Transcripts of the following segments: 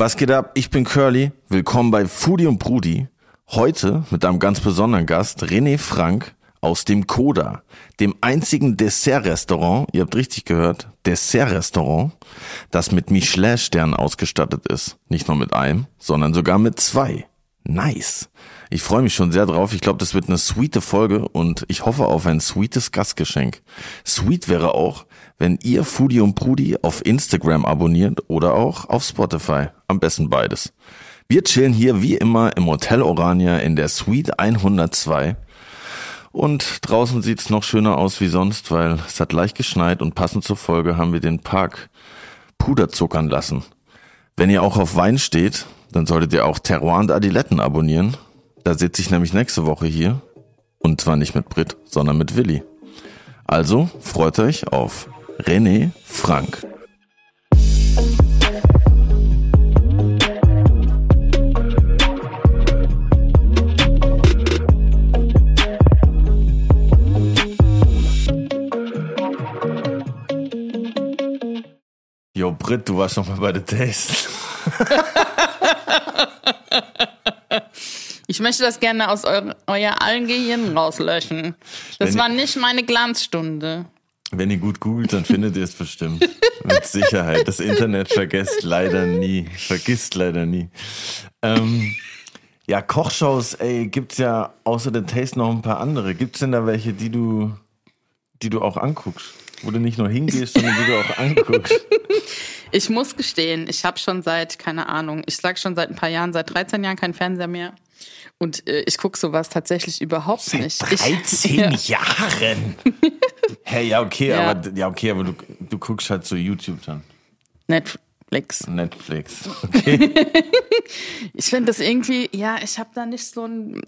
Was geht ab? Ich bin Curly. Willkommen bei Foodie und Brudi. Heute mit einem ganz besonderen Gast, René Frank aus dem Koda, dem einzigen Dessert-Restaurant, ihr habt richtig gehört, Dessert-Restaurant, das mit Michelin-Sternen ausgestattet ist. Nicht nur mit einem, sondern sogar mit zwei. Nice. Ich freue mich schon sehr drauf. Ich glaube, das wird eine sweete Folge und ich hoffe auf ein sweetes Gastgeschenk. Sweet wäre auch, wenn ihr Foodie und Prudi auf Instagram abonniert oder auch auf Spotify. Am besten beides. Wir chillen hier wie immer im Hotel Orania in der Suite 102. Und draußen sieht's noch schöner aus wie sonst, weil es hat leicht geschneit und passend zur Folge haben wir den Park puderzuckern lassen. Wenn ihr auch auf Wein steht, dann solltet ihr auch Terroir und Adiletten abonnieren. Da sitze ich nämlich nächste Woche hier. Und zwar nicht mit Brit, sondern mit Willi. Also freut euch auf René Frank. Jo, Brit, du warst noch mal bei The Taste. Ich möchte das gerne aus euer, euer allen Gehirn rauslöschen. Das Wenn war nicht meine Glanzstunde. Wenn ihr gut googelt, dann findet ihr es bestimmt. Mit Sicherheit. Das Internet vergisst leider nie. Vergisst leider nie. Ähm, ja, Kochshows, ey, gibt's ja außer The Taste noch ein paar andere. Gibt's denn da welche, die du, die du auch anguckst? Wo du nicht nur hingehst, sondern die du auch anguckst. Ich muss gestehen, ich habe schon seit, keine Ahnung, ich sag schon seit ein paar Jahren, seit 13 Jahren keinen Fernseher mehr. Und äh, ich gucke sowas tatsächlich überhaupt nicht. Ich, 13 ja. Jahren. Hey, ja, okay, Ja. aber ja, okay, aber du, du guckst halt so YouTube dann. Netflix. Netflix. Okay. Ich finde das irgendwie, ja, ich habe da nicht so ein,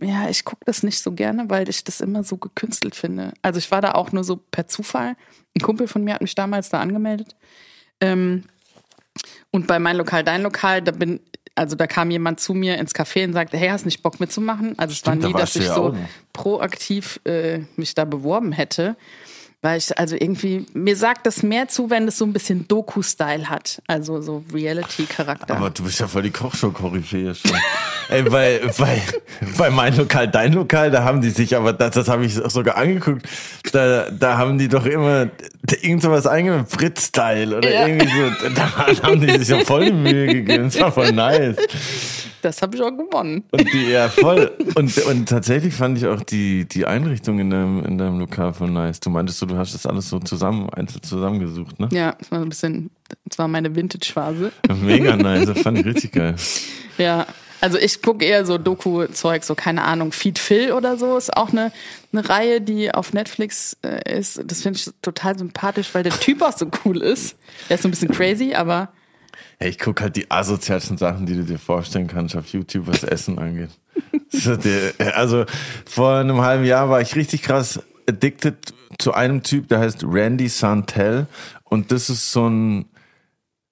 ja, ich gucke das nicht so gerne, weil ich das immer so gekünstelt finde. Also ich war da auch nur so per Zufall. Ein Kumpel von mir hat mich damals da angemeldet. Ähm, und bei mein Lokal, dein Lokal, da bin, also da kam jemand zu mir ins Café und sagte, hey, hast nicht Bock mitzumachen? Also es Stimmt, war da nie, warst dass ich so proaktiv äh, mich da beworben hätte. Weil ich, also irgendwie, mir sagt das mehr zu, wenn es so ein bisschen Doku-Style hat. Also so Reality-Charakter. Aber du bist ja voll die Kochshow-Koryphäe schon. Ey, bei, bei, bei mein Lokal, dein Lokal, da haben die sich, aber das, das habe ich sogar angeguckt, da, da haben die doch immer irgend sowas eingegeben, Fritz-Style oder Ja. irgendwie so. Da haben die sich ja voll die Mühe gegeben. Das war voll nice. Das habe ich auch gewonnen. Und die, ja, voll. Und, und tatsächlich fand ich auch die, die Einrichtung in deinem, in deinem Lokal voll nice. Du meintest so, du hast das alles so zusammen, einzeln zusammengesucht, ne? Ja, das war so ein bisschen, das war meine Vintage-Phase. Mega nice, das fand ich richtig geil. Ja, also ich gucke eher so Doku-Zeug, so keine Ahnung, Feed Phil oder so ist auch eine, eine Reihe, die auf Netflix äh, ist. Das finde ich total sympathisch, weil der Typ auch so cool ist. Der ist so ein bisschen crazy, aber Hey, ich guck halt die asozialsten Sachen, die du dir vorstellen kannst auf YouTube, was Essen angeht. Also vor einem halben Jahr war ich richtig krass addicted zu einem Typ, der heißt Randy Santel und das ist so ein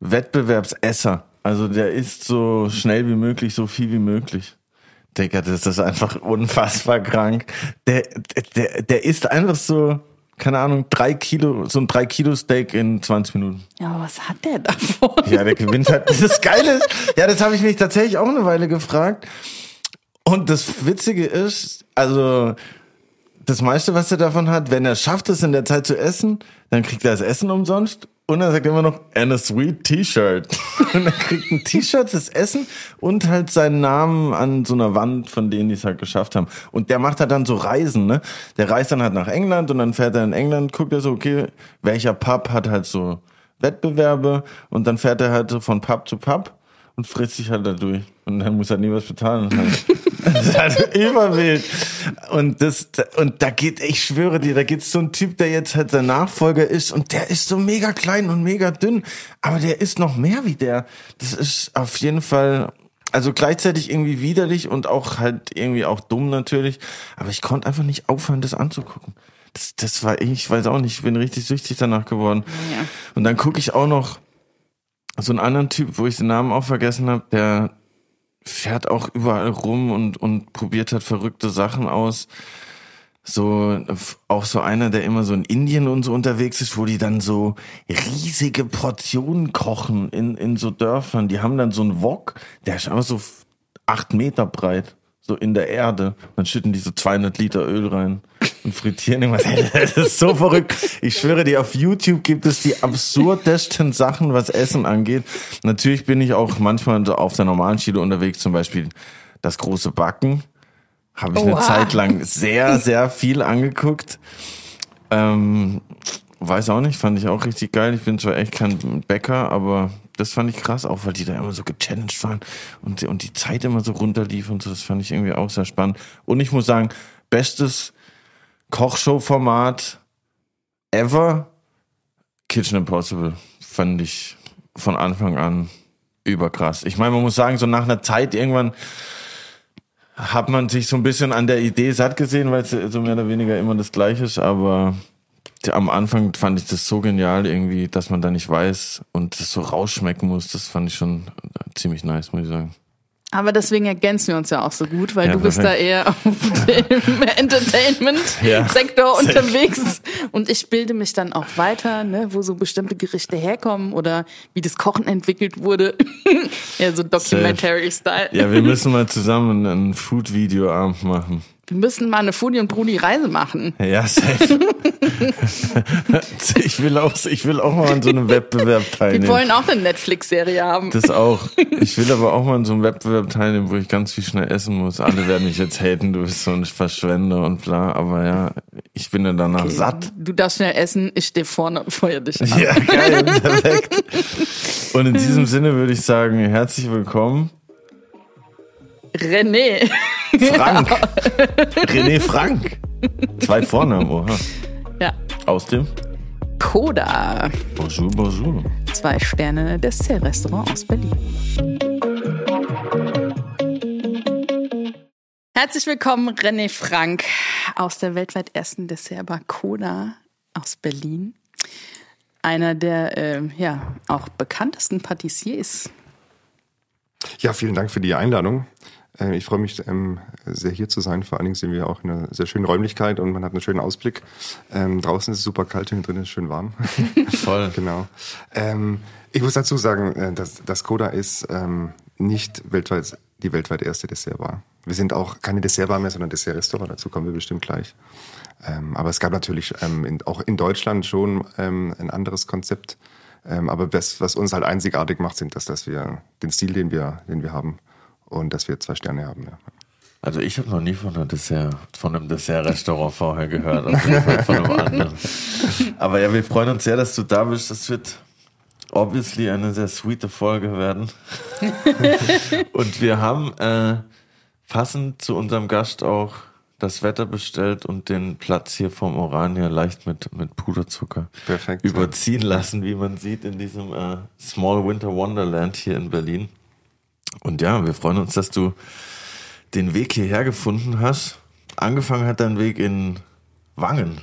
Wettbewerbsesser. Also der isst so schnell wie möglich, so viel wie möglich. Digga, das ist einfach unfassbar krank. Der, der, der isst einfach so, keine Ahnung, drei Kilo, so ein drei Kilo Steak in 20 Minuten. ja, aber was hat der davon? Ja, der gewinnt halt. Das Geile ist, ja, das habe ich mich tatsächlich auch eine Weile gefragt. Und das Witzige ist, also das meiste, was er davon hat, wenn er schafft es in der Zeit zu essen, dann kriegt er das Essen umsonst. Und er sagt immer noch, and a sweet T-Shirt. Und er kriegt ein T-Shirt, das Essen und halt seinen Namen an so einer Wand, von denen die es halt geschafft haben. Und der macht halt dann so Reisen, ne? Der reist dann halt nach England und dann fährt er in England, guckt er so, okay, welcher Pub hat halt so Wettbewerbe und dann fährt er halt so von Pub zu Pub und frisst sich halt da durch. Und dann muss er nie was bezahlen. Das ist halt überwild. Und das, und da geht, ich schwöre dir, da gibt's so einen Typ, der jetzt halt der Nachfolger ist und der ist so mega klein und mega dünn, aber der ist noch mehr wie der. Das ist auf jeden Fall, also gleichzeitig irgendwie widerlich und auch halt irgendwie auch dumm natürlich. Aber ich konnte einfach nicht aufhören, das anzugucken. Das, das war, ich weiß auch nicht, ich bin richtig süchtig danach geworden. Ja. Und dann gucke ich auch noch so einen anderen Typ, wo ich den Namen auch vergessen habe, der fährt auch überall rum und, und probiert halt verrückte Sachen aus. so auch so einer, der immer so in Indien und so unterwegs ist, wo die dann so riesige Portionen kochen in, in so Dörfern. Die haben dann so einen Wok, der ist einfach so acht Meter breit, so in der Erde. Dann schütten die so 200 Liter Öl rein und frittieren irgendwas. Das ist so verrückt. Ich schwöre dir, auf YouTube gibt es die absurdesten Sachen, was Essen angeht. Natürlich bin ich auch manchmal auf der normalen Schiene unterwegs, zum Beispiel das große Backen habe ich Oha. eine Zeit lang sehr, sehr viel angeguckt. Ähm, weiß auch nicht, fand ich auch richtig geil. Ich bin zwar echt kein Bäcker, aber das fand ich krass, auch weil die da immer so gechallenged waren und, und die Zeit immer so runterlief und so. Das fand ich irgendwie auch sehr spannend. Und ich muss sagen, bestes Kochshow-Format ever, Kitchen Impossible, fand ich von Anfang an überkrass. Ich meine, man muss sagen, so nach einer Zeit irgendwann hat man sich so ein bisschen an der Idee satt gesehen, weil es so mehr oder weniger immer das Gleiche ist, aber am Anfang fand ich das so genial irgendwie, dass man da nicht weiß und das so rausschmecken muss. Das fand ich schon ziemlich nice, muss ich sagen. Aber deswegen ergänzen wir uns ja auch so gut, weil ja, du bist da eher auf dem Entertainment-Sektor ja, unterwegs und ich bilde mich dann auch weiter, ne, wo so bestimmte Gerichte herkommen oder wie das Kochen entwickelt wurde. ja, so Documentary-Style. Ja, wir müssen mal zusammen ein Food-Video-Abend machen. Wir müssen mal eine Fudi und Bruni Reise machen. Ja, safe. ich will auch, ich will auch mal an so einem Wettbewerb teilnehmen. Wir wollen auch eine Netflix-Serie haben. Das auch. Ich will aber auch mal an so einem Wettbewerb teilnehmen, wo ich ganz viel schnell essen muss. Alle werden mich jetzt haten, du bist so ein Verschwender und bla. Aber ja, ich bin dann danach okay. satt. Du darfst schnell essen, ich stehe vorne und feuer dich an. Ja, geil, perfekt. Und in diesem Sinne würde ich sagen, herzlich willkommen. René. Frank. René Frank. Zwei Vornamen, oha. Ja. Aus dem? Koda. Bonjour, bonjour. Zwei Sterne Dessert-Restaurant aus Berlin. Herzlich willkommen, René Frank aus der weltweit ersten Dessertbar Koda aus Berlin. Einer der äh, ja, auch bekanntesten Patissiers. Ja, vielen Dank für die Einladung. Äh, ich freue mich ähm, sehr hier zu sein. Vor allen Dingen sind wir auch in einer sehr schönen Räumlichkeit und man hat einen schönen Ausblick. Ähm, draußen ist es super kalt, hier drin ist es schön warm. Voll. genau. Ähm, ich muss dazu sagen, äh, dass, dass Koda ist nicht weltweit die weltweit erste Dessertbar. Wir sind auch keine Dessertbar mehr, sondern Dessertrestaurant. Dazu kommen wir bestimmt gleich. aber es gab natürlich auch in Deutschland schon ein anderes Konzept. aber das, was uns halt einzigartig macht, sind das, dass wir den Stil, den wir, den wir haben, und dass wir zwei Sterne haben. Ja. Also ich habe noch nie von einem Dessert, von einem Dessert-Restaurant vorher gehört. Aber ja, wir freuen uns sehr, dass du da bist. Das wird obviously eine sehr sweete Folge werden. und wir haben äh, passend zu unserem Gast auch das Wetter bestellt und den Platz hier vom Orania leicht mit, mit Puderzucker Perfekt, überziehen ja. lassen, wie man sieht in diesem äh, Small Winter Wonderland hier in Berlin. Und ja, wir freuen uns, dass du den Weg hierher gefunden hast. Angefangen hat dein Weg in Wangen.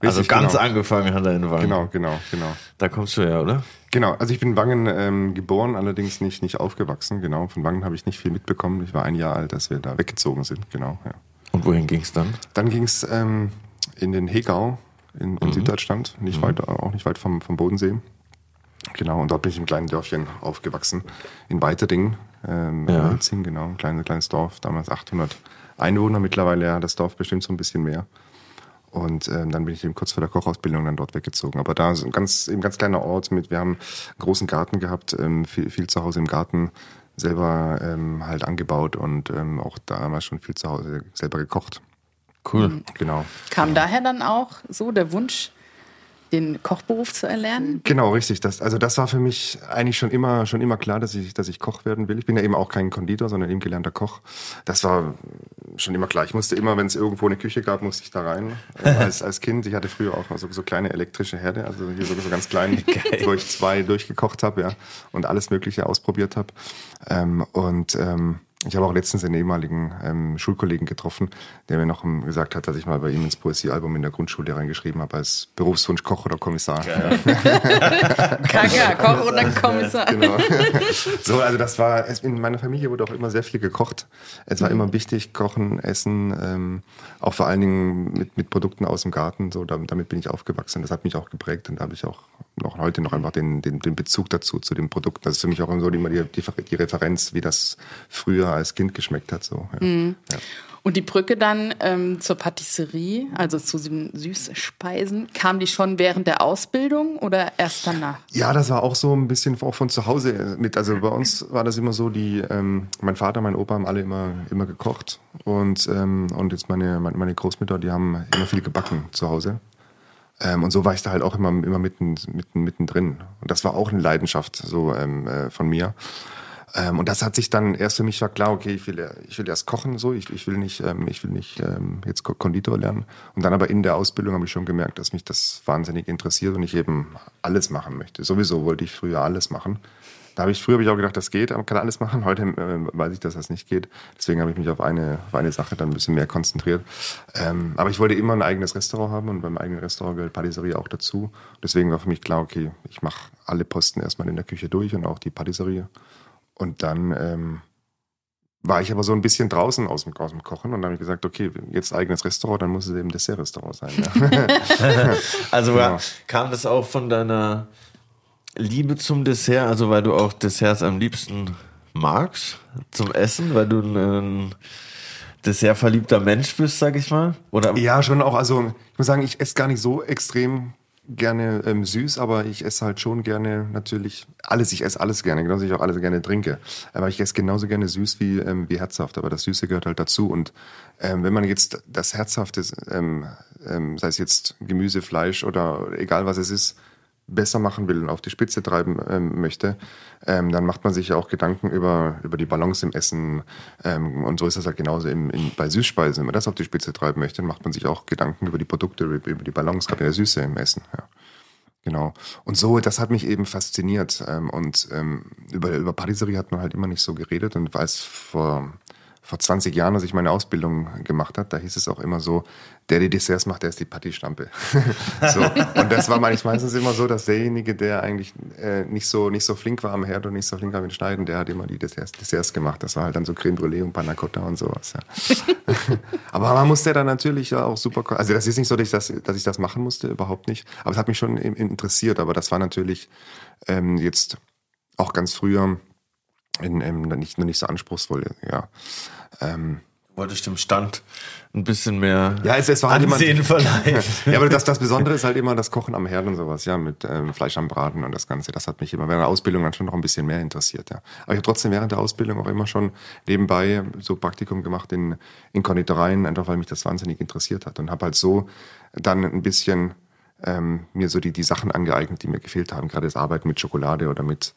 Also Richtig, also ganz genau. angefangen hat er in Wangen. Genau, genau, genau. Da kommst du her, oder? Genau, also ich bin in Wangen ähm, geboren, allerdings nicht, nicht aufgewachsen. Genau, von Wangen habe ich nicht viel mitbekommen. Ich war ein Jahr alt, als wir da weggezogen sind. Genau, ja. Und wohin ging es dann? Dann ging es ähm, in den Hegau in, in mhm. Süddeutschland, nicht mhm. weit, auch nicht weit vom, vom Bodensee. Genau, und dort bin ich im kleinen Dörfchen aufgewachsen, in Weiterding, ähm, ja. Holzing, genau, ein kleines, kleines Dorf, damals 800 Einwohner, mittlerweile ja das Dorf bestimmt so ein bisschen mehr. Und ähm, dann bin ich eben kurz vor der Kochausbildung dann dort weggezogen. Aber da ist ein ganz, eben ganz kleiner Ort mit, wir haben einen großen Garten gehabt, ähm, viel, viel zu Hause im Garten selber ähm, halt angebaut und ähm, auch damals schon viel zu Hause selber gekocht. Cool. Genau. Kam daher dann auch so der Wunsch, den Kochberuf zu erlernen? Genau, richtig. Das, also das war für mich eigentlich schon immer, schon immer klar, dass ich, dass ich Koch werden will. Ich bin ja eben auch kein Konditor, sondern eben gelernter Koch. Das war schon immer klar. Ich musste immer, wenn es irgendwo eine Küche gab, musste ich da rein. Äh, als, als Kind. Ich hatte früher auch so, so kleine elektrische Herde, also hier so, so ganz klein, wo ich zwei durchgekocht habe, ja, und alles Mögliche ausprobiert habe. Ähm, und ähm, ich habe auch letztens einen ehemaligen ähm, Schulkollegen getroffen, der mir noch gesagt hat, dass ich mal bei ihm ins Poesiealbum in der Grundschule reingeschrieben habe als Berufswunsch Koch oder Kommissar. Ja. Kaka, Koch oder Kommissar. genau. So, also das war, in meiner Familie wurde auch immer sehr viel gekocht. Es war mhm. immer wichtig, kochen, essen, ähm, auch vor allen Dingen mit, mit Produkten aus dem Garten. So, damit bin ich aufgewachsen. Das hat mich auch geprägt und da habe ich auch noch heute noch einfach den, den, den Bezug dazu, zu dem Produkt. Das ist für mich auch so die, die, die Referenz, wie das früher als Kind geschmeckt hat. So. Ja. Mhm. Ja. Und die Brücke dann ähm, zur Patisserie, also zu Süßspeisen, kam die schon während der Ausbildung oder erst danach? Ja, das war auch so ein bisschen auch von zu Hause mit. Also bei uns war das immer so, die, ähm, mein Vater, mein Opa haben alle immer, immer gekocht und, ähm, und jetzt meine, meine Großmütter, die haben immer viel gebacken zu Hause. Ähm, und so war ich da halt auch immer, immer mitten, mitten, mittendrin. Und das war auch eine Leidenschaft so ähm, äh, von mir. Ähm, und das hat sich dann erst für mich war klar, okay, ich will, ich will erst kochen, so, ich, ich will nicht, ähm, ich will nicht ähm, jetzt Konditor lernen. Und dann aber in der Ausbildung habe ich schon gemerkt, dass mich das wahnsinnig interessiert und ich eben alles machen möchte. Sowieso wollte ich früher alles machen. Da habe ich früher habe ich auch gedacht, das geht, man kann alles machen. Heute äh, weiß ich, dass das nicht geht. Deswegen habe ich mich auf eine, auf eine Sache dann ein bisschen mehr konzentriert. Ähm, aber ich wollte immer ein eigenes Restaurant haben und beim eigenen Restaurant gehört Patisserie auch dazu. Deswegen war für mich klar, okay, ich mache alle Posten erstmal in der Küche durch und auch die Patisserie. Und dann ähm, war ich aber so ein bisschen draußen aus dem, aus dem Kochen und dann habe ich gesagt, okay, jetzt eigenes Restaurant, dann muss es eben Dessert-Restaurant sein. Ja. also genau. kam das auch von deiner Liebe zum Dessert, also weil du auch Desserts am liebsten magst zum Essen, weil du ein dessertverliebter Mensch bist, sag ich mal? Oder? Ja, schon auch. Also ich muss sagen, ich esse gar nicht so extrem gerne ähm, süß, aber ich esse halt schon gerne natürlich alles. Ich esse alles gerne, genauso wie ich auch alles gerne trinke. Aber ich esse genauso gerne süß wie, ähm, wie herzhaft. Aber das Süße gehört halt dazu. Und ähm, wenn man jetzt das Herzhafte, ähm, ähm, sei es jetzt Gemüse, Fleisch oder egal was es ist, besser machen will und auf die Spitze treiben ähm, möchte, ähm, dann macht man sich ja auch Gedanken über, über die Balance im Essen. Ähm, und so ist das halt genauso im, in, bei Süßspeisen. Wenn man das auf die Spitze treiben möchte, dann macht man sich auch Gedanken über die Produkte, über, die Balance, gerade in der Süße im Essen. Ja. Genau. Und so, das hat mich eben fasziniert. Ähm, und ähm, über, über Patisserie hat man halt immer nicht so geredet. Und weil es vor vor 20 Jahren, als ich meine Ausbildung gemacht habe, da hieß es auch immer so, der die Desserts macht, der ist die Patty-Stampe. so. Und das war meistens immer so, dass derjenige, der eigentlich äh, nicht, so, nicht so flink war am Herd und nicht so flink war mit Schneiden, der hat immer die Desserts, Desserts gemacht. Das war halt dann so Creme Brûlée und Panna Cotta und sowas. Ja. Aber man musste dann natürlich auch super, also das ist nicht so, dass ich das, dass ich das machen musste, überhaupt nicht. Aber es hat mich schon interessiert. Aber das war natürlich ähm, jetzt auch ganz früher in, in, nicht, nicht so anspruchsvoll, ja. Ähm, Wolltest dem Stand ein bisschen mehr ja, es, es war halt Ansehen verleihen. ja, aber das, das Besondere ist halt immer das Kochen am Herd und sowas, ja, mit ähm, Fleisch am Braten und das Ganze. Das hat mich immer während der Ausbildung dann schon noch ein bisschen mehr interessiert, ja. Aber ich habe trotzdem während der Ausbildung auch immer schon nebenbei so Praktikum gemacht in, in Konditoreien, einfach weil mich das wahnsinnig interessiert hat und habe halt so dann ein bisschen ähm, mir so die, die Sachen angeeignet, die mir gefehlt haben, gerade das Arbeiten mit Schokolade oder mit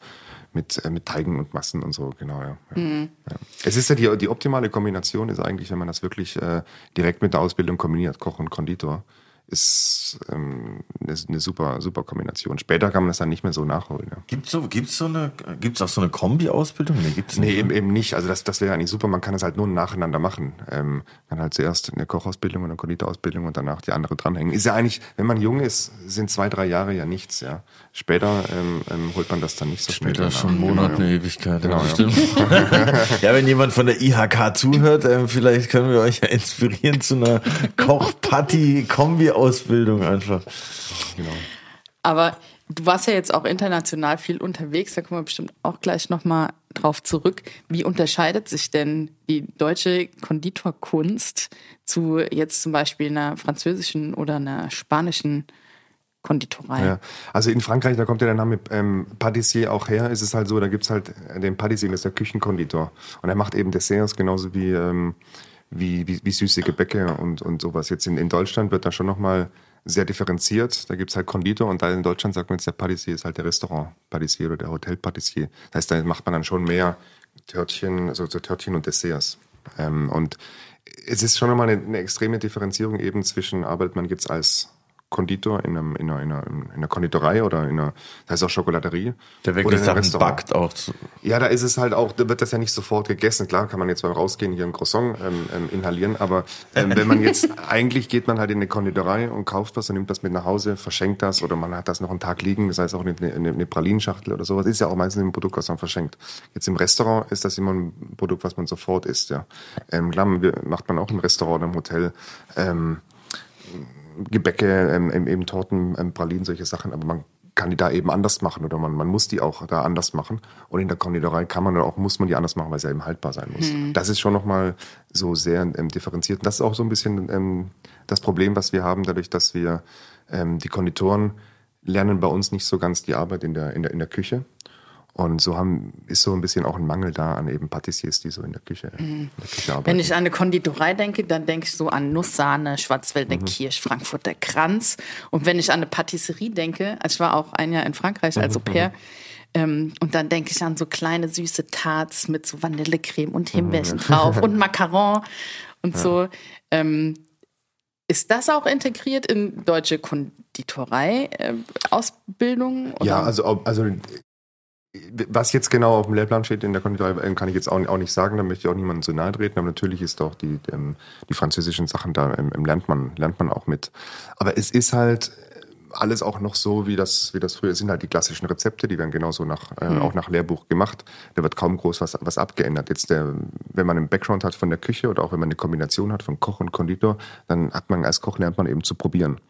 mit, äh, mit Teigen und Massen und so, genau, ja. Mhm. ja. Es ist ja die, die optimale Kombination ist eigentlich, wenn man das wirklich äh, direkt mit der Ausbildung kombiniert, Koch und Konditor ist ähm, eine, eine, super, super Kombination. Später kann man das dann nicht mehr so nachholen. Ja. Gibt es so, gibt's so eine, gibt's auch so eine Kombi-Ausbildung? Nee, gibt's nee eben, eben nicht. Also das, das wäre eigentlich super. Man kann es halt nur nacheinander machen. Ähm, kann halt zuerst eine Kochausbildung und eine Konditorausbildung und danach die andere dranhängen. Ist ja eigentlich, wenn man jung ist, sind zwei, drei Jahre ja nichts. Ja. Später ähm, ähm, holt man das dann nicht so schnell. Später schon Monate, genau, eine Ewigkeit. Genau, ja. Ja, wenn jemand von der IHK zuhört, ähm, vielleicht können wir euch ja inspirieren zu einer Koch-Patti-Kombi-Ausbildung Ausbildung einfach. Genau. Aber du warst ja jetzt auch international viel unterwegs, da kommen wir bestimmt auch gleich nochmal drauf zurück. Wie unterscheidet sich denn die deutsche Konditorkunst zu jetzt zum Beispiel einer französischen oder einer spanischen Konditorei? Ja, also in Frankreich, da kommt ja der Name ähm, Patissier auch her, ist es halt so, da gibt es halt den Patissier, das ist der Küchenkonditor. Und er macht eben Desserts genauso wie... Ähm, wie, wie, wie süße Gebäcke und, und sowas. Jetzt in, in Deutschland wird da schon nochmal sehr differenziert. Da gibt's halt Konditor und da in Deutschland sagt man jetzt, der Patissier ist halt der Restaurant-Patissier oder der Hotel-Patissier. Das heißt, da macht man dann schon mehr Törtchen, also so Törtchen und Desserts. Ähm, und es ist schon nochmal eine, eine extreme Differenzierung eben zwischen, arbeitet man jetzt als Konditor in, einem, in, einer, in, einer, in einer Konditorei oder in einer, das heißt auch Schokolaterie. Der wirklich Sachen backt auch. Ja, da ist es halt auch, da wird das ja nicht sofort gegessen. Klar kann man jetzt beim Rausgehen hier ein Croissant ähm, ähm, inhalieren, aber ähm, wenn man jetzt, eigentlich geht man halt in eine Konditorei und kauft was und nimmt das mit nach Hause, verschenkt das oder man hat das noch einen Tag liegen, das heißt auch eine, eine, eine Pralinschachtel oder sowas, ist ja auch meistens ein Produkt, was man verschenkt. Jetzt im Restaurant ist das immer ein Produkt, was man sofort isst, ja. Ähm, klar, macht man auch im Restaurant, im Hotel, ähm, Gebäcke, ähm, eben Torten, ähm, Pralinen, solche Sachen, aber man kann die da eben anders machen oder man, man muss die auch da anders machen. Und in der Konditorei kann man oder auch muss man die anders machen, weil sie eben haltbar sein muss. Hm. Das ist schon nochmal so sehr ähm, differenziert. Und das ist auch so ein bisschen ähm, das Problem, was wir haben, dadurch, dass wir ähm, die Konditoren lernen bei uns nicht so ganz die Arbeit in der, in der, in der Küche. Und so haben, ist so ein bisschen auch ein Mangel da an eben Patissiers, die so in der Küche, mhm. in der Küche arbeiten. Wenn ich an eine Konditorei denke, dann denke ich so an Nusssahne, Schwarzwälder mhm. Kirsch, Frankfurter Kranz. Und wenn ich an eine Patisserie denke, also ich war auch ein Jahr in Frankreich als mhm. Au pair, ähm, und dann denke ich an so kleine süße Tarts mit so Vanillecreme und Himbeeren mhm. drauf und Macaron und ja. so. Ähm, ist das auch integriert in deutsche Konditorei-Ausbildung? Äh, ja, also, also was jetzt genau auf dem Lehrplan steht in der Konditorei, ähm, kann ich jetzt auch, nicht sagen, da möchte ich auch niemandem zu nahe treten, aber natürlich ist auch die, ähm, die französischen Sachen, da ähm, lernt, man, lernt man auch mit. Aber es ist halt alles auch noch so, wie das, wie das früher sind halt die klassischen Rezepte, die werden genauso nach, äh, mhm. auch nach Lehrbuch gemacht. Da wird kaum groß was, was abgeändert. Jetzt der, wenn man einen Background hat von der Küche oder auch wenn man eine Kombination hat von Koch und Konditor, dann hat man als Koch lernt man eben zu probieren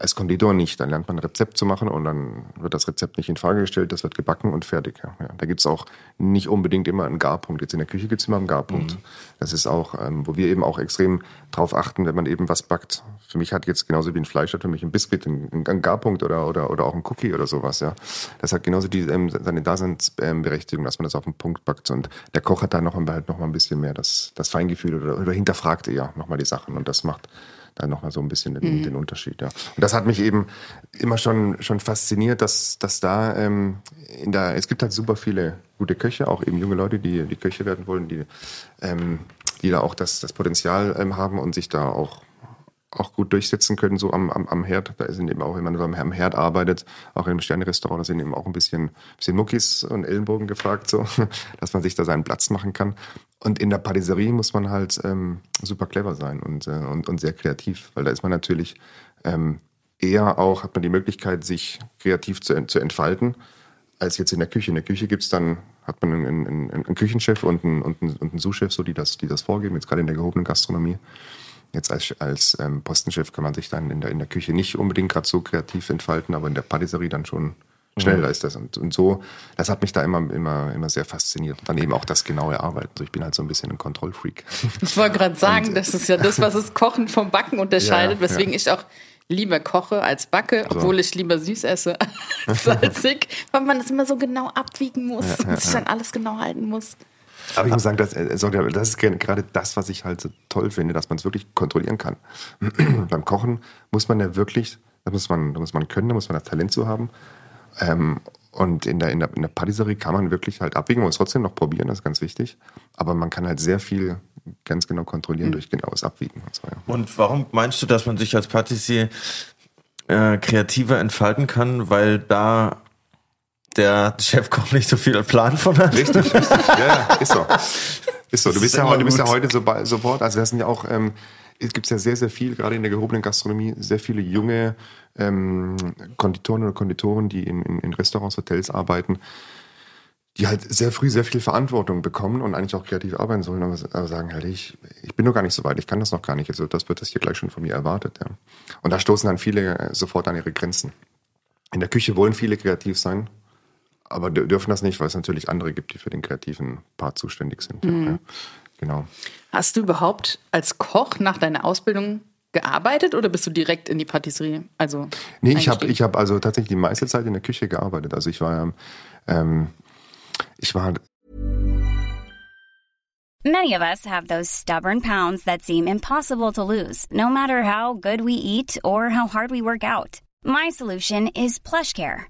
als Konditor nicht. Dann lernt man ein Rezept zu machen und dann wird das Rezept nicht in Frage gestellt, das wird gebacken und fertig. Ja. Da gibt's auch nicht unbedingt immer einen Garpunkt. Jetzt in der Küche gibt's immer einen Garpunkt. Mhm. Das ist auch, ähm, wo wir eben auch extrem drauf achten, wenn man eben was backt. Für mich hat jetzt genauso wie ein Fleisch hat für mich ein Biskuit einen, einen Garpunkt oder, oder, oder auch ein Cookie oder sowas. Ja. Das hat genauso die, ähm, seine Daseinsberechtigung, dass man das auf den Punkt backt. Und der Koch hat da noch, halt noch mal ein bisschen mehr das, das Feingefühl oder, oder hinterfragt eher noch mal die Sachen. Und das macht da nochmal so ein bisschen den, mhm. den, Unterschied. Ja. Und das hat mich eben immer schon, schon fasziniert, dass, dass da ähm, in der, es gibt halt super viele gute Köche, auch eben junge Leute, die, die Köche werden wollen, die, ähm, die da auch das, das Potenzial ähm, haben und sich da auch auch gut durchsetzen können, so am, am, am Herd. Da sind eben auch, wenn man am Herd arbeitet, auch im Sterne-Restaurant, da sind eben auch ein bisschen, bisschen Muckis und Ellenbogen gefragt, so, dass man sich da seinen Platz machen kann. Und in der Patisserie muss man halt ähm, super clever sein und, äh, und, und sehr kreativ, weil da ist man natürlich ähm, eher auch, hat man die Möglichkeit, sich kreativ zu, zu entfalten, als jetzt in der Küche. In der Küche gibt's dann, hat man einen, einen, einen Küchenchef und einen, und einen, und einen Sous-Chef, so, die das, die das vorgeben, jetzt gerade in der gehobenen Gastronomie. Jetzt als, als ähm, Postenchef kann man sich dann in der, in der Küche nicht unbedingt gerade so kreativ entfalten, aber in der Patisserie dann schon schneller mhm. ist das. Und, und so, das hat mich da immer, immer, immer sehr fasziniert. Und dann eben auch das genaue Arbeiten. Also ich bin halt so ein bisschen ein Kontrollfreak. Ich wollte gerade sagen, und, das ist ja das, was es Kochen vom Backen unterscheidet, ja, weswegen ja. ich auch lieber koche als backe, also. obwohl ich lieber süß esse als salzig, weil man das immer so genau abwiegen muss ja, und sich dann alles genau halten muss. Aber ich muss sagen, das, äh, das ist gerade das, was ich halt so toll finde, dass man es wirklich kontrollieren kann. Beim Kochen muss man ja wirklich, da muss man, da muss man können, da muss man das Talent zu haben. Ähm, und in der, in, der, in der Patisserie kann man wirklich halt abwiegen und es trotzdem noch probieren, das ist ganz wichtig. Aber man kann halt sehr viel ganz genau kontrollieren mhm. durch genaues Abwiegen. Und, so, ja. und warum meinst du, dass man sich als Patissier äh, kreativer entfalten kann? Weil da der Chefkoch nicht so viel Plan von hat. Richtig, richtig. Ja, ist so. Ist so. Du bist, ja, heute, du bist ja heute so sofort, also das sind ja auch, ähm, es gibt ja sehr, sehr viel, gerade in der gehobenen Gastronomie, sehr viele junge ähm, Konditoren oder Konditoren, die in, in, in Restaurants, Hotels arbeiten, die halt sehr früh sehr viel Verantwortung bekommen und eigentlich auch kreativ arbeiten sollen, aber, aber sagen halt, ich, ich bin noch gar nicht so weit, ich kann das noch gar nicht. Also das wird das hier gleich schon von mir erwartet. Ja. Und da stoßen dann viele äh, sofort an ihre Grenzen. In der Küche wollen viele kreativ sein, aber dürfen das nicht, weil es natürlich andere gibt, die für den kreativen Part zuständig sind. Mhm. Ja, genau. Hast du überhaupt als Koch nach deiner Ausbildung gearbeitet oder bist du direkt in die Patisserie? Also nee, ich habe ich hab also tatsächlich die meiste Zeit in der Küche gearbeitet. Also ich war ähm, ich war Many of us have those stubborn pounds that seem impossible to lose, no matter how good we eat or how hard we work out. My solution is PlushCare.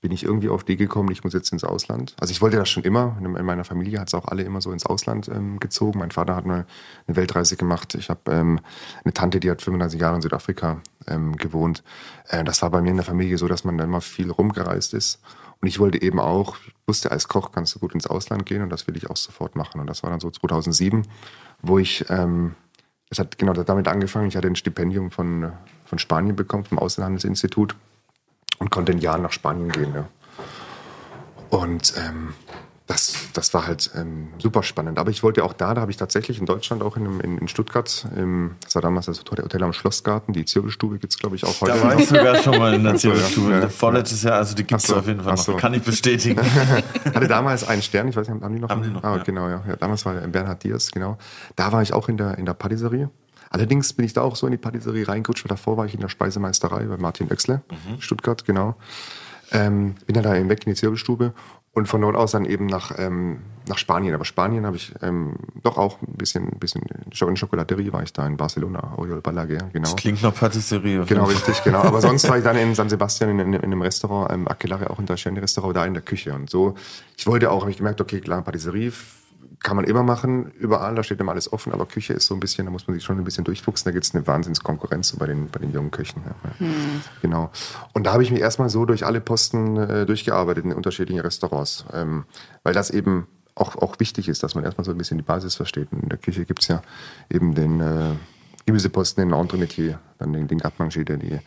bin ich irgendwie auf die gekommen, ich muss jetzt ins Ausland. Also ich wollte das schon immer. In meiner Familie hat es auch alle immer so ins Ausland ähm, gezogen. Mein Vater hat mal eine Weltreise gemacht. Ich habe ähm, eine Tante, die hat 35 Jahre in Südafrika ähm, gewohnt. Äh, das war bei mir in der Familie so, dass man da immer viel rumgereist ist. Und ich wollte eben auch, ich wusste, als Koch kannst du gut ins Ausland gehen und das will ich auch sofort machen. Und das war dann so 2007, wo ich, ähm, es hat genau damit angefangen, ich hatte ein Stipendium von, von Spanien bekommen, vom Außenhandelsinstitut und konnte ein Jahr nach Spanien gehen. Ja. Und ähm, das, das war halt ähm, super spannend. Aber ich wollte auch da, da habe ich tatsächlich in Deutschland, auch in, in, in Stuttgart, im, das war damals das Hotel am Schlossgarten, die Zirbelstube gibt es, glaube ich, auch heute. Da war ich sogar schon mal in der Zirbelstube. Ja. Vorletztes Jahr, also die gibt es so, auf jeden Fall noch. So. Kann ich bestätigen. Hatte damals einen Stern, ich weiß nicht, haben die noch? Haben die noch ah, ja. Genau, ja. ja. Damals war Bernhard Diaz, genau. Da war ich auch in der, in der Patisserie. Allerdings bin ich da auch so in die Patisserie reingerutscht, weil davor war ich in der Speisemeisterei bei Martin Oechsle, mhm. Stuttgart, genau. Ähm, bin dann da weg in die Zirbelstube und von dort aus dann eben nach, ähm, nach Spanien. Aber Spanien habe ich ähm, doch auch ein bisschen, ein bisschen in Schokolaterie war ich da in Barcelona, Oriol Balaguer, genau. Das klingt nach Patisserie. Genau, richtig, genau. Aber sonst war ich dann in San Sebastian in, in, in einem Restaurant, ähm, Aquilare, auch in der schönen Restaurant, da in der Küche. Und so, ich wollte auch, habe ich gemerkt, okay, klar, Patisserie kann man immer machen, überall, da steht immer alles offen, aber Küche ist so ein bisschen, da muss man sich schon ein bisschen durchfuchsen, da gibt es eine Wahnsinnskonkurrenz so bei den, bei den jungen Köchen. Ja. Hm. Genau. Und da habe ich mich erstmal so durch alle Posten äh, durchgearbeitet in unterschiedlichen Restaurants, ähm, weil das eben auch, auch wichtig ist, dass man erstmal so ein bisschen die Basis versteht. In der Küche gibt es ja eben den äh, Gemüseposten, den Entremetier, dann den, den Garde der die,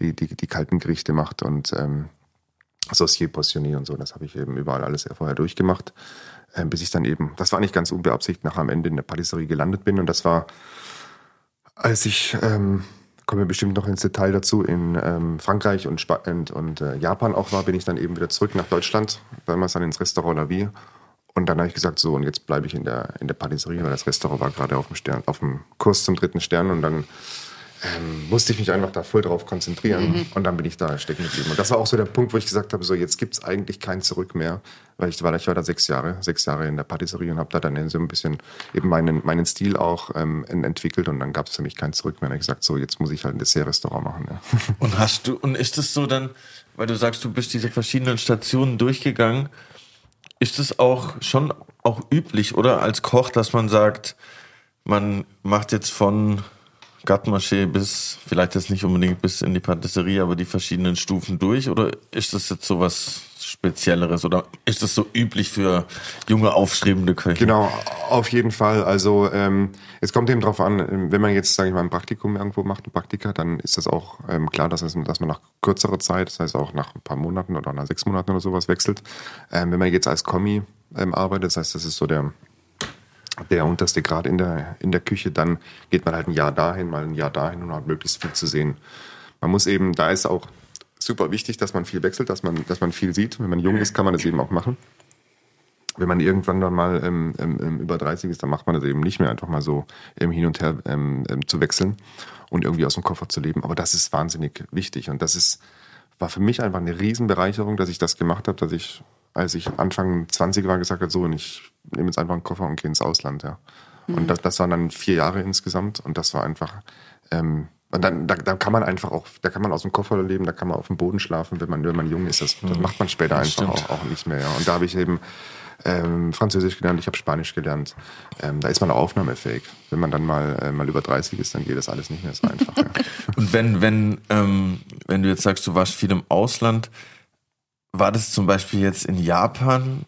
die, die, die kalten Gerichte macht und ähm, Saucier, Portionnier und so, das habe ich eben überall alles vorher durchgemacht. Ähm, bis ich dann eben, das war nicht ganz unbeabsichtigt, nach am Ende in der Patisserie gelandet bin. Und das war, als ich, ähm, kommen wir bestimmt noch ins Detail dazu, in ähm, Frankreich und, Sp und, und äh, Japan auch war, bin ich dann eben wieder zurück nach Deutschland, damals dann ins Restaurant La Vie. Und dann habe ich gesagt, so, und jetzt bleibe ich in der, in der Patisserie, weil das Restaurant war gerade auf dem Stern, auf dem Kurs zum dritten Stern. Und dann ähm, musste ich mich einfach da voll drauf konzentrieren mhm. und dann bin ich da stecken geblieben. Und das war auch so der Punkt, wo ich gesagt habe, so jetzt gibt es eigentlich kein Zurück mehr, weil ich war, ich war da sechs Jahre, sechs Jahre in der Patisserie und habe da dann so ein bisschen eben meinen, meinen Stil auch ähm, entwickelt und dann gab es für mich kein Zurück mehr. Und ich gesagt, so jetzt muss ich halt ein Dessert-Restaurant machen. Ja. Und hast du, und ist es so dann, weil du sagst, du bist diese verschiedenen Stationen durchgegangen, ist es auch schon auch üblich, oder als Koch, dass man sagt, man macht jetzt von Gartenmaché bis, vielleicht jetzt nicht unbedingt bis in die Patisserie, aber die verschiedenen Stufen durch? Oder ist das jetzt so was Spezielleres oder ist das so üblich für junge, aufstrebende Köche? Genau, auf jeden Fall. Also ähm, es kommt eben darauf an, wenn man jetzt, sage ich mal, ein Praktikum irgendwo macht, ein Praktika, dann ist das auch ähm, klar, dass, es, dass man nach kürzerer Zeit, das heißt auch nach ein paar Monaten oder nach sechs Monaten oder sowas wechselt. Ähm, wenn man jetzt als Kommi ähm, arbeitet, das heißt, das ist so der der unterste Grad in der, in der Küche, dann geht man halt ein Jahr dahin, mal ein Jahr dahin und hat möglichst viel zu sehen. Man muss eben, da ist auch super wichtig, dass man viel wechselt, dass man, dass man viel sieht. Wenn man jung ist, kann man das eben auch machen. Wenn man irgendwann dann mal ähm, ähm, über 30 ist, dann macht man das eben nicht mehr, einfach mal so ähm, hin und her ähm, ähm, zu wechseln und irgendwie aus dem Koffer zu leben. Aber das ist wahnsinnig wichtig und das ist, war für mich einfach eine Riesenbereicherung, dass ich das gemacht habe, dass ich als ich Anfang 20 war, gesagt habe, so, und ich nehme jetzt einfach einen Koffer und gehe ins Ausland, ja. Mhm. Und das, das waren dann vier Jahre insgesamt und das war einfach, ähm, und dann, da, da kann man einfach auch, da kann man aus dem Koffer leben, da kann man auf dem Boden schlafen, wenn man, wenn man jung ist. Das, das mhm. macht man später einfach auch, auch, nicht mehr. Ja. Und da habe ich eben ähm, Französisch gelernt, ich habe Spanisch gelernt. Ähm, da ist man auch aufnahmefähig. Wenn man dann mal, äh, mal über 30 ist, dann geht das alles nicht mehr so einfach. ja. Und wenn, wenn, ähm, wenn du jetzt sagst, du warst viel im Ausland, war das zum Beispiel jetzt in Japan?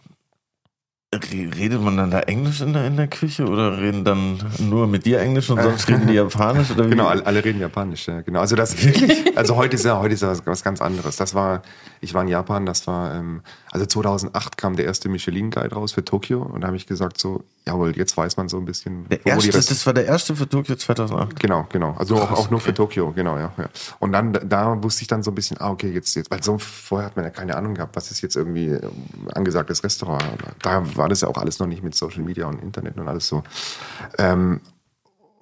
Redet man dann da Englisch in der, in der Küche oder reden dann nur mit dir Englisch und sonst reden die Japanisch? Oder wie? Genau, alle, reden Japanisch, ja, genau. Also das, also heute ist ja, heute ist ja was, was ganz anderes. Das war, ich war in Japan, das war, ähm, also 2008 kam der erste Michelin-Guide raus für Tokio und da habe ich gesagt so, jawohl, jetzt weiß man so ein bisschen. Der erste, das war der erste für Tokio 2008? Genau, genau. Also Krass, auch, auch nur okay. für Tokio, genau, ja, ja. Und dann, da wusste ich dann so ein bisschen, ah, okay, jetzt, jetzt, weil so vorher hat man ja keine Ahnung gehabt, was ist jetzt irgendwie ähm, angesagtes Restaurant. Da war das ja auch alles noch nicht mit Social Media und Internet und alles so. Ähm,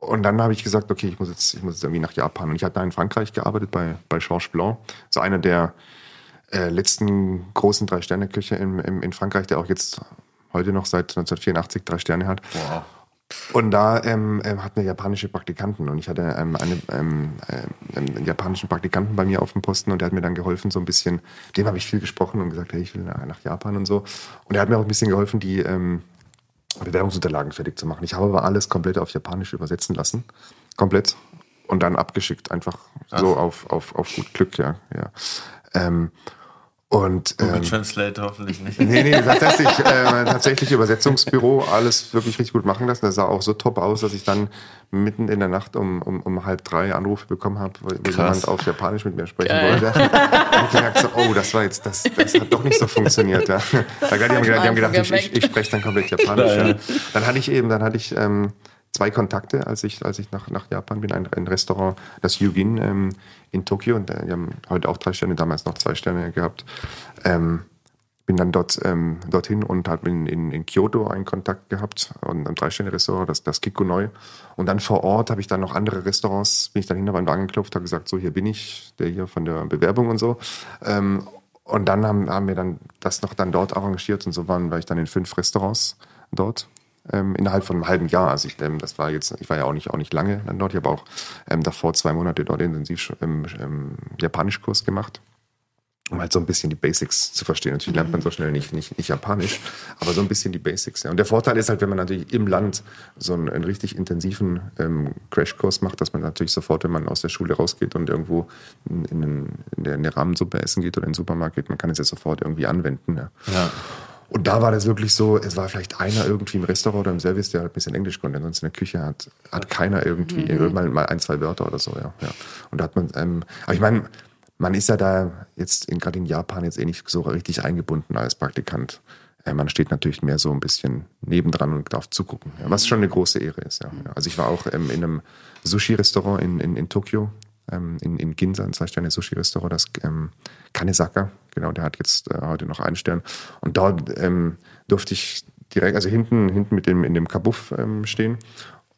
und dann habe ich gesagt, okay, ich muss jetzt, ich muss jetzt irgendwie nach Japan. Und ich hatte da in Frankreich gearbeitet bei, bei Georges Blanc. So einer der äh, letzten großen Drei-Sterne-Küche in, in, in Frankreich, der auch jetzt heute noch seit 1984 drei Sterne hat. Wow. Und da ähm, ähm, hatten wir japanische Praktikanten und ich hatte ähm, eine, ähm, äh, einen japanischen Praktikanten bei mir auf dem Posten und der hat mir dann geholfen, so ein bisschen, dem habe ich viel gesprochen und gesagt, hey, ich will nach Japan und so. Und er hat mir auch ein bisschen geholfen, die ähm, Bewerbungsunterlagen fertig zu machen. Ich habe aber alles komplett auf Japanisch übersetzen lassen. Komplett. Und dann abgeschickt, einfach Ach. so auf, auf, auf gut Glück, ja. ja. Ähm, und, Google ähm, Translate hoffentlich nicht. Nee, nee, tatsächlich, äh, tatsächlich Übersetzungsbüro, alles wirklich richtig gut machen lassen. Das sah auch so top aus, dass ich dann mitten in der Nacht um, um, um halb drei Anrufe bekommen habe, weil jemand auf Japanisch mit mir sprechen Geil. wollte. Und ich gemerkt so, oh, das war jetzt, das, das hat doch nicht so funktioniert. Ja. Die haben, die haben gedacht, ich, ich, ich spreche dann komplett Japanisch. Ja. Dann hatte ich eben, dann hatte ich ähm, zwei Kontakte, als ich, als ich nach, nach Japan bin. Ein, ein Restaurant, das Yugin ähm, in Tokio. Und äh, die haben heute auch drei Sterne, damals noch zwei Sterne gehabt. Ähm, bin dann dort ähm, dorthin und habe in, in, in Kyoto einen Kontakt gehabt und ein Drei-Sterne-Restaurant, das, das Kikunoi. Und dann vor Ort habe ich dann noch andere Restaurants, bin ich dann hinter meinen geklopft, habe gesagt, so hier bin ich, der hier von der Bewerbung und so. Ähm, und dann haben, haben wir dann das noch dann dort arrangiert und so waren, war ich dann in fünf Restaurants dort ähm, innerhalb von einem halben Jahr. Also ich, ähm, das war jetzt, ich war ja auch nicht, auch nicht lange dann dort. Ich habe auch ähm, davor zwei Monate dort intensiv ähm, ähm, Japanischkurs gemacht um halt so ein bisschen die Basics zu verstehen. Natürlich lernt man so schnell nicht, nicht, nicht Japanisch, aber so ein bisschen die Basics. Ja. Und der Vorteil ist halt, wenn man natürlich im Land so einen, einen richtig intensiven ähm, Crashkurs macht, dass man natürlich sofort, wenn man aus der Schule rausgeht und irgendwo in, in, in, der, in der Rahmensuppe essen geht oder in den Supermarkt geht, man kann es ja sofort irgendwie anwenden. Ja. ja. Und da war das wirklich so, es war vielleicht einer irgendwie im Restaurant oder im Service, der halt ein bisschen Englisch konnte. Sonst in der Küche hat, hat keiner irgendwie mhm. mal, mal ein, zwei Wörter oder so, ja. ja. Und da hat man, ähm, aber ich meine, man ist ja da jetzt gerade in Japan jetzt eh nicht so richtig eingebunden als Praktikant. Äh, man steht natürlich mehr so ein bisschen nebendran und darf zugucken, ja, was schon eine große Ehre ist. Ja. Also ich war auch ähm, in einem Sushi-Restaurant in, in, in Tokio, ähm, in, in Ginza, ein Zwei-Sterne-Sushi-Restaurant, das ähm, Kanesaka, genau, der hat jetzt äh, heute noch einen Stern. Und dort ähm, durfte ich direkt, also hinten, hinten mit dem, in dem Kabuff ähm, stehen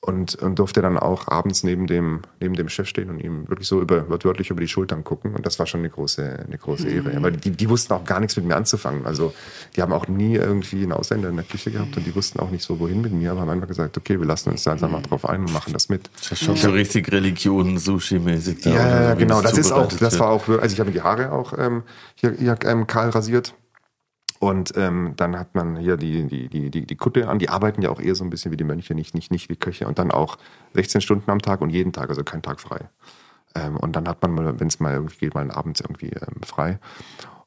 und, und durfte dann auch abends neben dem, neben dem Chef stehen und ihm wirklich so über, wörtlich über die Schultern gucken. Und das war schon eine große, eine große Ehre. Mhm. Weil die, die wussten auch gar nichts mit mir anzufangen. Also die haben auch nie irgendwie einen Ausländer in der Küche gehabt und die wussten auch nicht so, wohin mit mir, aber haben einfach gesagt, okay, wir lassen uns da einfach mal drauf ein und machen das mit. Das ist schon so richtig Religion, Sushi-mäßig. Ja, ja, genau. Das ist auch, das war auch, also ich habe die Haare auch ähm, hier, hier ähm, kahl rasiert. Und ähm, dann hat man hier die, die, die, die, die Kutte an. Die arbeiten ja auch eher so ein bisschen wie die Mönche, nicht, nicht, nicht wie Köche. Und dann auch 16 Stunden am Tag und jeden Tag, also kein Tag frei. Ähm, und dann hat man, mal, wenn es mal irgendwie geht, mal abends irgendwie ähm, frei.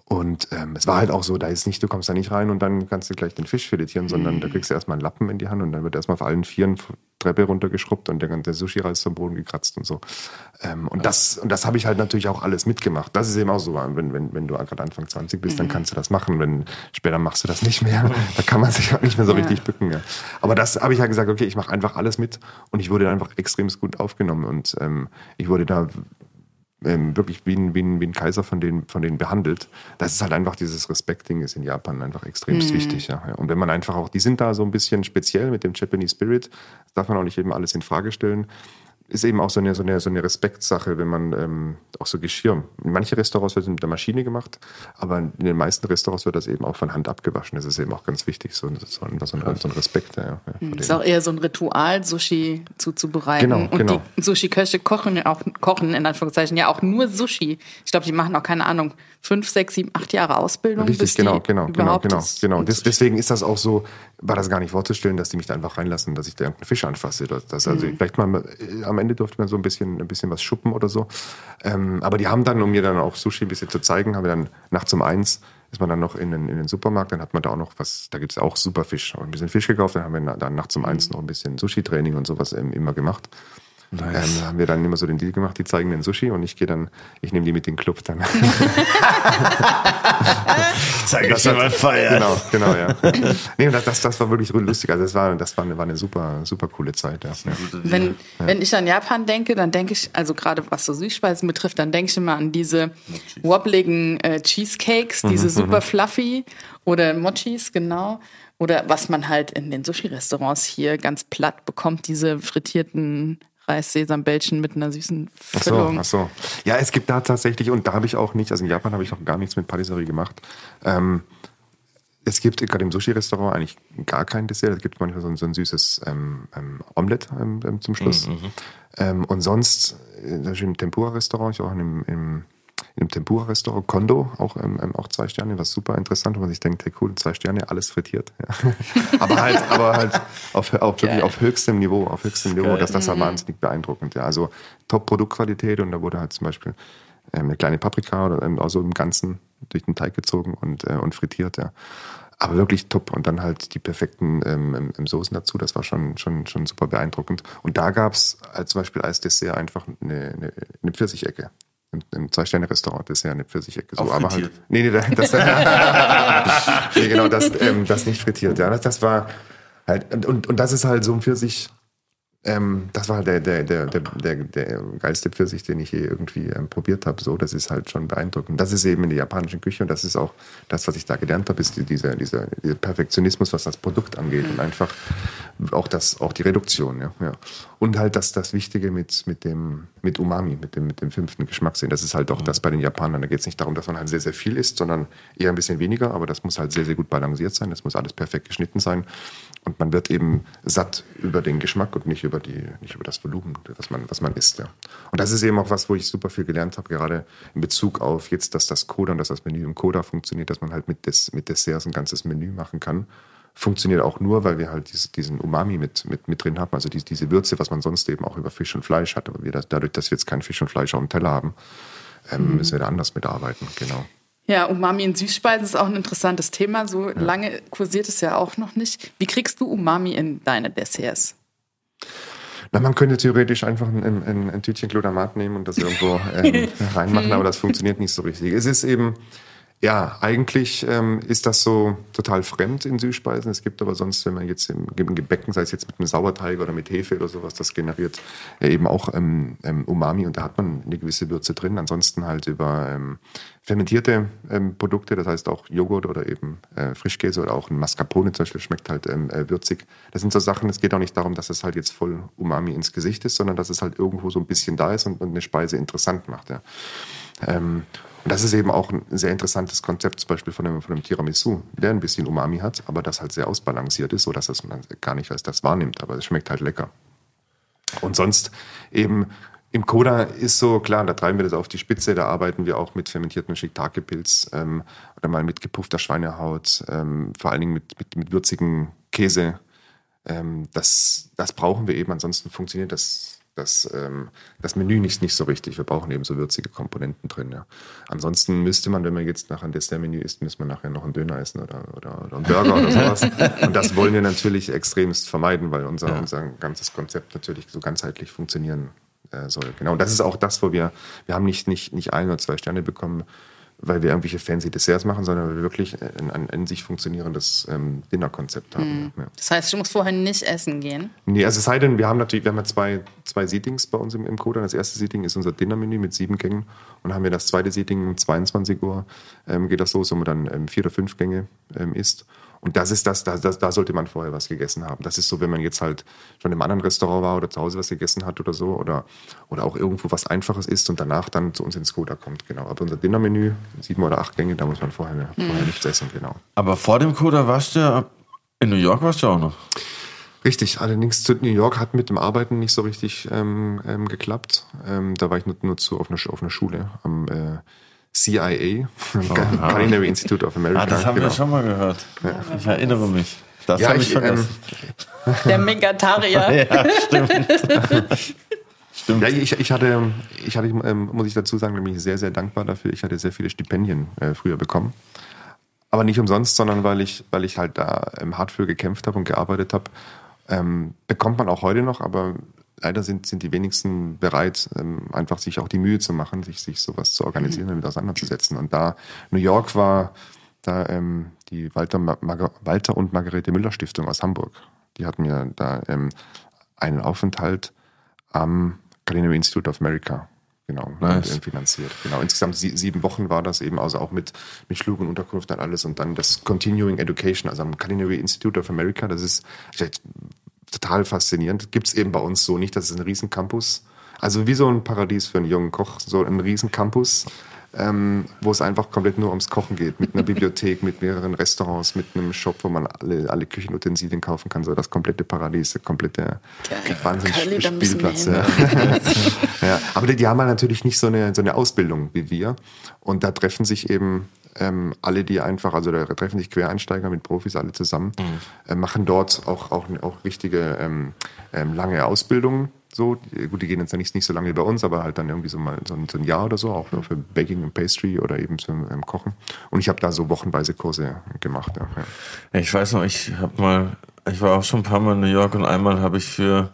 Und ähm, es war halt auch so, da ist nicht, du kommst da nicht rein und dann kannst du gleich den Fisch filetieren, sondern da kriegst du erstmal einen Lappen in die Hand und dann wird erstmal auf allen Vieren Treppe runtergeschrubbt und der, der Sushi-Reis zum Boden gekratzt und so. Ähm, und das, und das habe ich halt natürlich auch alles mitgemacht. Das ist eben auch so, wenn, wenn, wenn du gerade Anfang 20 bist, dann mhm. kannst du das machen. Wenn später machst du das nicht mehr, da kann man sich auch nicht mehr so ja. richtig bücken. Ja. Aber das habe ich halt gesagt, okay, ich mache einfach alles mit und ich wurde einfach extrem gut aufgenommen und ähm, ich wurde da ähm, wirklich wie ein, wie, ein, wie ein Kaiser von denen, von denen behandelt. Das ist halt einfach dieses Respektding ist in Japan einfach extrem mhm. wichtig. Ja. Und wenn man einfach auch, die sind da so ein bisschen speziell mit dem Japanese Spirit, das darf man auch nicht eben alles in Frage stellen ist eben auch so eine, so eine, so eine Respektsache, wenn man ähm, auch so Geschirr. In manchen Restaurants wird es mit der Maschine gemacht, aber in den meisten Restaurants wird das eben auch von Hand abgewaschen. Das ist eben auch ganz wichtig, so, so, ein, so, ein, so ein Respekt. Ja, ja, das hm, ist auch eher so ein Ritual, Sushi zuzubereiten. Genau, Und genau. die Sushi-Köche kochen auch, kochen in Anführungszeichen ja auch nur Sushi. Ich glaube, die machen auch keine Ahnung, fünf, sechs, sieben, acht Jahre Ausbildung. Richtig, genau, genau, genau, genau, genau. Des, deswegen ist das auch so, war das gar nicht vorzustellen, dass die mich da einfach reinlassen, dass ich da irgendeinen Fisch anfasse. Das, das also mhm. vielleicht mal äh, am Ende durfte man so ein bisschen, ein bisschen was schuppen oder so. Ähm, aber die haben dann, um mir dann auch Sushi ein bisschen zu zeigen, haben wir dann nachts um eins ist man dann noch in den, in den Supermarkt, dann hat man da auch noch was, da gibt es auch super Fisch. Ein bisschen Fisch gekauft, dann haben wir dann nachts um eins mhm. noch ein bisschen Sushi-Training und sowas immer gemacht. Nice. Ähm, haben wir dann immer so den Deal gemacht, die zeigen mir ein Sushi und ich gehe dann, ich nehme die mit in den Club dann. Zeig euch mal feiern. Genau, genau, ja. nee, das, das, das war wirklich lustig. Also das war, das war eine, war eine super, super coole Zeit. Ja. Wenn, ja. wenn ich an Japan denke, dann denke ich, also gerade was so Süßspeisen betrifft, dann denke ich immer an diese wobbligen äh, Cheesecakes, diese mhm, super mhm. fluffy oder Mochis, genau. Oder was man halt in den Sushi-Restaurants hier ganz platt bekommt, diese frittierten Reis-Sesambällchen mit einer süßen Füllung. Ach so, ach so. Ja, es gibt da tatsächlich, und da habe ich auch nicht, also in Japan habe ich noch gar nichts mit Patisserie gemacht. Ähm, es gibt gerade im Sushi-Restaurant eigentlich gar kein Dessert. Es gibt manchmal so ein, so ein süßes ähm, ähm, Omelette ähm, ähm zum Schluss. Mhm. mhm. Ähm, und sonst, äh, im Tempura-Restaurant, ich auch in einem, im in einem Tempura-Restaurant, Kondo, auch, ähm, ähm, auch zwei Sterne, was super interessant, wo man sich denkt, hey cool, zwei Sterne, alles frittiert. Ja. aber halt, aber halt auf, auf, wirklich auf höchstem Niveau, auf höchstem Niveau, das, das war mhm. wahnsinnig beeindruckend. Ja. Also Top-Produktqualität und da wurde halt zum Beispiel ähm, eine kleine Paprika oder ähm, also im Ganzen durch den Teig gezogen und, äh, und frittiert, ja. Aber wirklich top. Und dann halt die perfekten ähm, ähm Soßen dazu. Das war schon, schon, schon super beeindruckend. Und da gab es halt zum Beispiel als Dessert einfach eine, eine, eine Pfirsichecke im, im Zwei-Sterne-Restaurant ist ja eine Pfirsichecke. So, aber halt, nee, nee, das, nee, genau, das, ähm, das nicht frittiert. Ja, das, das war halt, und, und, und das ist halt so ein Pfirsich, ähm, das war der, der, der, der, der, der geilste Pfirsich, den ich je irgendwie ähm, probiert habe. So, das ist halt schon beeindruckend. Das ist eben in der japanischen Küche und das ist auch das, was ich da gelernt habe, ist dieser, dieser, dieser Perfektionismus, was das Produkt angeht und einfach auch das, auch die Reduktion, ja. ja. Und halt das, das Wichtige mit, mit dem, mit Umami, mit dem, mit dem fünften Geschmackssinn. Das ist halt auch das bei den Japanern. Da geht es nicht darum, dass man halt sehr, sehr viel isst, sondern eher ein bisschen weniger, aber das muss halt sehr, sehr gut balanciert sein. Das muss alles perfekt geschnitten sein. Und man wird eben satt über den Geschmack und nicht über, die, nicht über das Volumen, was man, was man isst. Ja. Und das ist eben auch was, wo ich super viel gelernt habe, gerade in Bezug auf jetzt, dass das Coda und dass das Menü im Coda funktioniert, dass man halt mit, des, mit Desserts ein ganzes Menü machen kann. Funktioniert auch nur, weil wir halt diese, diesen Umami mit, mit, mit drin haben, also die, diese Würze, was man sonst eben auch über Fisch und Fleisch hat. Aber wir das, dadurch, dass wir jetzt kein Fisch und Fleisch auf dem Teller haben, ähm, mhm. müssen wir da anders mitarbeiten. Genau. Ja, Umami in Süßspeisen ist auch ein interessantes Thema. So ja. lange kursiert es ja auch noch nicht. Wie kriegst du Umami in deine Desserts? Na, man könnte theoretisch einfach ein, ein, ein Tütchen Glutamat nehmen und das irgendwo ähm, reinmachen, aber das funktioniert nicht so richtig. Es ist eben, ja, eigentlich ähm, ist das so total fremd in Süßspeisen. Es gibt aber sonst, wenn man jetzt im, im Gebäcken, sei es jetzt mit einem Sauerteig oder mit Hefe oder sowas, das generiert ja eben auch ähm, ähm, Umami und da hat man eine gewisse Würze drin. Ansonsten halt über ähm, fermentierte ähm, Produkte, das heißt auch Joghurt oder eben äh, Frischkäse oder auch ein Mascarpone zum Beispiel schmeckt halt ähm, äh, würzig. Das sind so Sachen, es geht auch nicht darum, dass es halt jetzt voll Umami ins Gesicht ist, sondern dass es halt irgendwo so ein bisschen da ist und, und eine Speise interessant macht. Ja. Und das ist eben auch ein sehr interessantes Konzept, zum Beispiel von einem, von einem Tiramisu, der ein bisschen Umami hat, aber das halt sehr ausbalanciert ist, sodass es man gar nicht als das wahrnimmt, aber es schmeckt halt lecker. Und sonst eben im Koda ist so, klar, da treiben wir das auf die Spitze, da arbeiten wir auch mit fermentierten Shiitake-Pilz ähm, oder mal mit gepuffter Schweinehaut, ähm, vor allen Dingen mit, mit, mit würzigen Käse. Ähm, das, das brauchen wir eben, ansonsten funktioniert das das, ähm, das Menü nicht, nicht so richtig. Wir brauchen eben so würzige Komponenten drin. Ja. Ansonsten müsste man, wenn man jetzt nach einem Dessertmenü isst, müsste man nachher noch einen Döner essen oder, oder, oder einen Burger oder sowas. Und das wollen wir natürlich extremst vermeiden, weil unser, ja. unser ganzes Konzept natürlich so ganzheitlich funktionieren äh, soll. Genau. Und das ist auch das, wo wir, wir haben nicht, nicht, nicht ein oder zwei Sterne bekommen, weil wir irgendwelche fancy Desserts machen, sondern weil wir wirklich ein, ein in sich funktionierendes ähm, Dinnerkonzept haben. Mhm. Ja. Das heißt, du musst vorher nicht essen gehen? Nee, also es sei denn, wir haben natürlich, wir haben ja zwei, zwei Seatings bei uns im, im Coda. Das erste Seating ist unser Dinnermenü mit sieben Gängen und haben wir das zweite Seating um 22 Uhr ähm, geht das so, wo man dann ähm, vier oder fünf Gänge ähm, isst. Und das ist das, da, das, da sollte man vorher was gegessen haben. Das ist so, wenn man jetzt halt schon im anderen Restaurant war oder zu Hause was gegessen hat oder so oder, oder auch irgendwo was Einfaches isst und danach dann zu uns ins Skoda kommt, genau. Aber unser Dinnermenü, sieben oder acht Gänge, da muss man vorher, mhm. vorher nichts essen, genau. Aber vor dem Koda warst du in New York warst du auch noch? Richtig, allerdings zu New York hat mit dem Arbeiten nicht so richtig ähm, ähm, geklappt. Ähm, da war ich nur, nur zu auf einer, auf einer Schule am äh, CIA, oh, Culinary Institute of America. Ah, das haben genau. wir schon mal gehört. Ja. Ich erinnere mich. Das ja, habe ich, ich vergessen. Ähm, Der Megatarier. ja, stimmt. stimmt. Ja, ich, ich hatte, ich hatte ähm, muss ich dazu sagen, bin ich sehr, sehr dankbar dafür. Ich hatte sehr viele Stipendien äh, früher bekommen. Aber nicht umsonst, sondern weil ich, weil ich halt da ähm, hart für gekämpft habe und gearbeitet habe. Ähm, bekommt man auch heute noch, aber leider sind, sind die wenigsten bereit, ähm, einfach sich auch die Mühe zu machen, sich, sich sowas zu organisieren, damit auseinanderzusetzen. Und da New York war, da ähm, die Walter, Mar Walter und Margarete Müller Stiftung aus Hamburg, die hat mir da ähm, einen Aufenthalt am Culinary Institute of America genau nice. finanziert. Genau, insgesamt sie, sieben Wochen war das eben, also auch mit, mit Flug und Unterkunft und alles und dann das Continuing Education, also am Culinary Institute of America, das ist total faszinierend. Gibt es eben bei uns so nicht, das ist ein Riesencampus. Also wie so ein Paradies für einen jungen Koch, so ein Riesencampus ähm, wo es einfach komplett nur ums Kochen geht, mit einer Bibliothek, mit mehreren Restaurants, mit einem Shop, wo man alle, alle Küchenutensilien kaufen kann, so das komplette Paradies, der komplette Wahnsinnsspielplatz. Ja. ja. Aber die, die, haben halt natürlich nicht so eine, so eine Ausbildung wie wir und da treffen sich eben ähm, alle, die einfach, also da treffen sich Quereinsteiger mit Profis alle zusammen, mhm. äh, machen dort auch, auch, auch richtige ähm, ähm, lange Ausbildungen so, gut, die gehen jetzt nicht, nicht so lange wie bei uns, aber halt dann irgendwie so mal so ein, so ein Jahr oder so, auch nur für Baking und Pastry oder eben für ähm, Kochen. Und ich habe da so wochenweise Kurse gemacht. Ja, ja. Ich weiß noch, ich habe mal, ich war auch schon ein paar Mal in New York und einmal habe ich für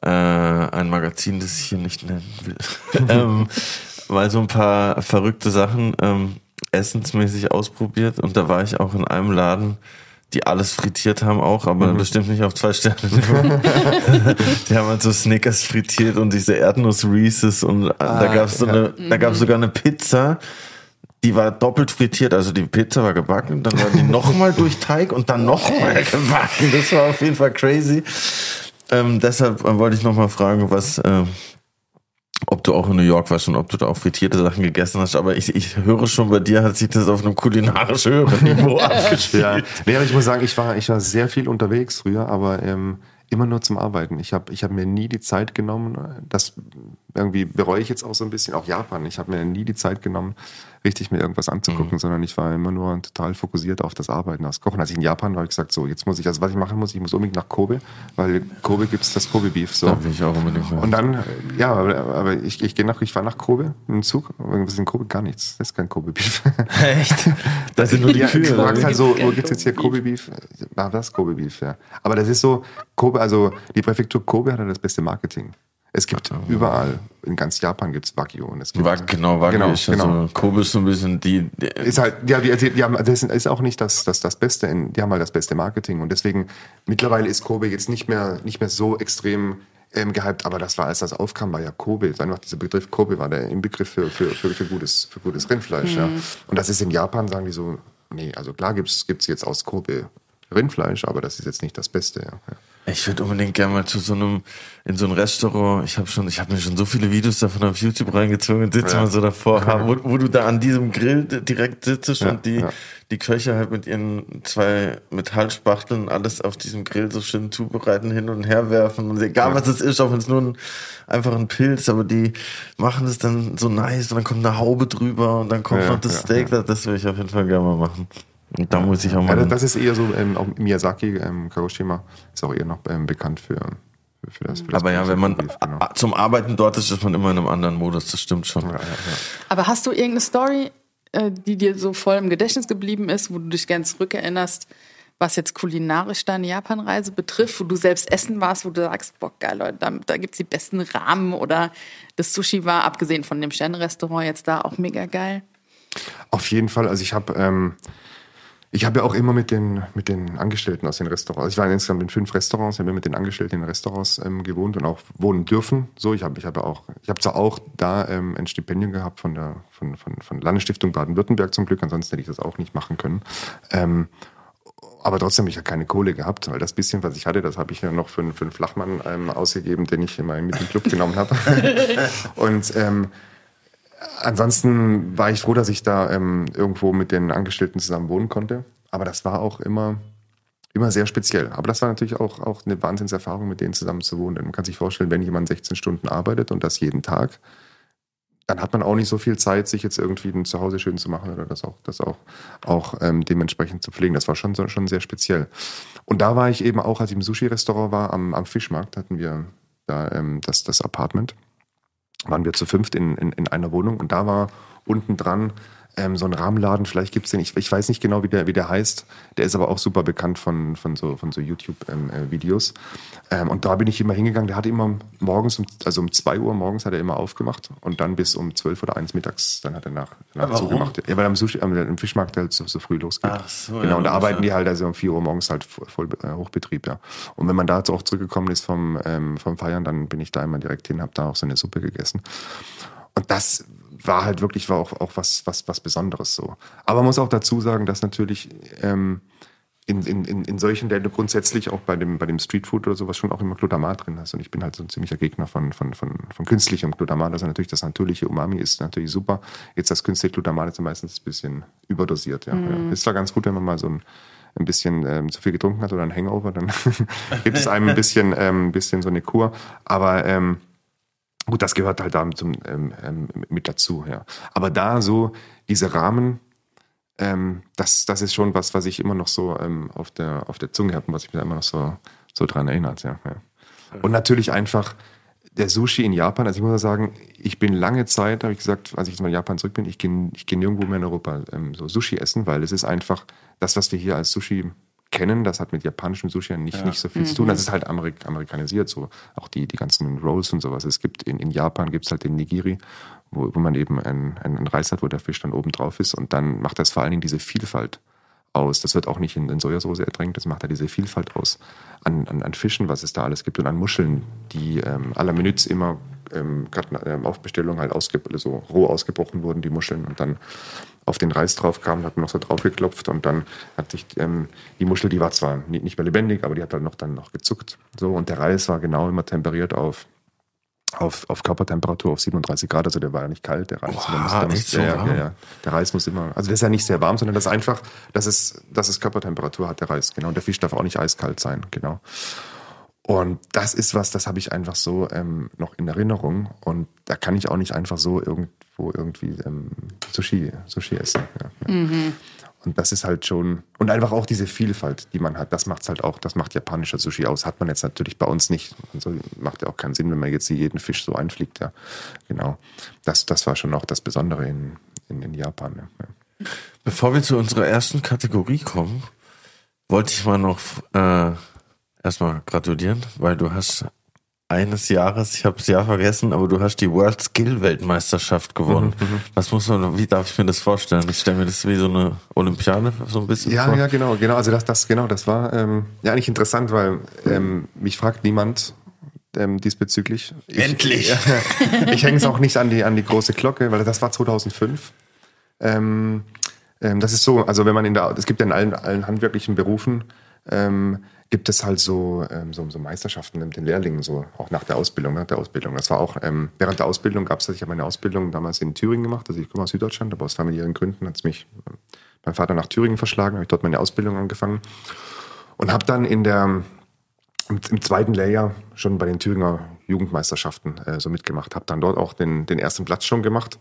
äh, ein Magazin, das ich hier nicht nennen will, ähm, mal so ein paar verrückte Sachen ähm, essensmäßig ausprobiert und da war ich auch in einem Laden, die alles frittiert haben auch, aber mhm. bestimmt nicht auf zwei Sterne. die haben halt so Snickers frittiert und diese Erdnuss Reese's und ah, da gab es so eine, da gab sogar eine Pizza, die war doppelt frittiert, also die Pizza war gebacken, dann war die nochmal durch Teig und dann nochmal gebacken. Das war auf jeden Fall crazy. Ähm, deshalb wollte ich nochmal fragen, was ähm, ob du auch in New York warst und ob du da auch frittierte Sachen gegessen hast. Aber ich, ich höre schon, bei dir hat sich das auf einem kulinarisch höheren Niveau abgespielt. Ja. Nee, aber ich muss sagen, ich war, ich war sehr viel unterwegs früher, aber ähm, immer nur zum Arbeiten. Ich habe ich hab mir nie die Zeit genommen, das irgendwie bereue ich jetzt auch so ein bisschen, auch Japan. Ich habe mir nie die Zeit genommen, richtig mir irgendwas anzugucken, mhm. sondern ich war immer nur total fokussiert auf das Arbeiten, das Kochen. Als ich in Japan war, habe ich gesagt, so, jetzt muss ich, also was ich machen muss, ich muss unbedingt nach Kobe, weil Kobe gibt es das Kobe-Beef. So. Da ich auch unbedingt Und dann, ja, aber, aber ich, ich gehe nach, ich fahre nach Kobe mit dem Zug, was ist in Kobe? Gar nichts. Das ist kein Kobe-Beef. Echt? Das sind nur die Kühe. Du fragst halt so, wo gibt es jetzt hier Kobe-Beef? Na, das Kobe-Beef, ja. Aber das ist so, Kobe, also die Präfektur Kobe hat ja das beste Marketing. Es gibt überall, in ganz Japan gibt es Wagyu. Und es gibt, Wag, genau, Wagyu genau, ist genau. Also, Kobe ist so ein bisschen die, die Ist halt, ja, die, die, die haben, das ist auch nicht das, das, das Beste, in, die haben halt das beste Marketing. Und deswegen, mittlerweile ist Kobe jetzt nicht mehr, nicht mehr so extrem ähm, gehypt, aber das war, als das aufkam, war ja Kobe. Einfach dieser Begriff Kobe war der Inbegriff für, für, für, für, gutes, für gutes Rindfleisch. Mhm. Ja. Und das ist in Japan, sagen die so, nee, also klar gibt's gibt's jetzt aus Kobe Rindfleisch, aber das ist jetzt nicht das Beste. Ja. Ich würde unbedingt gerne mal zu so einem, in so ein Restaurant, ich habe schon, ich habe mir schon so viele Videos davon auf YouTube reingezogen und sitze ja. mal so davor, wo, wo, du da an diesem Grill direkt sitzt ja, und die, ja. die Köche halt mit ihren zwei Metallspachteln alles auf diesem Grill so schön zubereiten, hin und her werfen und egal was es ist, auch wenn es nur ein, einfach ein Pilz, aber die machen es dann so nice und dann kommt eine Haube drüber und dann kommt noch das Steak, das, das will ich auf jeden Fall gerne mal machen. Und da muss ich auch mal. Ja, das ist eher so, ähm, auch Miyazaki, ähm, Kagoshima, ist auch eher noch ähm, bekannt für, für das. Für das Aber ja, wenn man genau. zum Arbeiten dort ist, ist man immer in einem anderen Modus, das stimmt schon. Ja, ja, Aber hast du irgendeine Story, äh, die dir so voll im Gedächtnis geblieben ist, wo du dich gern zurückerinnerst, was jetzt kulinarisch deine Japanreise betrifft, wo du selbst essen warst, wo du sagst, boah, geil, Leute, da, da gibt es die besten Rahmen oder das Sushi war, abgesehen von dem Sternrestaurant, jetzt da auch mega geil? Auf jeden Fall. Also ich habe ähm, ich habe ja auch immer mit den, mit den Angestellten aus den Restaurants, ich war insgesamt in fünf Restaurants, ich habe mit den Angestellten in den Restaurants ähm, gewohnt und auch wohnen dürfen. So, ich habe ich habe auch, ich habe zwar auch da ähm, ein Stipendium gehabt von der von, von, von Landesstiftung Baden-Württemberg zum Glück, ansonsten hätte ich das auch nicht machen können. Ähm, aber trotzdem habe ich ja keine Kohle gehabt, weil das bisschen, was ich hatte, das habe ich ja noch für, für einen Flachmann ähm, ausgegeben, den ich immer mit dem Club genommen habe. und ähm, ansonsten war ich froh, dass ich da ähm, irgendwo mit den Angestellten zusammen wohnen konnte. Aber das war auch immer, immer sehr speziell. Aber das war natürlich auch, auch eine Wahnsinnserfahrung, mit denen zusammen zu wohnen. Denn man kann sich vorstellen, wenn jemand 16 Stunden arbeitet und das jeden Tag, dann hat man auch nicht so viel Zeit, sich jetzt irgendwie ein Zuhause schön zu machen oder das auch, das auch, auch ähm, dementsprechend zu pflegen. Das war schon, schon sehr speziell. Und da war ich eben auch, als ich im Sushi-Restaurant war, am, am Fischmarkt, hatten wir da ähm, das, das Apartment waren wir zu fünft in, in, in einer Wohnung und da war unten dran ähm, so ein Rahmenladen, vielleicht gibt's den, ich, ich weiß nicht genau, wie der, wie der heißt. Der ist aber auch super bekannt von, von so, von so YouTube-Videos. Ähm, äh, ähm, und da bin ich immer hingegangen. Der hatte immer morgens, um, also um zwei Uhr morgens hat er immer aufgemacht und dann bis um zwölf oder eins mittags, dann hat er nach, nach zugemacht. Ja, weil am, Sushi, am Fischmarkt halt so, so früh losgeht. Ach so, genau, ja, und da arbeiten die halt also um vier Uhr morgens halt voll äh, Hochbetrieb, ja. Und wenn man da auch zurückgekommen ist vom, ähm, vom Feiern, dann bin ich da immer direkt hin, habe da auch so eine Suppe gegessen. Und das war halt wirklich war auch, auch was, was, was Besonderes so. Aber man muss auch dazu sagen, dass natürlich ähm, in, in, in solchen Läden grundsätzlich auch bei dem, bei dem Streetfood oder sowas schon auch immer Glutamat drin hast. Und ich bin halt so ein ziemlicher Gegner von, von, von, von künstlichem Glutamat. Also natürlich das natürliche Umami ist natürlich super. Jetzt das künstliche Glutamat ist meistens ein bisschen überdosiert. Ja. Mhm. ja. Ist zwar ganz gut, wenn man mal so ein, ein bisschen ähm, zu viel getrunken hat oder ein Hangover, dann gibt es einem ein bisschen, ähm, bisschen so eine Kur. Aber ähm, Gut, das gehört halt da zum, ähm, ähm, mit dazu, ja. Aber da so diese Rahmen, ähm, das, das ist schon was, was ich immer noch so ähm, auf, der, auf der Zunge habe und was mich da immer noch so, so dran erinnert, ja, ja. Und natürlich einfach der Sushi in Japan. Also ich muss sagen, ich bin lange Zeit, habe ich gesagt, als ich mal in Japan zurück bin, ich gehe ich geh nirgendwo mehr in Europa ähm, so Sushi essen, weil es ist einfach das, was wir hier als Sushi kennen. Das hat mit japanischem Sushi nicht, ja. nicht so viel mhm. zu tun. Das ist halt Amerik amerikanisiert, so auch die, die ganzen Rolls und sowas. Es gibt in, in Japan gibt es halt den Nigiri, wo, wo man eben einen, einen Reis hat, wo der Fisch dann oben drauf ist. Und dann macht das vor allen Dingen diese Vielfalt aus. Das wird auch nicht in, in Sojasauce ertränkt, das macht da diese Vielfalt aus an, an, an Fischen, was es da alles gibt und an Muscheln, die ähm, à la Minute immer ähm, gerade ähm, auf Bestellung halt ausge so roh ausgebrochen wurden, die Muscheln und dann auf den Reis drauf kam, hat man noch so drauf geklopft und dann hat sich ähm, die Muschel, die war zwar nicht mehr lebendig, aber die hat halt noch dann noch gezuckt. So und der Reis war genau immer temperiert auf auf, auf Körpertemperatur auf 37 Grad, also der war ja nicht kalt, der Reis. Boah, muss, der, muss, so ja, ja, ja, der Reis muss immer, also der ist ja nicht sehr warm, sondern das ist einfach, dass es, dass es Körpertemperatur hat, der Reis, genau. Und der Fisch darf auch nicht eiskalt sein, genau. Und das ist was, das habe ich einfach so ähm, noch in Erinnerung. Und da kann ich auch nicht einfach so irgendwo irgendwie ähm, Sushi, Sushi essen. Ja, mhm. Und das ist halt schon, und einfach auch diese Vielfalt, die man hat, das macht es halt auch, das macht japanischer Sushi aus. Hat man jetzt natürlich bei uns nicht. Also macht ja auch keinen Sinn, wenn man jetzt jeden Fisch so einfliegt. Ja, genau. Das, das war schon auch das Besondere in, in, in Japan. Ja. Bevor wir zu unserer ersten Kategorie kommen, wollte ich mal noch äh, erstmal gratulieren, weil du hast eines Jahres, ich habe das Jahr vergessen, aber du hast die World Skill Weltmeisterschaft gewonnen. Mhm, mhm, Was muss man, wie darf ich mir das vorstellen? Ich stelle mir das wie so eine Olympiade so ein bisschen ja, vor. Ja, ja, genau, genau. Also das, das, genau, das war ähm, ja eigentlich interessant, weil ähm, mich fragt niemand ähm, diesbezüglich. Ich, Endlich. Ja, ich hänge es auch nicht an die an die große Glocke, weil das war 2005. Ähm, ähm, das ist so, also wenn man in der, es gibt ja in allen, allen handwerklichen Berufen ähm, gibt es halt so, ähm, so, so, Meisterschaften mit den Lehrlingen, so auch nach der Ausbildung, nach der Ausbildung. Das war auch, ähm, während der Ausbildung gab es ich habe meine Ausbildung damals in Thüringen gemacht, also ich komme aus Süddeutschland, aber aus familiären Gründen hat es mich äh, mein Vater nach Thüringen verschlagen, habe ich dort meine Ausbildung angefangen und habe dann in der, im, im, zweiten Lehrjahr schon bei den Thüringer Jugendmeisterschaften äh, so mitgemacht, habe dann dort auch den, den ersten Platz schon gemacht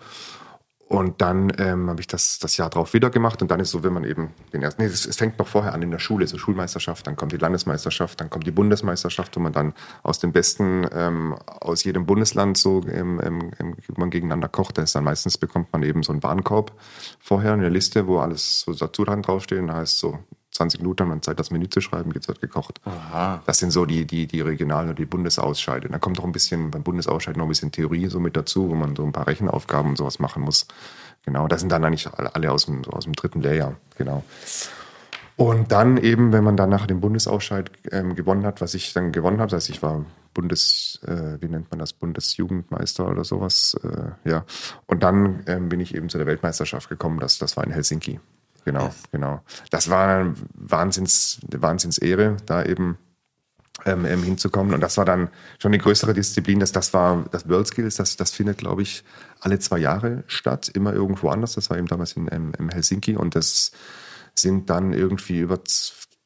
und dann ähm, habe ich das das Jahr drauf wieder gemacht und dann ist so, wenn man eben den ersten, nee, es, es, fängt noch vorher an in der Schule, so Schulmeisterschaft, dann kommt die Landesmeisterschaft, dann kommt die Bundesmeisterschaft, wo man dann aus den Besten ähm, aus jedem Bundesland so ähm, ähm, man gegeneinander kocht. Da ist dann meistens bekommt man eben so einen Warenkorb vorher, eine Liste, wo alles so dazu dran draufsteht und da heißt so 20 Minuten haben wir Zeit, das Menü zu schreiben, jetzt wird gekocht. Aha. Das sind so die, die, die Regionalen und die Bundesausscheide. Da kommt auch ein bisschen beim Bundesausscheid noch ein bisschen Theorie so mit dazu, wo man so ein paar Rechenaufgaben und sowas machen muss. Genau, das sind dann eigentlich alle aus dem, aus dem dritten Lehrjahr, genau. Und dann eben, wenn man dann nach dem Bundesausscheid ähm, gewonnen hat, was ich dann gewonnen habe, das heißt, ich war Bundes, äh, wie nennt man das, Bundesjugendmeister oder sowas, äh, ja. Und dann ähm, bin ich eben zu der Weltmeisterschaft gekommen, das, das war in Helsinki. Genau, yes. genau. Das war eine Wahnsinns, Wahnsinnsehre, da eben ähm, ähm, hinzukommen. Und das war dann schon eine größere Disziplin. Das, das war das World Skills, das, das findet, glaube ich, alle zwei Jahre statt, immer irgendwo anders. Das war eben damals in, in, in Helsinki und das sind dann irgendwie über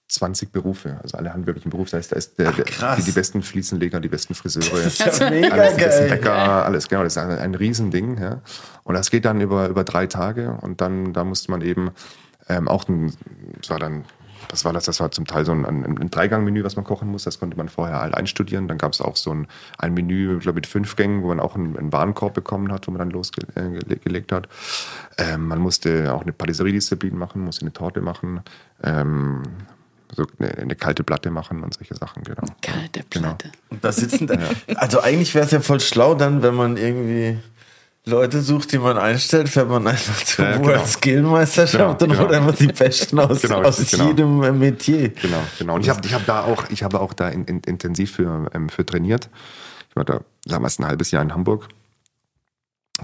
20 Berufe, also alle handwerklichen Berufe. Das heißt, da ist der, Ach, die, die, besten Fliesenleger, die besten Friseure, das ist ja mega alles, geil. Bäcker, alles, genau, das ist ein, ein Riesending. Ja. Und das geht dann über, über drei Tage und dann, da musste man eben ähm, auch, es war dann was war das? Das war zum Teil so ein, ein, ein Dreigang-Menü, was man kochen muss. Das konnte man vorher halt einstudieren. Dann gab es auch so ein, ein Menü, glaube mit fünf Gängen, wo man auch einen, einen Warenkorb bekommen hat, wo man dann losgelegt äh, hat. Ähm, man musste auch eine Patisserie-Disziplin machen, musste eine Torte machen. Ähm, so eine, eine, kalte Platte machen und solche Sachen, genau. Kalte genau. Platte. Genau. Und da sitzen da, also eigentlich wäre es ja voll schlau dann, wenn man irgendwie Leute sucht, die man einstellt, fährt man einfach zur ja, World genau. Skill Meisterschaft genau, und holt genau. einfach die Besten aus, genau, aus genau. jedem Metier. Genau, genau. Und ich habe ich hab da auch, ich habe auch da in, in, intensiv für, ähm, für trainiert. Ich war da damals ein halbes Jahr in Hamburg.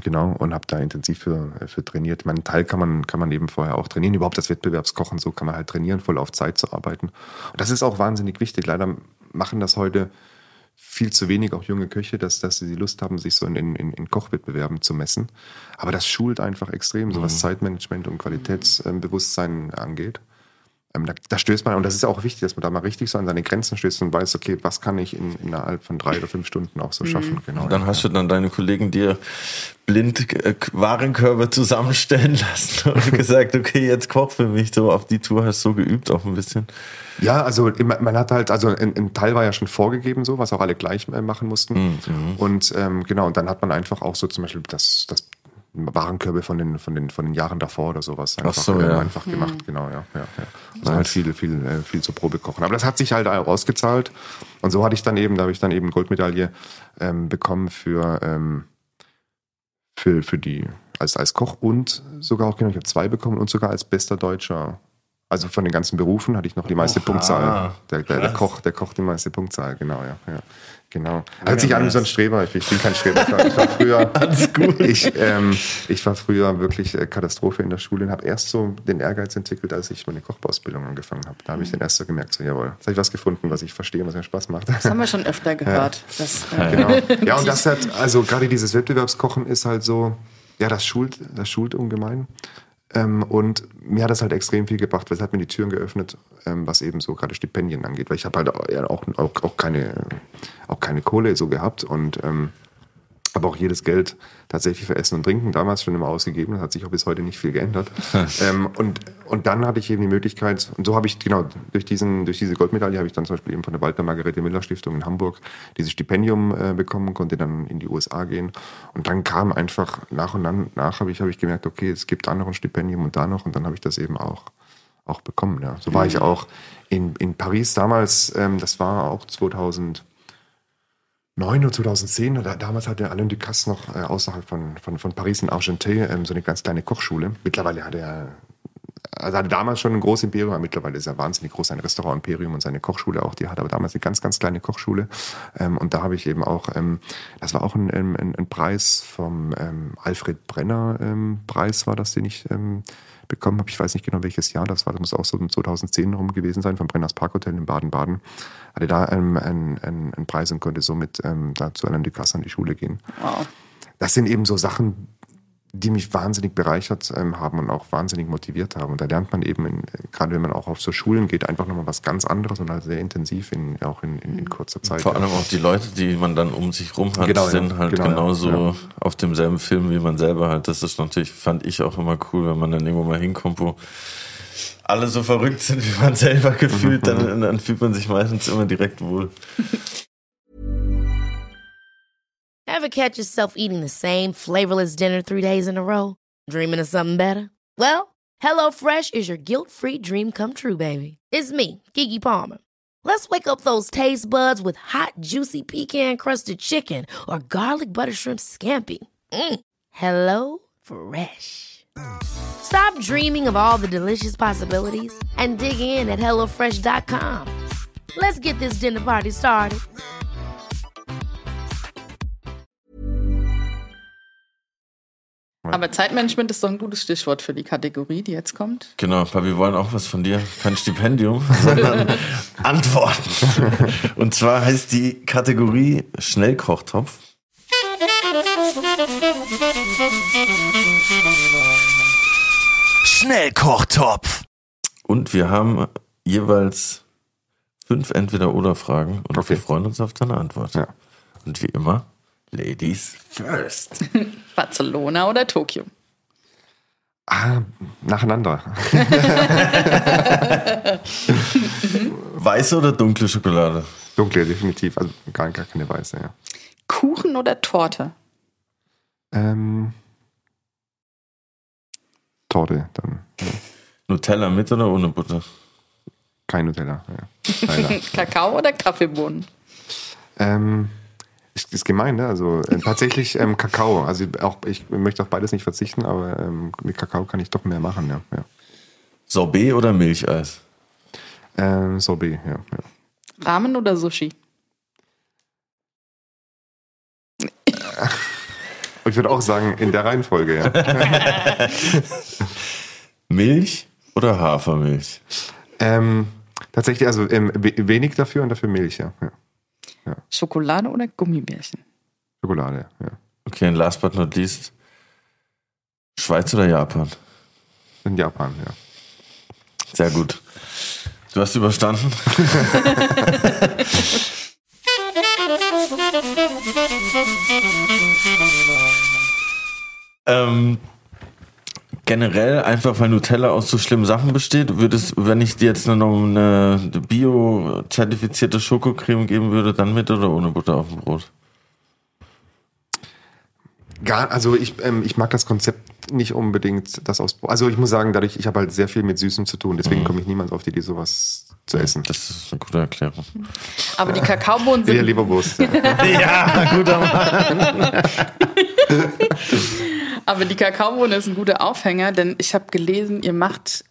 Genau, und habe da intensiv für, für trainiert. Meinen Teil kann man, kann man eben vorher auch trainieren. Überhaupt das Wettbewerbskochen, so kann man halt trainieren, voll auf Zeit zu arbeiten. Und das ist auch wahnsinnig wichtig. Leider machen das heute viel zu wenig auch junge Köche, dass, dass sie die Lust haben, sich so in, in, in Kochwettbewerben zu messen. Aber das schult einfach extrem, so was mhm. Zeitmanagement und Qualitätsbewusstsein angeht. Ähm, da, da, stößt man, und das ist auch wichtig, dass man da mal richtig so an seine Grenzen stößt und weiß, okay, was kann ich in, innerhalb von drei oder fünf Stunden auch so mhm. schaffen. Genau. Und dann hast du dann deine Kollegen dir blind äh, Warenkörbe zusammenstellen lassen und gesagt, okay, jetzt koch für mich. So auf die Tour hast du so geübt auch ein bisschen. Ja, also man hat halt, also ein, ein, Teil war ja schon vorgegeben, so, was auch alle gleich äh, machen mussten. Mhm. Und ähm, genau, und dann hat man einfach auch so zum Beispiel das, das Warenkörbe von den, von den, von den Jahren davor oder sowas einfach, so, ja. einfach gemacht, mhm. genau, ja. ja, ja. Nice. halt viel, viel, äh, viel zur Probe kochen. Aber das hat sich halt ausgezahlt. Und so hatte ich dann eben, da habe ich dann eben Goldmedaille ähm, bekommen für, ähm, für, für die, als, als Koch und sogar auch, genau, ich habe zwei bekommen und sogar als bester Deutscher also von den ganzen Berufen hatte ich noch die meiste Oha, Punktzahl. Der, der, der, Koch, der Koch die meiste Punktzahl, genau, ja. ja. Genau. Hört sich an wie so ein Streber. Ich, ich bin kein Streber. Ich war früher, Alles gut. Ich, ähm, ich war früher wirklich äh, Katastrophe in der Schule und habe erst so den Ehrgeiz entwickelt, als ich meine Kochbausbildung angefangen habe. Da habe ich dann erst so gemerkt, so jawohl, jetzt habe ich was gefunden, was ich verstehe, was mir Spaß macht. Das haben wir schon öfter gehört. Ja. Das, äh genau. Ja, und das hat, also gerade dieses Wettbewerbskochen ist halt so, ja, das schult, das schult ungemein. Ähm, und mir hat das halt extrem viel gebracht, weil es hat mir die Türen geöffnet, ähm, was eben so gerade Stipendien angeht, weil ich habe halt auch, auch, auch, keine, auch keine Kohle so gehabt. Und ähm, aber auch jedes Geld tatsächlich für Essen und Trinken damals schon immer ausgegeben. Das hat sich auch bis heute nicht viel geändert. ähm, und, und dann hatte ich eben die Möglichkeit, und so habe ich, genau, durch, diesen, durch diese Goldmedaille habe ich dann zum Beispiel eben von der Walter Margarete Miller Stiftung in Hamburg dieses Stipendium äh, bekommen, konnte dann in die USA gehen. Und dann kam einfach nach und nach, habe ich, habe ich gemerkt, okay, es gibt da noch ein Stipendium und da noch. Und dann habe ich das eben auch, auch bekommen. Ja. So war ich auch in, in Paris damals, ähm, das war auch 2000 2009 oder 2010, da, damals hatte Alain Ducasse noch äh, außerhalb von, von, von Paris in Argenteuil ähm, so eine ganz kleine Kochschule. Mittlerweile hat er, also hatte damals schon ein großes Imperium, aber mittlerweile ist er wahnsinnig groß, sein Restaurant-Imperium und seine Kochschule auch. Die hat aber damals eine ganz, ganz kleine Kochschule. Ähm, und da habe ich eben auch, ähm, das war auch ein, ein, ein Preis vom ähm, Alfred Brenner ähm, war das, den ich ähm, bekommen habe. Ich weiß nicht genau, welches Jahr das war. Das muss auch so 2010 rum gewesen sein, vom Brenners Parkhotel in Baden-Baden. Hatte da ähm, einen, einen, einen Preis und konnte somit ähm, da zu Alain Ducasse an die Schule gehen. Wow. Das sind eben so Sachen, die mich wahnsinnig bereichert ähm, haben und auch wahnsinnig motiviert haben. Und da lernt man eben, in, gerade wenn man auch auf so Schulen geht, einfach nochmal was ganz anderes und halt sehr intensiv in, auch in, in, in kurzer Zeit. Vor allem auch die Leute, die man dann um sich rum hat, genau, sind ja, halt genau, genauso ja. auf demselben Film wie man selber halt. Das ist natürlich, fand ich auch immer cool, wenn man dann irgendwo mal hinkommt, wo alle so verrückt sind wie man selber gefühlt, dann, dann fühlt man sich meistens immer direkt wohl. Ever catch yourself eating the same flavorless dinner three days in a row? Dreaming of something better? Well, HelloFresh is your guilt-free dream come true, baby. It's me, Kiki Palmer. Let's wake up those taste buds with hot, juicy pecan-crusted chicken or garlic butter shrimp scampi. Mm. Hello Fresh. Stop dreaming of all the delicious possibilities and dig in at HelloFresh.com. Let's get this dinner party started. Aber Zeitmanagement ist doch ein gutes Stichwort für die Kategorie, die jetzt kommt. Genau, weil wir wollen auch was von dir. Kein Stipendium, sondern Antworten. Und zwar heißt die Kategorie Schnellkochtopf. Schnellkochtopf. Und wir haben jeweils fünf Entweder-Oder-Fragen und okay. wir freuen uns auf deine Antwort. Ja. Und wie immer Ladies first. Barcelona oder Tokio? Ah, nacheinander. Weiße oder dunkle Schokolade? Dunkle, definitiv. Also gar, gar keine weiße, ja. Kuchen oder Torte? Ähm, Torte dann. Ja. Nutella mit oder ohne Butter? Kein Nutella, ja. Kakao oder Kaffeebohnen? ähm, ist, ist gemein, ne? Also äh, tatsächlich ähm, Kakao. Also auch ich möchte auf beides nicht verzichten, aber ähm, mit Kakao kann ich doch mehr machen, ja. ja. Sorbet oder Milcheis? Ähm, Sorbet, ja, ja. Ramen oder Sushi? Ich würde auch sagen, in der Reihenfolge, ja. Milch oder Hafermilch? ähm, tatsächlich, also ähm, we- wenig dafür und dafür Milch, ja. ja. Schokolade oder Gummibärchen? Schokolade, ja. Okay, und last but not least, Schweiz oder Japan? In Japan, ja. Sehr gut. Du hast überstanden. ähm, generell, einfach weil Nutella aus so schlimmen Sachen besteht, würdest, wenn ich dir jetzt nur noch eine bio-zertifizierte Schokocreme geben würde, dann mit oder ohne Butter auf dem Brot? Gar, also ich, ähm, ich mag das Konzept nicht unbedingt, das aus. Also ich muss sagen, dadurch, ich habe halt sehr viel mit Süßem zu tun, deswegen komme ich niemals auf die Idee, sowas zu essen. Das ist eine gute Erklärung. Aber die Kakaobohnen Eher sind, Leberwurst. Ja. ja, guter Mann. aber die Kakaobohne ist ein guter Aufhänger, denn ich habe gelesen, ihr macht,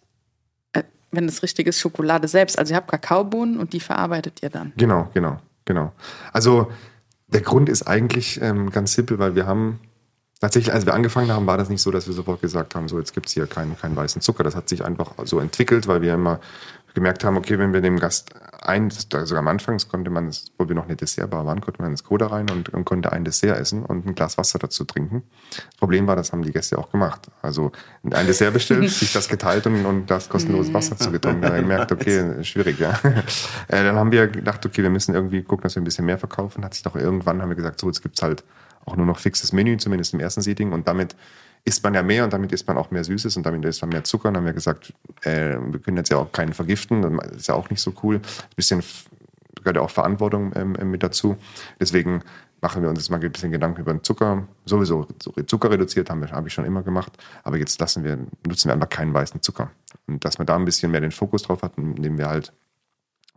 äh, wenn es richtig ist, Schokolade selbst. Also ihr habt Kakaobohnen und die verarbeitet ihr dann. Genau, genau, genau. Also der Grund ist eigentlich ähm, ganz simpel, weil wir haben tatsächlich, als wir angefangen haben, war das nicht so, dass wir sofort gesagt haben, so jetzt gibt's hier keinen, keinen weißen Zucker. Das hat sich einfach so entwickelt, weil wir immer gemerkt haben, okay, wenn wir dem Gast ein, sogar am Anfang konnte man, wo wir noch eine Dessertbar waren, konnte man ins Coda rein und, und konnte ein Dessert essen und ein Glas Wasser dazu trinken. Das Problem war, das haben die Gäste auch gemacht. Also ein Dessert bestellt, sich das geteilt und, und das kostenloses Wasser zu getrunken. Da haben wir gemerkt, okay, schwierig, ja. Äh, dann haben wir gedacht, okay, wir müssen irgendwie gucken, dass wir ein bisschen mehr verkaufen. Hat sich doch irgendwann, haben wir gesagt, so, jetzt gibt's halt auch nur noch fixes Menü, zumindest im ersten Seating. Und damit isst man ja mehr und damit isst man auch mehr Süßes und damit isst man mehr Zucker. Und dann haben wir gesagt, äh, wir können jetzt ja auch keinen vergiften. Das ist ja auch nicht so cool. Ein bisschen gehört ja auch Verantwortung ähm, ähm, mit dazu. Deswegen machen wir uns jetzt mal ein bisschen Gedanken über den Zucker. Sowieso so Zucker reduziert haben wir, habe ich schon immer gemacht. Aber jetzt lassen wir, nutzen wir einfach keinen weißen Zucker. Und dass man da ein bisschen mehr den Fokus drauf hat, nehmen wir halt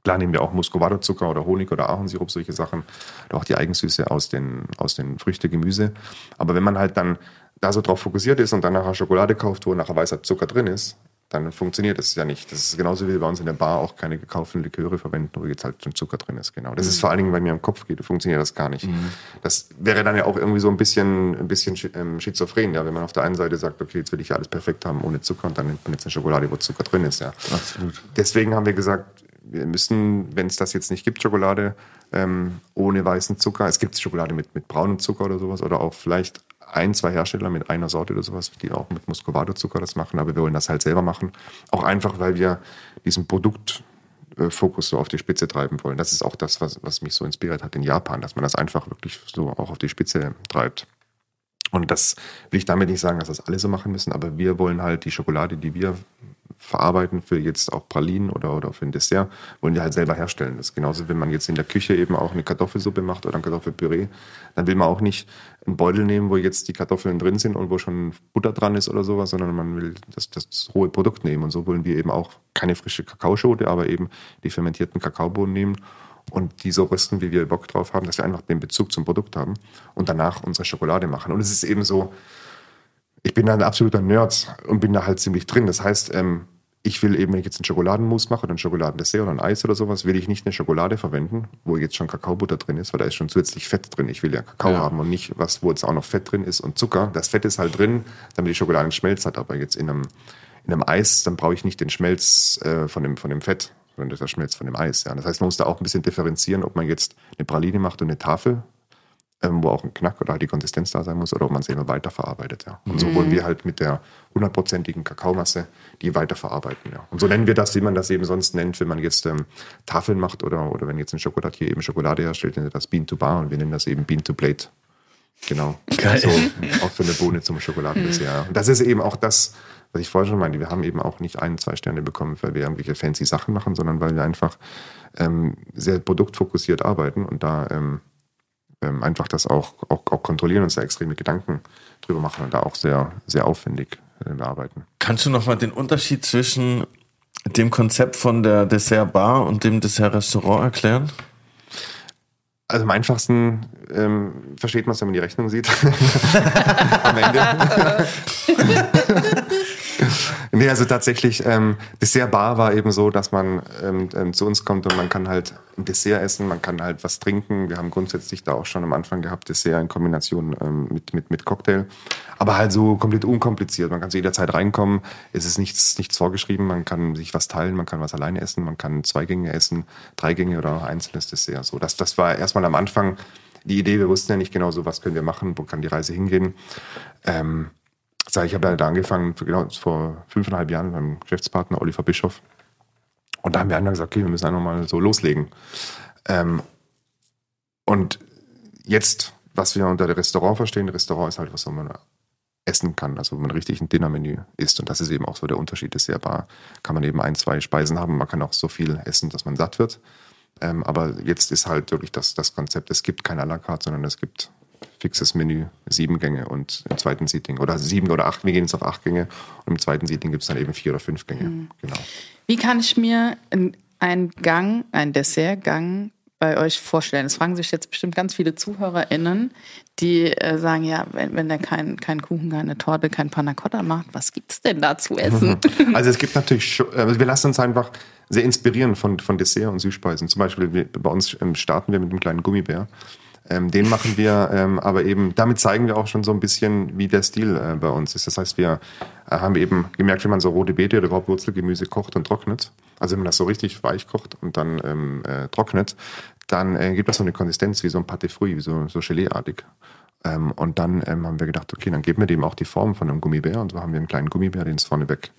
Klar nehmen wir auch Muscovado-Zucker oder Honig oder Ahornsirup, solche Sachen. Oder auch die Eigensüße aus den, aus den Früchte, Gemüse. Aber wenn man halt dann da so drauf fokussiert ist und dann nachher Schokolade kauft, wo nachher weißer Zucker drin ist, dann funktioniert das ja nicht. Das ist genauso wie wir bei uns in der Bar auch keine gekauften Liköre verwenden, wo jetzt halt schon Zucker drin ist. Genau. Das ist vor allen Dingen, weil mir im Kopf geht, funktioniert das gar nicht. Das wäre dann ja auch irgendwie so ein bisschen, ein bisschen ähm, schizophren, ja, wenn man auf der einen Seite sagt, okay, jetzt will ich ja alles perfekt haben ohne Zucker und dann nimmt man jetzt eine Schokolade, wo Zucker drin ist, ja. Absolut. Deswegen haben wir gesagt, wir müssen, wenn es das jetzt nicht gibt, Schokolade ähm, ohne weißen Zucker, es gibt Schokolade mit, mit braunem Zucker oder sowas oder auch vielleicht ein, zwei Hersteller mit einer Sorte oder sowas, die auch mit Muscovado-Zucker das machen, aber wir wollen das halt selber machen. Auch einfach, weil wir diesen Produktfokus so auf die Spitze treiben wollen. Das ist auch das, was, was mich so inspiriert hat in Japan, dass man das einfach wirklich so auch auf die Spitze treibt. Und das will ich damit nicht sagen, dass das alle so machen müssen, aber wir wollen halt die Schokolade, die wir verarbeiten für jetzt auch Pralinen oder, oder für ein Dessert, wollen wir halt selber herstellen. Das ist genauso, wenn man jetzt in der Küche eben auch eine Kartoffelsuppe macht oder ein Kartoffelpüree, dann will man auch nicht einen Beutel nehmen, wo jetzt die Kartoffeln drin sind und wo schon Butter dran ist oder sowas, sondern man will das, das rohe Produkt nehmen. Und so wollen wir eben auch keine frische Kakaoschote, aber eben die fermentierten Kakaobohnen nehmen und die so rösten, wie wir Bock drauf haben, dass wir einfach den Bezug zum Produkt haben und danach unsere Schokolade machen. Und es ist eben so, ich bin da ein absoluter Nerd und bin da halt ziemlich drin. Das heißt, ähm, ich will eben, wenn ich jetzt einen Schokoladenmus mache oder ein Schokoladendessert oder ein Eis oder sowas, will ich nicht eine Schokolade verwenden, wo jetzt schon Kakaobutter drin ist, weil da ist schon zusätzlich Fett drin. Ich will ja Kakao Ja. haben und nicht was, wo jetzt auch noch Fett drin ist und Zucker. Das Fett ist halt drin, damit die Schokolade einen Schmelz hat. Aber jetzt in einem, in einem Eis, dann brauche ich nicht den Schmelz äh, von, dem, von dem Fett, sondern der Schmelz von dem Eis. Ja. Das heißt, man muss da auch ein bisschen differenzieren, ob man jetzt eine Praline macht und eine Tafel ähm, wo auch ein Knack oder halt die Konsistenz da sein muss, oder ob man es eben weiterverarbeitet. Ja. Und so wollen wir halt mit der hundertprozentigen Kakaomasse die weiterverarbeiten. Ja. Und so nennen wir das, wie man das eben sonst nennt, wenn man jetzt ähm, Tafeln macht oder, oder wenn jetzt ein Schokoladier eben Schokolade herstellt, nennt er das Bean to Bar und wir nennen das eben Bean to Plate. Genau. Geil. So, auch für eine Bohne zum Schokoladendessert. Und das ist eben auch das, was ich vorher schon meinte. Wir haben eben auch nicht ein, zwei Sterne bekommen, weil wir irgendwelche fancy Sachen machen, sondern weil wir einfach ähm, sehr produktfokussiert arbeiten und da ähm, ähm, einfach das auch, auch, auch kontrollieren und sehr extreme Gedanken drüber machen und da auch sehr, sehr aufwendig äh, arbeiten. Kannst du nochmal den Unterschied zwischen dem Konzept von der Dessertbar und dem Dessertrestaurant erklären? Also am einfachsten ähm, versteht man es, wenn man die Rechnung sieht. am Ende. nee, also tatsächlich, ähm, Dessertbar war eben so, dass man ähm, ähm, zu uns kommt und man kann halt ein Dessert essen, man kann halt was trinken. Wir haben grundsätzlich da auch schon am Anfang gehabt, Dessert in Kombination ähm, mit, mit, mit Cocktail. Aber halt so komplett unkompliziert. Man kann zu jeder Zeit reinkommen. Es ist nichts, nichts vorgeschrieben. Man kann sich was teilen, man kann was alleine essen, man kann zwei Gänge essen, drei Gänge oder auch einzelnes Dessert. So, das, das war erstmal am Anfang die Idee. Wir wussten ja nicht genau so, was können wir machen, wo kann die Reise hingehen. Ähm, ich habe da angefangen, genau vor fünfeinhalb Jahren mit meinem Geschäftspartner Oliver Bischof. Und da haben wir einfach gesagt, okay, wir müssen einfach mal so loslegen. Ähm, und jetzt, was wir unter Restaurant verstehen, Restaurant ist halt was, wo man essen kann, also wo man richtig ein Dinnermenü isst. Und das ist eben auch so der Unterschied. Ist sehr bar. Kann man eben ein, zwei Speisen haben. Man kann auch so viel essen, dass man satt wird. Ähm, aber jetzt ist halt wirklich das, das Konzept, es gibt kein à la carte, sondern es gibt fixes Menü, sieben Gänge und im zweiten Seating oder sieben oder acht, wir gehen jetzt auf acht Gänge und im zweiten Seating gibt es dann eben vier oder fünf Gänge. Mhm. Genau. Wie kann ich mir einen Gang, einen Dessertgang bei euch vorstellen? Es fragen sich jetzt bestimmt ganz viele ZuhörerInnen, die äh, sagen, ja, wenn, wenn der kein, kein Kuchen, keine Torte, kein Panna Cotta macht, was gibt es denn da zu essen? Also es gibt natürlich, also wir lassen uns einfach sehr inspirieren von, von Dessert und Süßspeisen. Zum Beispiel wir, bei uns ähm, starten wir mit einem kleinen Gummibär. Ähm, den machen wir, ähm, aber eben, damit zeigen wir auch schon so ein bisschen, wie der Stil äh, bei uns ist. Das heißt, wir äh, haben eben gemerkt, wie man so rote Beete oder überhaupt Wurzelgemüse kocht und trocknet. Also wenn man das so richtig weich kocht und dann ähm, äh, trocknet, dann äh, gibt das so eine Konsistenz wie so ein Pâté fruit, wie so, so Gelee-artig. Ähm, und dann ähm, haben wir gedacht, okay, dann geben wir dem auch die Form von einem Gummibär. Und so haben wir einen kleinen Gummibär, den es vorneweg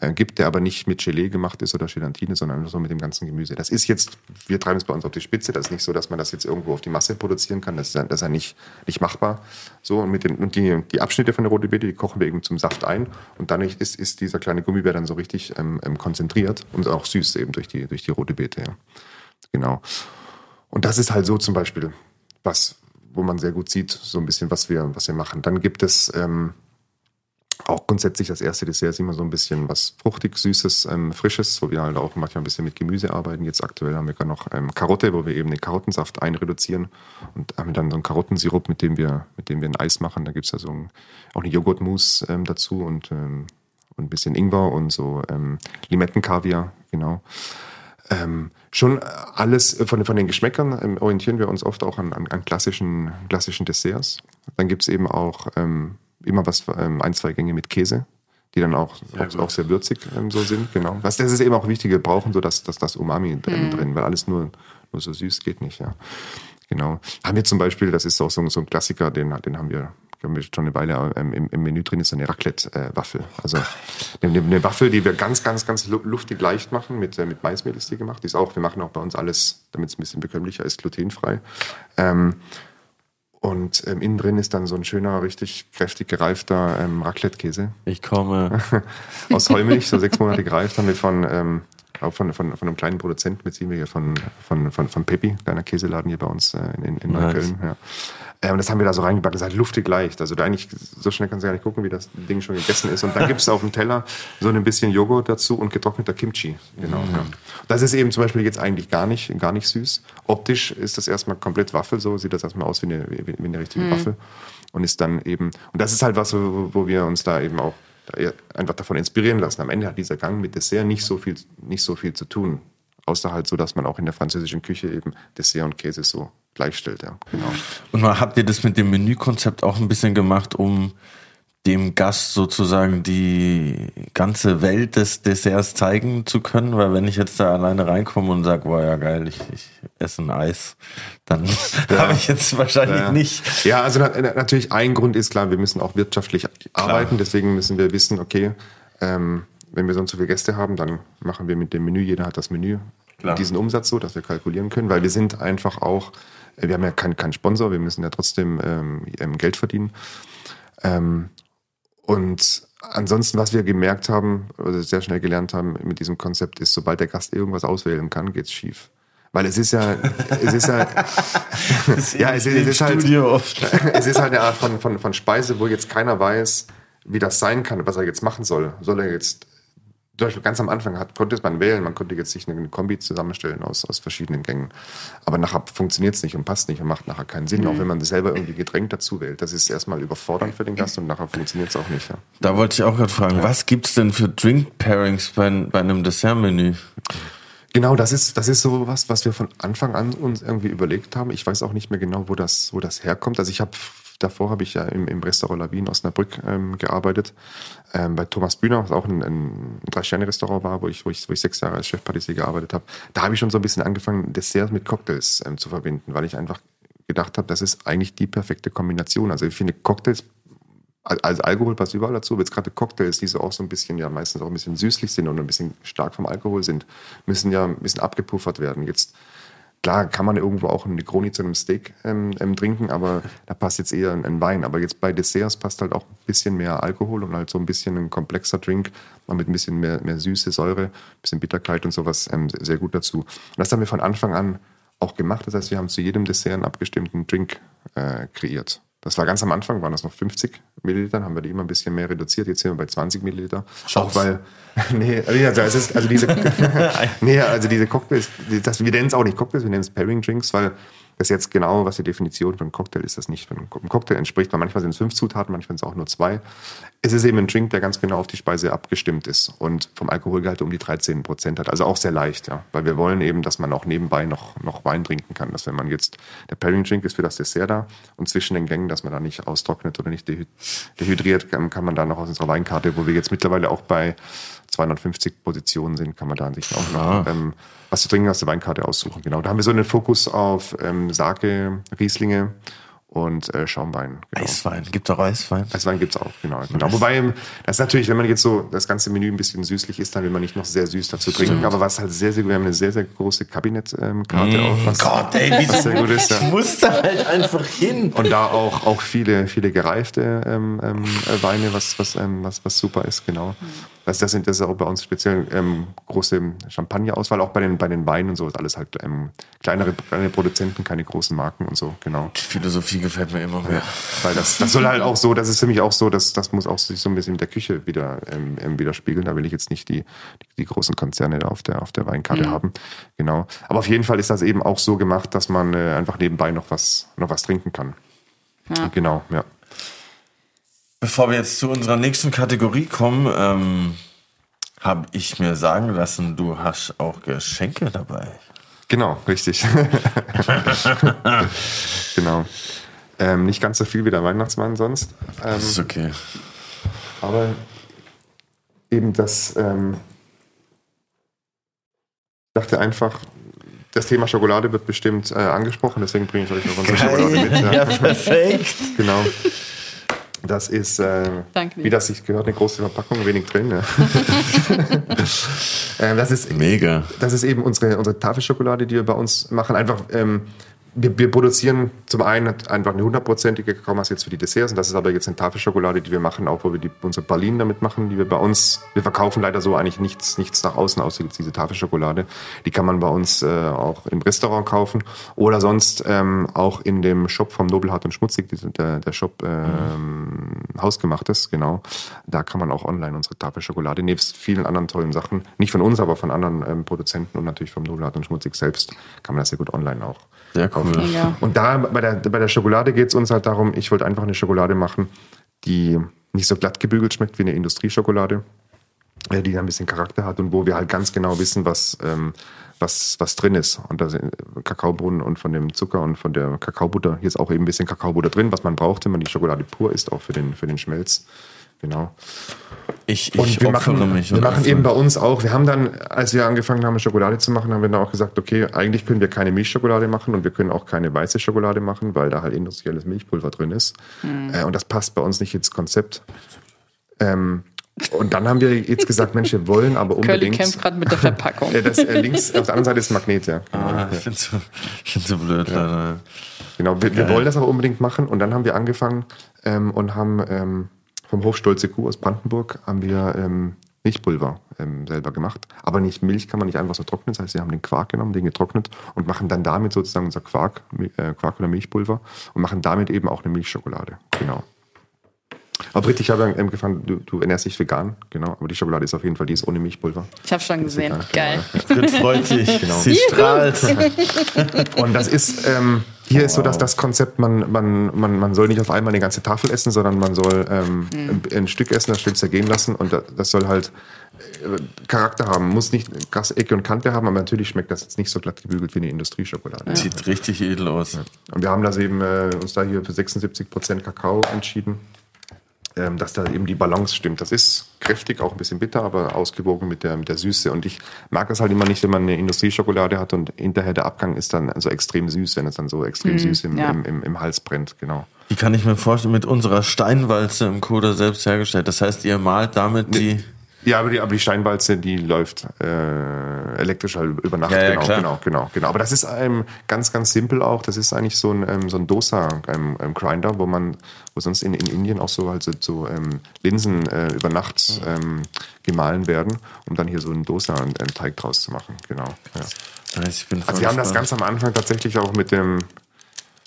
äh, gibt, der aber nicht mit Gelee gemacht ist oder Gelatine, sondern so mit dem ganzen Gemüse. Das ist jetzt, wir treiben es bei uns auf die Spitze. Das ist nicht so, dass man das jetzt irgendwo auf die Masse produzieren kann. Das ist, das ist ja nicht, nicht machbar. So, und, mit den, und die, die Abschnitte von der Rote Beete, die kochen wir eben zum Saft ein. Und dann ist, ist dieser kleine Gummibär dann so richtig ähm, ähm, konzentriert und auch süß eben durch die, durch die Rote Beete. Ja. Genau. Und das ist halt so zum Beispiel, was, wo man sehr gut sieht, so ein bisschen, was wir, was wir machen. Dann gibt es ähm, auch grundsätzlich das erste Dessert ist immer so ein bisschen was fruchtig, süßes, ähm, frisches, wo wir halt auch manchmal ein bisschen mit Gemüse arbeiten. Jetzt aktuell haben wir gerade noch ähm, Karotte, wo wir eben den Karottensaft einreduzieren und haben dann so einen Karottensirup, mit dem wir, mit dem wir ein Eis machen. Da gibt es ja so ein, auch eine Joghurtmousse ähm, dazu und, ähm, und ein bisschen Ingwer und so ähm, Limettenkaviar, genau. Ähm, schon alles von, von den Geschmäckern ähm, orientieren wir uns oft auch an, an, an klassischen, klassischen Desserts. Dann gibt es eben auch ähm, immer was, ähm, ein, zwei Gänge mit Käse, die dann auch, sehr, auch, auch sehr würzig ähm, so sind. Genau. Das, das ist eben auch wichtig, wir brauchen so das, das, das Umami drin, mhm. drin, weil alles nur, nur so süß geht nicht. Ja. Genau. Haben wir zum Beispiel, das ist auch so, so ein Klassiker, den, den haben wir haben wir schon eine Weile ähm, im, im Menü drin, ist eine Raclette-Waffel. Also eine, eine, Waffel, die wir ganz, ganz, ganz luftig leicht machen. Mit, äh, mit Maismehl ist die gemacht. Die ist auch, wir machen auch bei uns alles, damit es ein bisschen bekömmlicher ist, glutenfrei. Ähm, und ähm, innen drin ist dann so ein schöner, richtig kräftig gereifter ähm, Raclette-Käse. Ich komme. Aus Heumilch, so sechs Monate gereift, haben wir von, ähm, auch von, von, von einem kleinen Produzenten beziehen wir hier von, von, von, von Peppi, kleiner Käseladen hier bei uns äh, in, in Neukölln. Nice. Ja. Äh, und das haben wir da so reingebacken. Das ist halt luftig leicht. Also da eigentlich, so schnell kannst du gar nicht gucken, wie das Ding schon gegessen ist. Und dann gibt es auf dem Teller so ein bisschen Joghurt dazu und getrockneter Kimchi. Genau. Mhm. Ja. Das ist eben zum Beispiel jetzt eigentlich gar nicht, gar nicht süß. Optisch ist das erstmal komplett Waffel, so sieht das erstmal aus wie eine, wie, wie eine richtige mhm. Waffel. Und ist dann eben, und das ist halt was, wo, wo wir uns da eben auch einfach davon inspirieren lassen. Am Ende hat dieser Gang mit Dessert nicht so viel, nicht so viel zu tun. Außer halt so, dass man auch in der französischen Küche eben Dessert und Käse so gleichstellt, ja. Genau. Und habt ihr das mit dem Menükonzept auch ein bisschen gemacht, um dem Gast sozusagen die ganze Welt des Desserts zeigen zu können, weil wenn ich jetzt da alleine reinkomme und sage, boah ja geil, ich, ich esse ein Eis, dann ja. habe ich jetzt wahrscheinlich ja. nicht. Ja, also natürlich ein Grund ist klar, wir müssen auch wirtschaftlich klar. arbeiten, deswegen müssen wir wissen, okay, ähm, wenn wir sonst so viele Gäste haben, dann machen wir mit dem Menü, jeder hat das Menü, klar. diesen Umsatz so, dass wir kalkulieren können, weil wir sind einfach auch wir haben ja keinen kein Sponsor, wir müssen ja trotzdem ähm, Geld verdienen. Ähm, und ansonsten, was wir gemerkt haben, oder sehr schnell gelernt haben mit diesem Konzept, ist, sobald der Gast irgendwas auswählen kann, geht's schief. Weil es ist ja, es ist ja, ja, es, es, ist halt, es ist halt eine Art von, von, von Speise, wo jetzt keiner weiß, wie das sein kann, was er jetzt machen soll. Soll er jetzt zum Beispiel ganz am Anfang hat, konnte man wählen, man konnte jetzt sich eine Kombi zusammenstellen aus, aus verschiedenen Gängen. Aber nachher funktioniert es nicht und passt nicht und macht nachher keinen Sinn, mhm. auch wenn man selber irgendwie Getränk dazu wählt. Das ist erstmal überfordernd für den Gast und nachher funktioniert es auch nicht. Ja. Da wollte ich auch gerade fragen, ja. was gibt's denn für Drink-Pairings bei, bei einem Dessertmenü? Genau, das ist, das ist so was, was wir von Anfang an uns irgendwie überlegt haben. Ich weiß auch nicht mehr genau, wo das, wo das herkommt. Also ich habe davor habe ich ja im, im Restaurant Lawin Osnabrück ähm, gearbeitet. Ähm, bei Thomas Bühner, was auch ein, ein Drei-Sterne-Restaurant war, wo ich, wo, ich, wo ich sechs Jahre als Chefpatissier gearbeitet habe. Da habe ich schon so ein bisschen angefangen, Desserts mit Cocktails ähm, zu verbinden, weil ich einfach gedacht habe, das ist eigentlich die perfekte Kombination. Also ich finde Cocktails als Alkohol passt überall dazu, aber jetzt gerade Cocktails, die so auch so ein bisschen, ja meistens auch ein bisschen süßlich sind und ein bisschen stark vom Alkohol sind, müssen ja ein bisschen abgepuffert werden. Jetzt Klar kann man irgendwo auch eine Kroni zu einem Steak ähm, ähm, trinken, aber da passt jetzt eher ein, ein, Wein. Aber jetzt bei Desserts passt halt auch ein bisschen mehr Alkohol und halt so ein bisschen ein komplexer Drink, mal mit ein bisschen mehr, mehr Süße, Säure, ein bisschen Bitterkeit und sowas ähm, sehr gut dazu. Und das haben wir von Anfang an auch gemacht. Das heißt, wir haben zu jedem Dessert einen abgestimmten Drink äh, kreiert. Das war ganz am Anfang, waren das noch 50 Milliliter, haben wir die immer ein bisschen mehr reduziert. Jetzt sind wir bei 20 Milliliter. Auch weil, nee, also, es ist, also diese, nee, also diese Cocktails, das, wir nennen es auch nicht Cocktails, wir nennen es Pairing Drinks, weil das jetzt genau, was die Definition von Cocktail ist, das nicht von einem Cocktail entspricht, weil manchmal sind es fünf Zutaten, manchmal sind es auch nur zwei. Es ist eben ein Drink, der ganz genau auf die Speise abgestimmt ist und vom Alkoholgehalt um die 13 Prozent hat. Also auch sehr leicht, ja. Weil wir wollen eben, dass man auch nebenbei noch, noch Wein trinken kann. Dass wenn man jetzt, der Pairing Drink ist für das Dessert da und zwischen den Gängen, dass man da nicht austrocknet oder nicht dehydriert, kann man da noch aus unserer Weinkarte, wo wir jetzt mittlerweile auch bei 250 Positionen sind, kann man da sich auch noch ähm, was zu trinken aus der Weinkarte aussuchen. Genau, da haben wir so einen Fokus auf ähm, Sake, Rieslinge und äh, Schaumwein. Genau. Eiswein, gibt auch Eiswein? Eiswein gibt es auch, genau. genau. Wobei, das ist natürlich, wenn man jetzt so das ganze Menü ein bisschen süßlich ist, dann will man nicht noch sehr süß dazu trinken. Aber was halt sehr, sehr gut, wir haben eine sehr, sehr große Kabinettkarte ähm, auch. Was, Gott, ey, wie sehr gut ist. Ja. Ich musste halt einfach hin. Und da auch, auch viele, viele gereifte ähm, ähm, Weine, was, was, ähm, was, was super ist, genau. Mhm. Das, das, sind, das ist auch bei uns speziell ähm, große Champagnerauswahl, auch bei den, bei den Weinen und so ist alles halt ähm, kleinere, kleine Produzenten, keine großen Marken und so, genau. Die Philosophie gefällt mir immer mehr. Ja, weil das, das soll halt auch so, das ist für mich auch so, dass das muss auch sich so ein bisschen mit der Küche wieder ähm, ähm widerspiegeln. Da will ich jetzt nicht die, die, die großen Konzerne auf der, auf der Weinkarte mhm. haben. Genau. Aber auf jeden Fall ist das eben auch so gemacht, dass man äh, einfach nebenbei noch was, noch was trinken kann. Ja. Genau, ja. Bevor wir jetzt zu unserer nächsten Kategorie kommen, ähm, habe ich mir sagen lassen, du hast auch Geschenke dabei. Genau, richtig. genau. Ähm, nicht ganz so viel wie der Weihnachtsmann sonst. Ähm, das ist okay. Aber eben das, ähm, ich dachte einfach, das Thema Schokolade wird bestimmt äh, angesprochen, deswegen bringe ich euch noch unsere Schokolade mit. Ja, ja perfekt. genau. Das ist, äh, wie das sich gehört, eine große Verpackung, wenig drin. Ja. äh, das ist mega. Das ist eben unsere, unsere Tafelschokolade, die wir bei uns machen. Einfach ähm, wir, wir, produzieren zum einen einfach eine hundertprozentige Kakaomasse jetzt für die Desserts und das ist aber jetzt eine Tafelschokolade, die wir machen, auch wo wir die, unsere Pralinen damit machen, die wir bei uns, wir verkaufen leider so eigentlich nichts, nichts nach außen, jetzt diese Tafelschokolade. Die kann man bei uns äh, auch im Restaurant kaufen oder sonst ähm, auch in dem Shop vom Nobelhart und Schmutzig, der, der Shop ähm, mhm. hausgemachtes, genau. Da kann man auch online unsere Tafelschokolade, nebst vielen anderen tollen Sachen, nicht von uns, aber von anderen ähm, Produzenten und natürlich vom Nobelhart und Schmutzig selbst, kann man das sehr gut online auch sehr cool. Ja. Und da bei der, bei der Schokolade geht es uns halt darum, ich wollte einfach eine Schokolade machen, die nicht so glatt gebügelt schmeckt wie eine Industrieschokolade, äh, die ein bisschen Charakter hat und wo wir halt ganz genau wissen, was, ähm, was, was drin ist. Und da sind Kakaobohnen und von dem Zucker und von der Kakaobutter, hier ist auch eben ein bisschen Kakaobutter drin, was man braucht, wenn man die Schokolade pur isst, auch für den, für den Schmelz. Genau. Ich, ich und wir machen, mich. Wir machen eben bei uns auch, wir haben dann, als wir angefangen haben, Schokolade zu machen, haben wir dann auch gesagt, okay, eigentlich können wir keine Milchschokolade machen und wir können auch keine weiße Schokolade machen, weil da halt industrielles Milchpulver drin ist. Mhm. Und das passt bei uns nicht ins Konzept. Ähm, Und dann haben wir jetzt gesagt, Mensch, wir wollen aber Curly unbedingt. kämpft gerade mit der Verpackung. Ja, das, äh, links auf der anderen Seite ist Magnet, ja. Genau, Ah, ja. ich finde so, so blöd. leider. genau. Wir, wir wollen das aber unbedingt machen. Und dann haben wir angefangen ähm, und haben ähm, vom Hof Stolze Kuh aus Brandenburg haben wir ähm, Milchpulver ähm, selber gemacht. Aber nicht Milch kann man nicht einfach so trocknen. Das heißt, wir haben den Quark genommen, den getrocknet und machen dann damit sozusagen unser Quark, äh, Quark oder Milchpulver und machen damit eben auch eine Milchschokolade. Genau. Aber Britt, ich habe ähm, gefunden, du, du ernährst dich vegan, genau. Aber die Schokolade ist auf jeden Fall, die ist ohne Milchpulver. Ich habe schon gesehen. egal, Geil. Fritz freut sich. Genau. Sie strahlt. Und das ist, ähm, hier ist so, dass das Konzept, man, man, man, man soll nicht auf einmal eine ganze Tafel essen, sondern man soll ähm, ein, ein Stück essen, das Stück zergehen lassen und das, das soll halt äh, Charakter haben. Muss nicht krass Ecke und Kante haben, aber natürlich schmeckt das jetzt nicht so glatt gebügelt wie eine Industrieschokolade. Sieht richtig edel aus. Und wir haben das eben äh, uns da hier für 76 Prozent Kakao entschieden, dass da eben die Balance stimmt. Das ist kräftig, auch ein bisschen bitter, aber ausgewogen mit der, mit der Süße. Und ich mag das halt immer nicht, wenn man eine Industrieschokolade hat und hinterher der Abgang ist dann so extrem süß, wenn es dann so extrem süß im, ja. im, im, im Hals brennt. Genau. Die kann ich mir vorstellen, mit unserer Steinwalze im Koder selbst hergestellt. Das heißt, ihr malt damit die. Ja, aber die, aber die Steinwalze, die läuft äh, elektrisch halt über Nacht. Ja, ja, genau, klar. genau, genau, genau. Aber das ist ähm, ganz, ganz simpel auch. Das ist eigentlich so ein, ähm, so ein Dosa-Grinder, ähm, Grinder, wo man, wo sonst in, in Indien auch so halt so, so ähm, Linsen äh, über Nacht ähm, gemahlen werden, um dann hier so einen Dosa-Teig draus zu machen. Genau. Ja. Ich bin Also wir haben das ganz am Anfang tatsächlich auch mit dem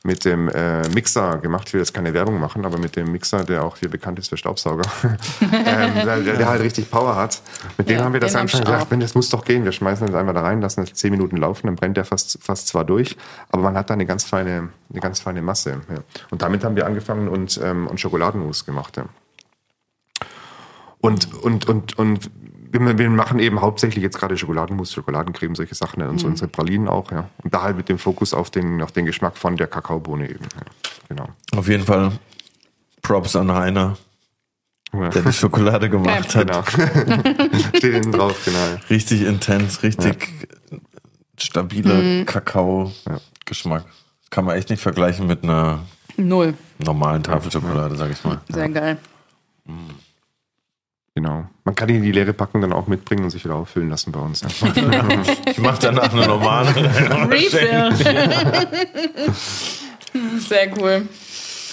mit dem äh, Mixer gemacht. Ich will jetzt keine Werbung machen, aber mit dem Mixer, der auch hier bekannt ist für Staubsauger, ähm, der, der, halt richtig Power hat. Mit dem Ja, haben wir das ich gedacht. Mensch, das muss doch gehen. Wir schmeißen das einmal da rein, lassen das zehn Minuten laufen, dann brennt der fast, fast zwar durch, aber man hat da eine ganz feine, eine ganz feine Masse. Ja. Und damit haben wir angefangen und, ähm, und Schokoladenmus gemacht. Ja. Und, und, und, und wir, machen eben hauptsächlich jetzt gerade Schokoladenmus, Schokoladencreme, solche Sachen und so Mhm. unsere Pralinen auch, ja. Und da halt mit dem Fokus auf den, auf den Geschmack von der Kakaobohne eben. Ja. Genau. Auf jeden Fall Props an Rainer, Ja. der die Schokolade gemacht hat. Genau. Steht hinten drauf, genau. Richtig intens, richtig stabiler Kakao-Geschmack. Kann man echt nicht vergleichen mit einer Null. normalen Tafelschokolade, sag ich mal. Sehr geil. Genau. Man kann die, die leere Packung dann auch mitbringen und sich wieder auffüllen lassen bei uns. Ja. Ich mach danach eine normale. Refill. Sehr cool.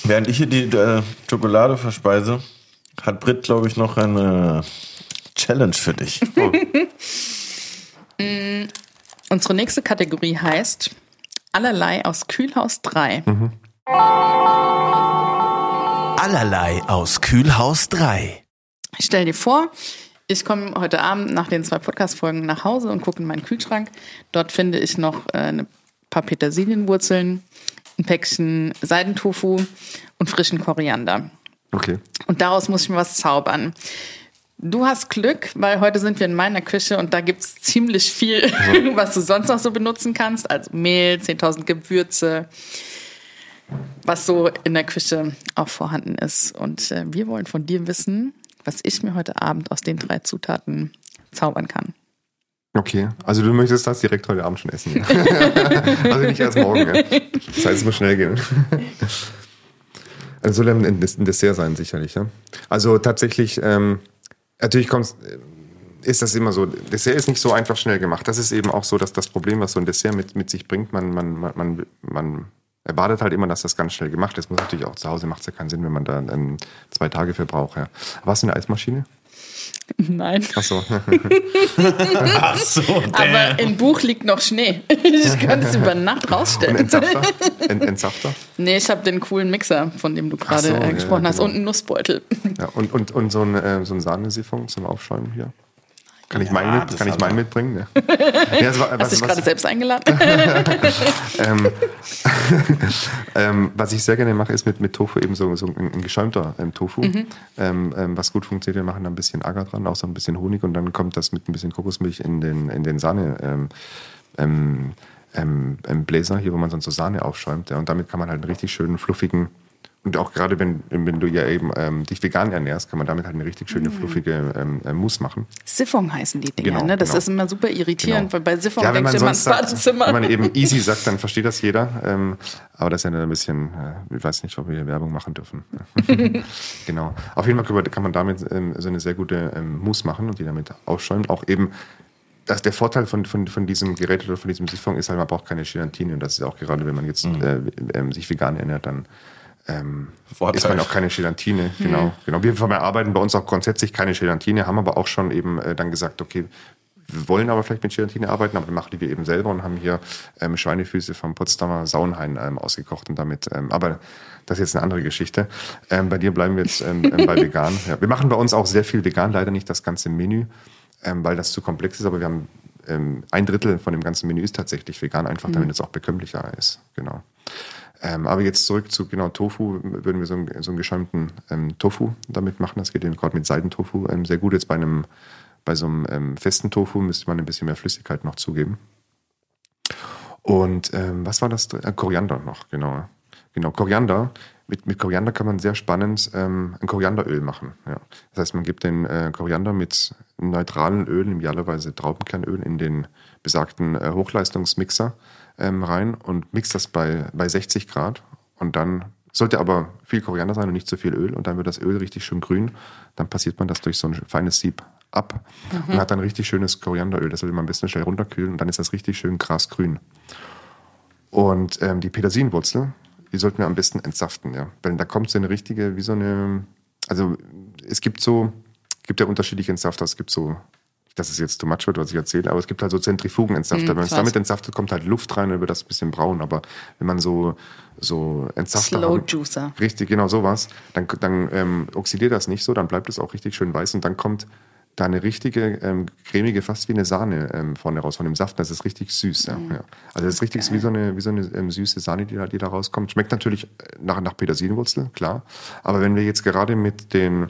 Während ich hier die äh, Schokolade verspeise, hat Britt, glaube ich, noch eine Challenge für dich. Unsere nächste Kategorie heißt Allerlei aus Kühlhaus 3. Allerlei aus Kühlhaus 3. Ich stell dir vor, ich komme heute Abend nach den zwei Podcast-Folgen nach Hause und gucke in meinen Kühlschrank. Dort finde ich noch äh, ein paar Petersilienwurzeln, ein Päckchen Seidentofu und frischen Koriander. Okay. Und daraus muss ich mir was zaubern. Du hast Glück, weil heute sind wir in meiner Küche und da gibt's ziemlich viel, was du sonst noch so benutzen kannst. Also Mehl, 10.000 Gewürze, was so in der Küche auch vorhanden ist. Und äh, wir wollen von dir wissen, was ich mir heute Abend aus den drei Zutaten zaubern kann. Okay. Also du möchtest das direkt heute Abend schon essen. Also nicht erst morgen. Ja. Das heißt, es muss schnell gehen. Also soll ja ein, ein Dessert sein, sicherlich. Ja. Also tatsächlich, ähm, natürlich kommt ist das immer so, Dessert ist nicht so einfach schnell gemacht. Das ist eben auch so, dass das Problem, was so ein Dessert mit, mit sich bringt, man, man, man, man, man erwartet halt immer, dass das ganz schnell gemacht ist. Muss natürlich auch zu Hause macht es ja keinen Sinn, wenn man da ähm, zwei Tage für braucht. Ja. Hast du eine Eismaschine? Nein. Ach so. Ach so, Aber im Buch liegt noch Schnee. Ich kann es über Nacht Und rausstellen. Entsafter? Ent, Entsafter? Nee, ich habe den coolen Mixer, von dem du gerade so, äh, ja, gesprochen hast, genau. und einen Nussbeutel. Ja, und, und, und so ein, äh, so ein Sahnesiphon zum Aufschäumen hier. Kann ich meinen, mit, kann ich meinen mitbringen? Ja. Ja, war, Hast dich gerade selbst eingeladen? ähm, ähm, was ich sehr gerne mache, ist mit, mit Tofu eben so, so ein, ein geschäumter ähm, Tofu. Mhm. Ähm, ähm, was gut funktioniert, wir machen da ein bisschen Agar dran, auch so ein bisschen Honig und dann kommt das mit ein bisschen Kokosmilch in den, in den Sahne. Ähm, Bläser hier, wo man sonst so Sahne aufschäumt. Ja, und damit kann man halt einen richtig schönen, fluffigen und auch gerade wenn, wenn du ja eben ähm, dich vegan ernährst, kann man damit halt eine richtig schöne, fluffige ähm, äh, Mousse machen. Siphon heißen die Dinger, Genau, ne? Das genau. ist immer super irritierend, Genau. weil bei Siphon Ja, denkt man ans sagt, Badezimmer. wenn man eben easy sagt, dann versteht das jeder. Ähm, aber das ist ja ein bisschen, äh, ich weiß nicht, ob wir hier Werbung machen dürfen. genau. Auf jeden Fall kann man damit ähm, so eine sehr gute ähm, Mousse machen und die damit aufschäumen. Auch eben, dass der Vorteil von, von, von diesem Gerät oder von diesem Siphon ist halt, man braucht keine Gelatine. Und das ist auch gerade, wenn man jetzt äh, ähm, sich vegan ernährt, dann ähm, Vorteil. ist man auch keine Gelatine. Genau, genau. Wir verarbeiten bei uns auch grundsätzlich keine Gelatine, haben aber auch schon eben äh, dann gesagt, okay, wir wollen aber vielleicht mit Gelatine arbeiten, aber dann machen die wir eben selber und haben hier ähm, Schweinefüße vom Potsdamer Sauenhain ähm, ausgekocht und damit, ähm, aber das ist jetzt eine andere Geschichte. Ähm, bei dir bleiben wir jetzt ähm, ähm, bei vegan. Ja, wir machen bei uns auch sehr viel vegan, leider nicht das ganze Menü, weil das zu komplex ist, aber wir haben ein Drittel von dem ganzen Menü ist tatsächlich vegan, einfach damit es auch bekömmlicher ist. Genau. Ähm, aber jetzt zurück zu genau Tofu, würden wir so einen, so einen geschäumten ähm, Tofu damit machen. Das geht eben gerade mit Seidentofu ähm, sehr gut. Jetzt bei einem bei so einem ähm, festen Tofu müsste man ein bisschen mehr Flüssigkeit noch zugeben. Und ähm, was war das? Äh, Koriander noch, genau. Genau, Koriander. Mit, mit Koriander kann man sehr spannend ähm, ein Korianderöl machen. Ja. Das heißt, man gibt den äh, Koriander mit neutralen Ölen, idealerweise Traubenkernöl, in den besagten äh, Hochleistungsmixer ähm, rein und mixt das bei, bei 60 Grad. Und dann sollte aber viel Koriander sein und nicht zu viel Öl. Und dann wird das Öl richtig schön grün. Dann passiert man das durch so ein feines Sieb ab und hat dann richtig schönes Korianderöl. Das sollte man ein bisschen schnell runterkühlen und dann ist das richtig schön grasgrün. Und ähm, die Petersilienwurzel, die sollten wir am besten entsaften, ja. Weil da kommt so eine richtige, wie so eine, also es gibt so, gibt ja unterschiedliche Entsafter. Es gibt so, das ist jetzt too much wird, was ich erzähle, aber es gibt halt so Zentrifugenentsafter. Hm, Wenn es damit entsaftet, kommt halt Luft rein und wird das ein bisschen braun. Aber wenn man so, so Entsafter Slow Juicer. Richtig, genau sowas. Dann, dann ähm, oxidiert das nicht so, dann bleibt es auch richtig schön weiß und dann kommt da eine richtige ähm, cremige, fast wie eine Sahne ähm, vorne raus von dem Saft. Das ist richtig süß. Ja, ja. Also das ist richtig wie so eine, wie so eine ähm, süße Sahne, die da, die da rauskommt. Schmeckt natürlich äh, nach, nach Petersilienwurzel, klar. Aber wenn wir jetzt gerade mit den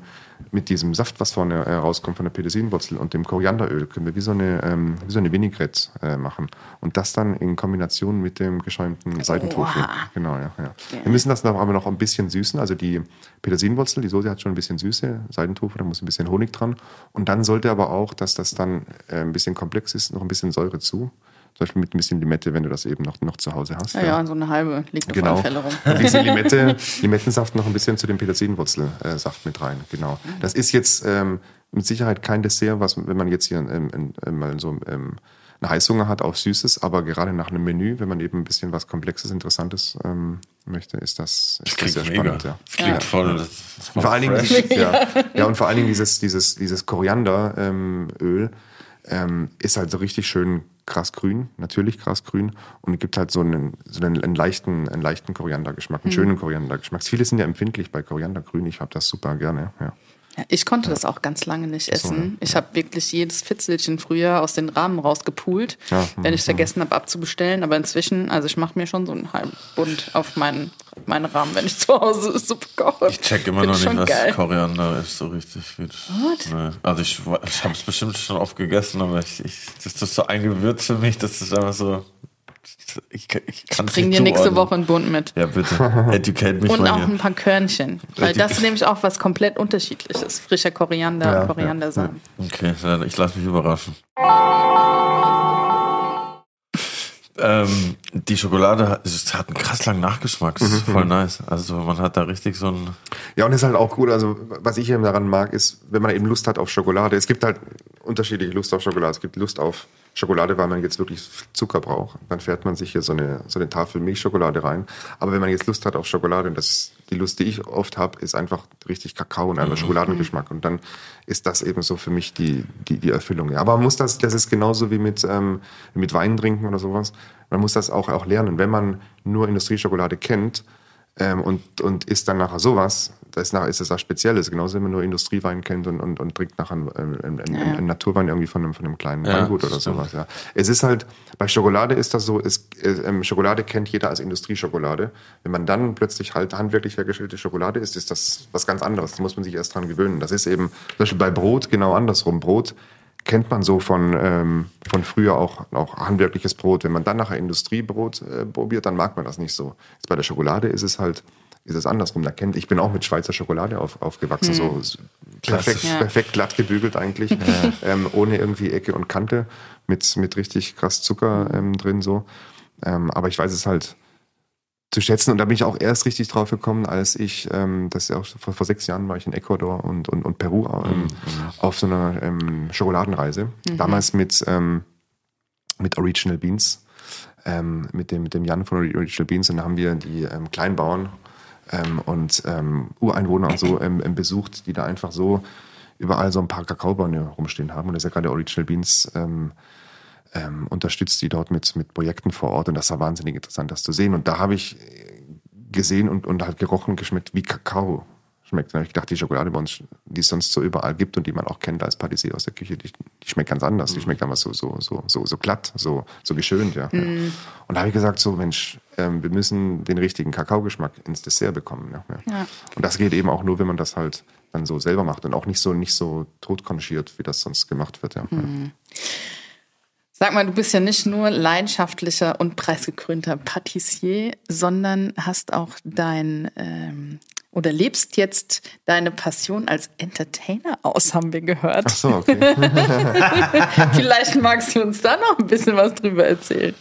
mit diesem Saft, was vorne äh, rauskommt von der Petersilienwurzel und dem Korianderöl, können wir wie so eine, ähm, wie so eine Vinaigrette äh, machen. Und das dann in Kombination mit dem geschäumten Seidentofu. Genau, ja, ja. Wir müssen das noch, aber noch ein bisschen süßen. Also die Petersilienwurzel, die Soße hat schon ein bisschen Süße, Seidentofu, da muss ein bisschen Honig dran. Und dann sollte aber auch, dass das dann äh, ein bisschen komplex ist, noch ein bisschen Säure zu. Zum Beispiel mit ein bisschen Limette, wenn du das eben noch, noch zu Hause hast. Ja, ja, so eine halbe liegt auf Genau. alle Fälle rum. Und diese Limette, Limettensaft noch ein bisschen zu dem Petersilienwurzelsaft mit rein. Genau. Das ist jetzt ähm, mit Sicherheit kein Dessert, was, wenn man jetzt hier ähm, ähm, mal so ähm, eine Heißhunger hat auf Süßes, aber gerade nach einem Menü, wenn man eben ein bisschen was Komplexes, Interessantes ähm, möchte, ist das, ist das Klingt sehr mega. spannend. Ja. Das klingt voll. Das, das Und vor allen Dingen, ja, ja, und vor allen Dingen dieses, dieses, dieses Korianderöl ähm, ähm, ist halt so richtig schön krass grün, natürlich krass grün und gibt halt so einen, so einen, einen leichten, einen leichten Koriandergeschmack, einen schönen Koriandergeschmack. Viele sind ja empfindlich bei Koriandergrün, ich habe das super gerne. Ja. Ja, ich konnte das auch ganz lange nicht essen. Ich habe wirklich jedes Fitzelchen früher aus den Rahmen rausgepult, Ja, wenn ich mhm. vergessen habe abzubestellen. Aber inzwischen, also ich mache mir schon so einen halben Bund auf meinen, meinen Rahmen, wenn ich zu Hause Suppe koche. Ich check immer Find noch ich nicht, was geil. Koriander ist, so richtig. Das, nee. Also ich, ich habe es bestimmt schon oft gegessen, aber ich, ich, das ist so ein Gewürz für mich, das ist einfach so. Ich, ich kann Bring dir nächste Woche einen Bund mit. Ja, bitte. Educate mich Und mal auch hier. ein paar Körnchen. Weil das ist nämlich auch was komplett unterschiedliches. Frischer Koriander Ja, und Koriandersamen. Okay, dann ich lasse mich überraschen. Ähm, die Schokolade hat, es hat einen krass langen Nachgeschmack. Das ist voll nice. Also man hat da richtig so ein. Ja, und ist halt auch gut, also was ich eben daran mag, ist, wenn man eben Lust hat auf Schokolade. Es gibt halt unterschiedliche Lust auf Schokolade. Es gibt Lust auf Schokolade, weil man jetzt wirklich Zucker braucht. Dann fährt man sich hier so eine, so eine Tafel Milchschokolade rein. Aber wenn man jetzt Lust hat auf Schokolade, und das ist die Lust, die ich oft habe, ist einfach richtig Kakao und einfach Schokoladengeschmack. Und dann ist das eben so für mich die, die, die Erfüllung. Ja. Aber man muss das, das ist genauso wie mit, ähm, mit Wein trinken oder sowas. Man muss das auch, auch lernen. Wenn man nur Industrieschokolade kennt, ähm, und, und isst dann nachher sowas, das ist, nachher, ist das was Spezielles. Genauso, wenn man nur Industriewein kennt und, und, und trinkt nachher einen, einen, einen, einen Naturwein irgendwie von einem, von einem kleinen Ja, Weingut oder stimmt. sowas. Ja. Es ist halt, bei Schokolade ist das so, es, äh, ähm, Schokolade kennt jeder als Industrieschokolade. Wenn man dann plötzlich halt handwerklich hergestellte Schokolade isst, ist das was ganz anderes. Da muss man sich erst dran gewöhnen. Das ist eben, zum Beispiel bei Brot genau andersrum. Brot kennt man so von, ähm, von früher auch, auch handwerkliches Brot. Wenn man dann nachher Industriebrot äh, probiert, dann mag man das nicht so. Jetzt bei der Schokolade ist es halt ist es andersrum. Da kennt, ich bin auch mit Schweizer Schokolade auf, aufgewachsen, so perfekt, Ja. perfekt glatt gebügelt eigentlich, ähm, ohne irgendwie Ecke und Kante, mit, mit richtig krass Zucker ähm, drin so. Ähm, aber ich weiß es halt zu schätzen und da bin ich auch erst richtig drauf gekommen, als ich, ähm, das ist ja auch vor, vor sechs Jahren war ich in Ecuador und, und, und Peru ähm, auf so einer ähm, Schokoladenreise. Damals mit, ähm, mit Original Beans, ähm, mit, dem, mit dem Jan von Original Beans und da haben wir die ähm, Kleinbauern ähm, und ähm, Ureinwohner und so besucht, die da einfach so überall so ein paar Kakaobäume rumstehen haben. Und das ist ja gerade Original Beans ähm, unterstützt die dort mit, mit Projekten vor Ort. Und das war wahnsinnig interessant, das zu sehen. Und da habe ich äh, gesehen und, und halt gerochen und geschmeckt, wie Kakao schmeckt. Da habe ich gedacht, die Schokolade bei uns, die es sonst so überall gibt und die man auch kennt als Patissier aus der Küche, die, die schmeckt ganz anders. Die schmeckt einfach so, so, so, so, so glatt, so, so geschönt. Ja. ja. Und da habe ich gesagt, so Mensch, ähm, wir müssen den richtigen Kakaogeschmack ins Dessert bekommen. Ja. Ja. Ja. Und das geht eben auch nur, wenn man das halt dann so selber macht und auch nicht so, nicht so totkonchiert, wie das sonst gemacht wird. Ja. Sag mal, du bist ja nicht nur leidenschaftlicher und preisgekrönter Patissier, sondern hast auch dein ähm, oder lebst jetzt deine Passion als Entertainer aus, haben wir gehört. Ach so, okay. Vielleicht magst du uns da noch ein bisschen was drüber erzählen.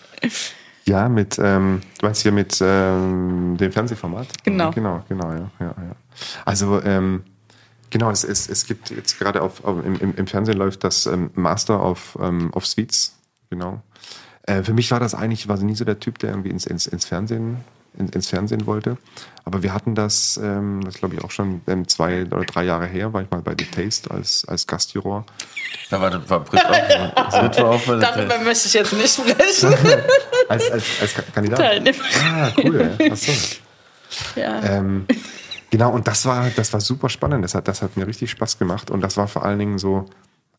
Ja, mit, ähm, du meinst hier mit ähm, dem Fernsehformat? Genau. Genau, genau, ja. ja, ja. Also, ähm, genau, es, es, es gibt jetzt gerade auf, auf, im, im- Fernsehen läuft das ähm, Master of, ähm, of Sweets, genau. Äh, für mich war das eigentlich, war nie so der Typ, der irgendwie ins, ins, ins Fernsehen in, ins Fernsehen wollte. Aber wir hatten das, ähm, das glaube ich auch schon ähm, zwei oder drei Jahre her, war ich mal bei The Taste als, als Gastjuror. Da war, war Brit auch, Brit war auch bei der Darüber möchte ich jetzt nicht sprechen. Als, als, als Ka- Kandidat. Teilnehmer. Ah, cool. Ja. Ach so. Ja. Ähm, genau, und das war, das war super spannend. Das hat, das hat mir richtig Spaß gemacht. Und das war vor allen Dingen so,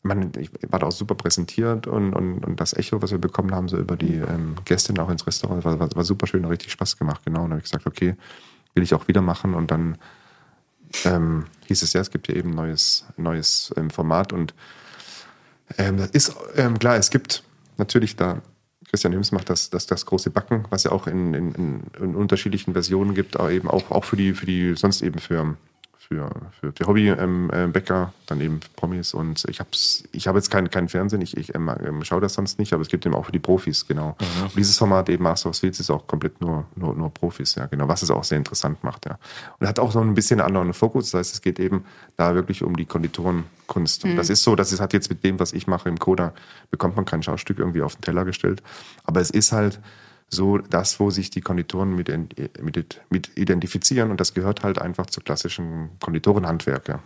man, ich war da auch super präsentiert und, und, und das Echo, was wir bekommen haben, so über die ähm, Gäste auch ins Restaurant, war, war, war super schön, hat richtig Spaß gemacht, genau. Und dann habe ich gesagt, okay, will ich auch wieder machen. Und dann ähm, hieß es ja, es gibt ja eben ein neues, neues ähm, Format und ähm, das ist ähm, klar, es gibt natürlich da, Christian Hims macht das, das, das große Backen, was ja auch in, in, in, unterschiedlichen Versionen gibt, aber eben auch, auch für die, für die, sonst eben für, für, für, für Hobbybäcker, ähm, äh, Bäcker, dann eben Promis. Und ich habe ich hab jetzt keinen kein Fernsehen, ich, ich ähm, ähm, schaue das sonst nicht, aber es gibt eben auch für die Profis, genau. Und dieses Format eben Master of Sweets ist auch komplett nur, nur, nur Profis, ja, genau, was es auch sehr interessant macht, ja. Und hat auch so ein bisschen einen anderen Fokus, das heißt, es geht eben da wirklich um die Konditorenkunst. Und das ist so, das ist, hat jetzt mit dem, was ich mache im Coda, bekommt man kein Schaustück irgendwie auf den Teller gestellt, aber es ist halt so das, wo sich die Konditoren mit, mit, mit identifizieren und das gehört halt einfach zur klassischen Konditorenhandwerk. Ja.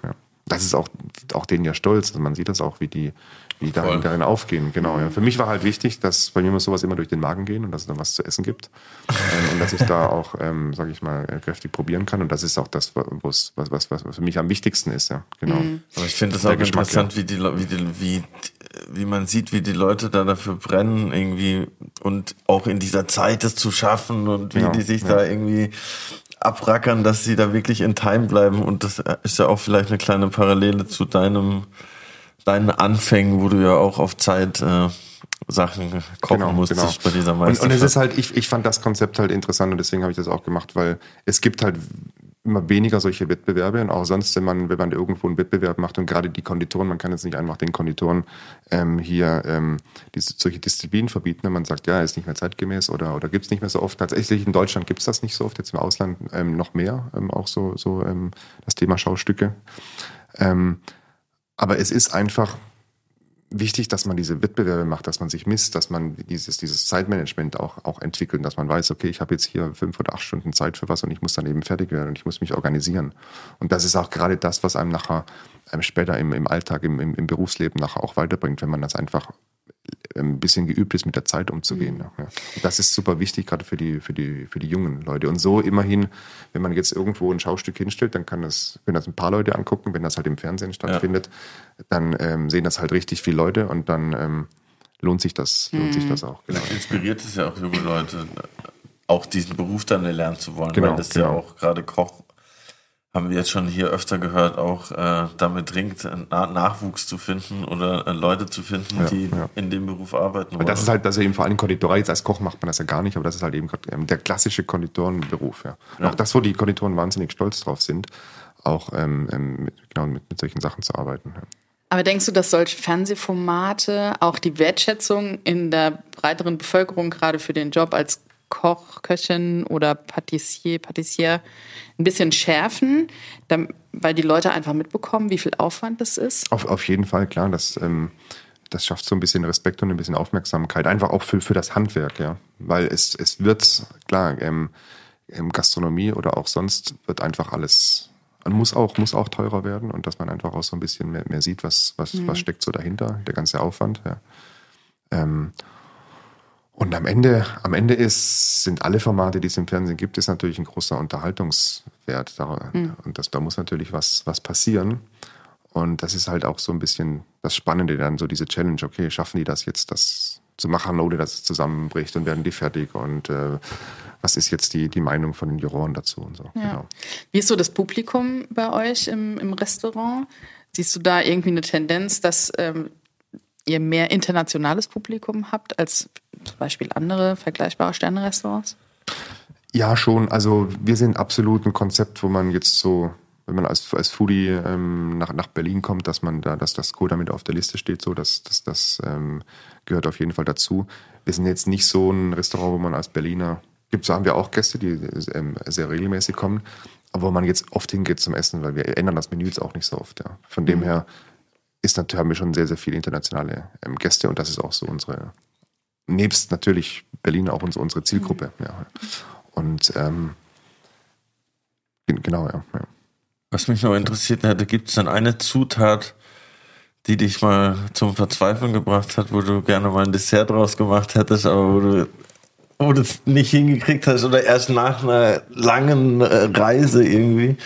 Das ist auch, auch denen ja stolz. Also man sieht das auch, wie die, die darin, darin aufgehen. Genau. Ja. Für mich war halt wichtig, dass bei mir muss sowas immer durch den Magen gehen und dass es dann was zu essen gibt. ähm, und dass ich da auch, ähm, sage ich mal, äh, kräftig probieren kann. Und das ist auch das, was, was, was, was für mich am wichtigsten ist. Ja. Genau. Aber ich finde es auch Geschmack, interessant, wie, die, wie, die, wie, wie man sieht, wie die Leute da dafür brennen irgendwie und auch in dieser Zeit es zu schaffen und wie Ja, die sich ja. da irgendwie abrackern, dass sie da wirklich in Time bleiben. Und das ist ja auch vielleicht eine kleine Parallele zu deinem, deinen Anfängen, wo du ja auch auf Zeit äh, Sachen kochen musstest bei dieser und, Meisterschaft. und es ist halt, ich, ich fand das Konzept halt interessant und deswegen habe ich das auch gemacht, weil es gibt halt immer weniger solche Wettbewerbe und auch sonst, wenn man, wenn man irgendwo einen Wettbewerb macht und gerade die Konditoren, man kann jetzt nicht einfach den Konditoren ähm, hier ähm, diese, solche Disziplinen verbieten, wenn man sagt, ja, ist nicht mehr zeitgemäß oder, oder gibt es nicht mehr so oft. Tatsächlich in Deutschland gibt es das nicht so oft, jetzt im Ausland ähm, noch mehr, ähm, auch so, so ähm, das Thema Schaustücke. Aber es ist einfach wichtig, dass man diese Wettbewerbe macht, dass man sich misst, dass man dieses, dieses Zeitmanagement auch, auch entwickelt, dass man weiß, okay, ich habe jetzt hier fünf oder acht Stunden Zeit für was und ich muss dann eben fertig werden und ich muss mich organisieren. Und das ist auch gerade das, was einem nachher ähm, später im, im Alltag, im, im, im Berufsleben nachher auch weiterbringt, wenn man das einfach ein bisschen geübt ist, mit der Zeit umzugehen. Ja. Und das ist super wichtig, gerade für die, für, die, für die jungen Leute. Und so immerhin, wenn man jetzt irgendwo ein Schaustück hinstellt, dann kann das, wenn das ein paar Leute angucken, wenn das halt im Fernsehen stattfindet, dann ähm, sehen das halt richtig viele Leute und dann ähm, lohnt sich das, lohnt sich das auch. Genau. Vielleicht inspiriert es ja auch junge Leute, auch diesen Beruf dann erlernen zu wollen, Genau, weil das ja genau. auch gerade Koch haben wir jetzt schon hier öfter gehört, auch äh, damit dringt, Na Nachwuchs zu finden oder äh, Leute zu finden, ja, die ja. in dem Beruf arbeiten. Wollen. Das ist halt, dass er eben vor allem Konditorei, jetzt als Koch macht man das ja gar nicht, aber das ist halt eben ähm, der klassische Konditorenberuf. Ja. ja. Auch das, wo die Konditoren wahnsinnig stolz drauf sind, auch ähm, ähm mit, genau mit, mit solchen Sachen zu arbeiten. Ja. Aber denkst du, dass solche Fernsehformate auch die Wertschätzung in der breiteren Bevölkerung gerade für den Job als Koch, Köchin oder Patissier, Patissier ein bisschen schärfen, weil die Leute einfach mitbekommen, wie viel Aufwand das ist? Auf, auf jeden Fall, klar. Das, ähm, das schafft so ein bisschen Respekt und ein bisschen Aufmerksamkeit. Einfach auch für, für das Handwerk, ja. Weil es, es wird, klar, ähm, Gastronomie oder auch sonst wird einfach alles muss auch, muss auch teurer werden und dass man einfach auch so ein bisschen mehr, mehr sieht, was, was, mhm. was steckt so dahinter, der ganze Aufwand. Ja. Ähm, und am Ende, am Ende ist, sind alle Formate, die es im Fernsehen gibt, ist natürlich ein großer Unterhaltungswert. Da, mhm. Und das, da muss natürlich was, was passieren. Und das ist halt auch so ein bisschen das Spannende, dann so diese Challenge. Okay, schaffen die das jetzt, das zu machen, ohne dass es zusammenbricht und werden die fertig? Und äh, was ist jetzt die, die Meinung von den Juroren dazu und so. Ja. Genau. Wie ist so das Publikum bei euch im, im Restaurant? Siehst du da irgendwie eine Tendenz, dass ähm, ihr mehr internationales Publikum habt als zum Beispiel andere vergleichbare Sternenrestaurants? Ja, schon. Also wir sind absolut ein Konzept, wo man jetzt so, wenn man als, als Foodie ähm, nach, nach Berlin kommt, dass man da, dass das Koda mit auf der Liste steht, so, dass das, das ähm, gehört auf jeden Fall dazu. Wir sind jetzt nicht so ein Restaurant, wo man als Berliner gibt haben wir auch Gäste, die ähm, sehr regelmäßig kommen, aber wo man jetzt oft hingeht zum Essen, weil wir ändern das Menü jetzt auch nicht so oft. Ja. Von dem mhm. her ist natürlich, haben wir schon sehr, sehr viele internationale ähm, Gäste und das ist auch so unsere, nebst natürlich Berlin auch unsere, unsere Zielgruppe. Mhm. Ja. Und ähm, genau, ja, ja. Was mich noch interessiert hätte, gibt es dann eine Zutat, die dich mal zum Verzweifeln gebracht hat, wo du gerne mal ein Dessert draus gemacht hättest, aber wo du wo du es nicht hingekriegt hast oder erst nach einer langen äh, Reise irgendwie?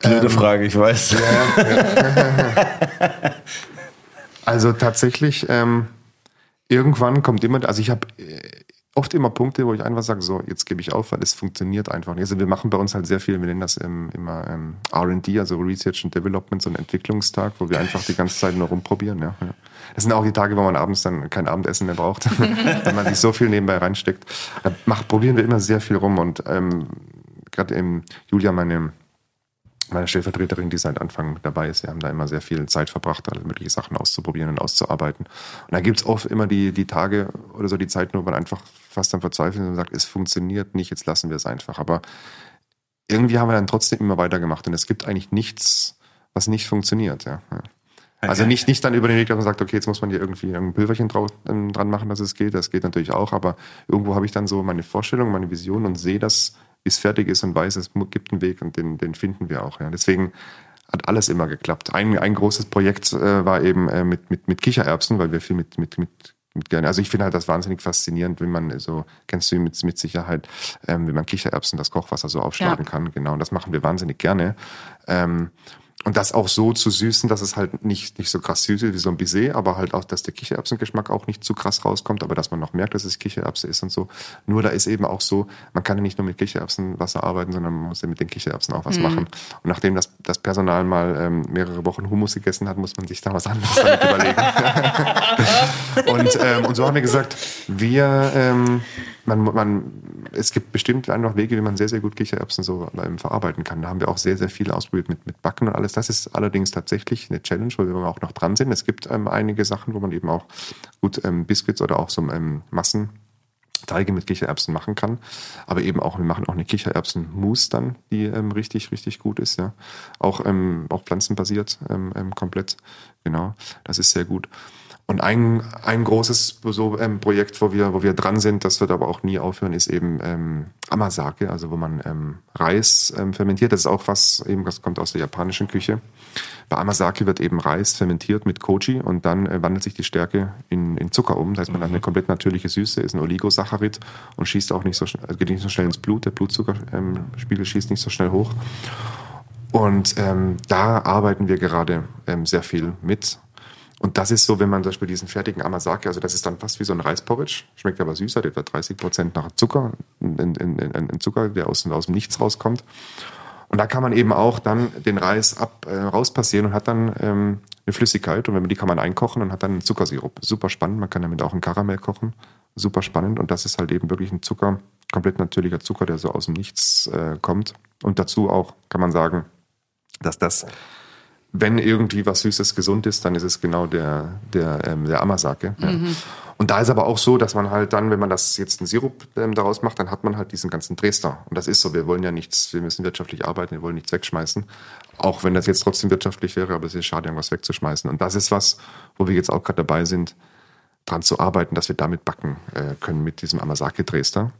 Blöde ähm, Frage, ich weiß. Ja, ja. also tatsächlich, ähm, irgendwann kommt immer, also ich habe äh, oft immer Punkte, wo ich einfach sage, so, jetzt gebe ich auf, weil es funktioniert einfach nicht. Also wir machen bei uns halt sehr viel, wir nennen das ähm, immer ähm, R&D, also Research and Development, so ein Entwicklungstag, wo wir einfach die ganze Zeit nur rumprobieren. Ja. Das sind auch die Tage, wo man abends dann kein Abendessen mehr braucht, wenn man sich so viel nebenbei reinsteckt. Da macht, probieren wir immer sehr viel rum und ähm, gerade im Julia, meine meine Stellvertreterin, die seit Anfang dabei ist, wir haben da immer sehr viel Zeit verbracht, alle mögliche Sachen auszuprobieren und auszuarbeiten. Und da gibt es oft immer die, die Tage oder so die Zeit, wo man einfach fast am Verzweifeln und sagt, es funktioniert nicht, jetzt lassen wir es einfach. Aber irgendwie haben wir dann trotzdem immer weitergemacht und es gibt eigentlich nichts, was nicht funktioniert. Ja. Also nicht, nicht dann über den Weg, dass man sagt, okay, jetzt muss man hier irgendwie ein Pülverchen ähm, dran machen, dass es geht. Das geht natürlich auch, aber irgendwo habe ich dann so meine Vorstellung, meine Vision und sehe das bis fertig ist und weiß, es gibt einen Weg und den, den finden wir auch. Ja. Deswegen hat alles immer geklappt. Ein, ein großes Projekt äh, war eben äh, mit, mit, mit Kichererbsen, weil wir viel mit, mit, mit, mit gerne. Also ich finde halt das wahnsinnig faszinierend, wenn man so, kennst du mit, mit Sicherheit, ähm, wenn man Kichererbsen, das Kochwasser so aufschlagen ja. kann. Genau, und das machen wir wahnsinnig gerne. Ähm, und das auch so zu süßen, dass es halt nicht, nicht so krass süß ist wie so ein Baiser, aber halt auch, dass der Kichererbsengeschmack auch nicht zu krass rauskommt, aber dass man noch merkt, dass es Kichererbse ist und so. Nur da ist eben auch so, man kann ja nicht nur mit Kichererbsenwasser arbeiten, sondern man muss ja mit den Kichererbsen auch was mhm. machen. Und nachdem das, das Personal mal ähm, mehrere Wochen Hummus gegessen hat, muss man sich da was anderes damit überlegen. und, ähm, und so haben wir gesagt, wir, ähm, man, man, es gibt bestimmt noch Wege, wie man sehr, sehr gut Kichererbsen so ähm, verarbeiten kann. Da haben wir auch sehr, sehr viel ausprobiert mit, mit Backen und alles. Das ist allerdings tatsächlich eine Challenge, wo wir auch noch dran sind. Es gibt ähm, einige Sachen, wo man eben auch gut ähm, Biscuits oder auch so ähm, Massen mit Kichererbsen machen kann. Aber eben auch, wir machen auch eine Kichererbsen-Mousse dann, die ähm, richtig, richtig gut ist, ja. Auch, ähm, auch pflanzenbasiert ähm, ähm komplett. Genau. Das ist sehr gut. Und ein, ein großes so, ähm, Projekt, wo wir, wo wir dran sind, das wird aber auch nie aufhören, ist eben ähm, Amasake, also wo man ähm, Reis ähm, fermentiert. Das ist auch was, eben das kommt aus der japanischen Küche. Bei Amasake wird eben Reis fermentiert mit Koji und dann äh, wandelt sich die Stärke in, in Zucker um. Das heißt, man hat eine mhm. komplett natürliche Süße, ist ein Oligosaccharid und schießt auch nicht so schnell, also geht nicht so schnell ins Blut. Der Blutzuckerspiegel schießt nicht so schnell hoch. Und ähm, da arbeiten wir gerade ähm, sehr viel mit Und das ist so, wenn man zum Beispiel diesen fertigen Amasake, also das ist dann fast wie so ein Reisporridge, schmeckt aber süßer, etwa 30 Prozent nach Zucker, ein, ein, ein Zucker, der aus, aus dem Nichts rauskommt. Und da kann man eben auch dann den Reis ab, äh, rauspassieren und hat dann ähm, eine Flüssigkeit. Und wenn man die kann man einkochen und hat dann einen Zuckersirup. Super spannend. Man kann damit auch einen Karamell kochen. Super spannend. Und das ist halt eben wirklich ein Zucker, komplett natürlicher Zucker, der so aus dem Nichts äh, kommt. Und dazu auch kann man sagen, dass das wenn irgendwie was Süßes gesund ist, dann ist es genau der, der, ähm, der Amasake. Ja. Mhm. Und da ist aber auch so, dass man halt dann, wenn man das jetzt einen Sirup ähm, daraus macht, dann hat man halt diesen ganzen Dresder. Und das ist so, wir wollen ja nichts, wir müssen wirtschaftlich arbeiten, wir wollen nichts wegschmeißen. Auch wenn das jetzt trotzdem wirtschaftlich wäre, aber es ist schade, irgendwas wegzuschmeißen. Und das ist was, wo wir jetzt auch gerade dabei sind, dran zu arbeiten, dass wir damit backen äh, können mit diesem Amasake Dresder.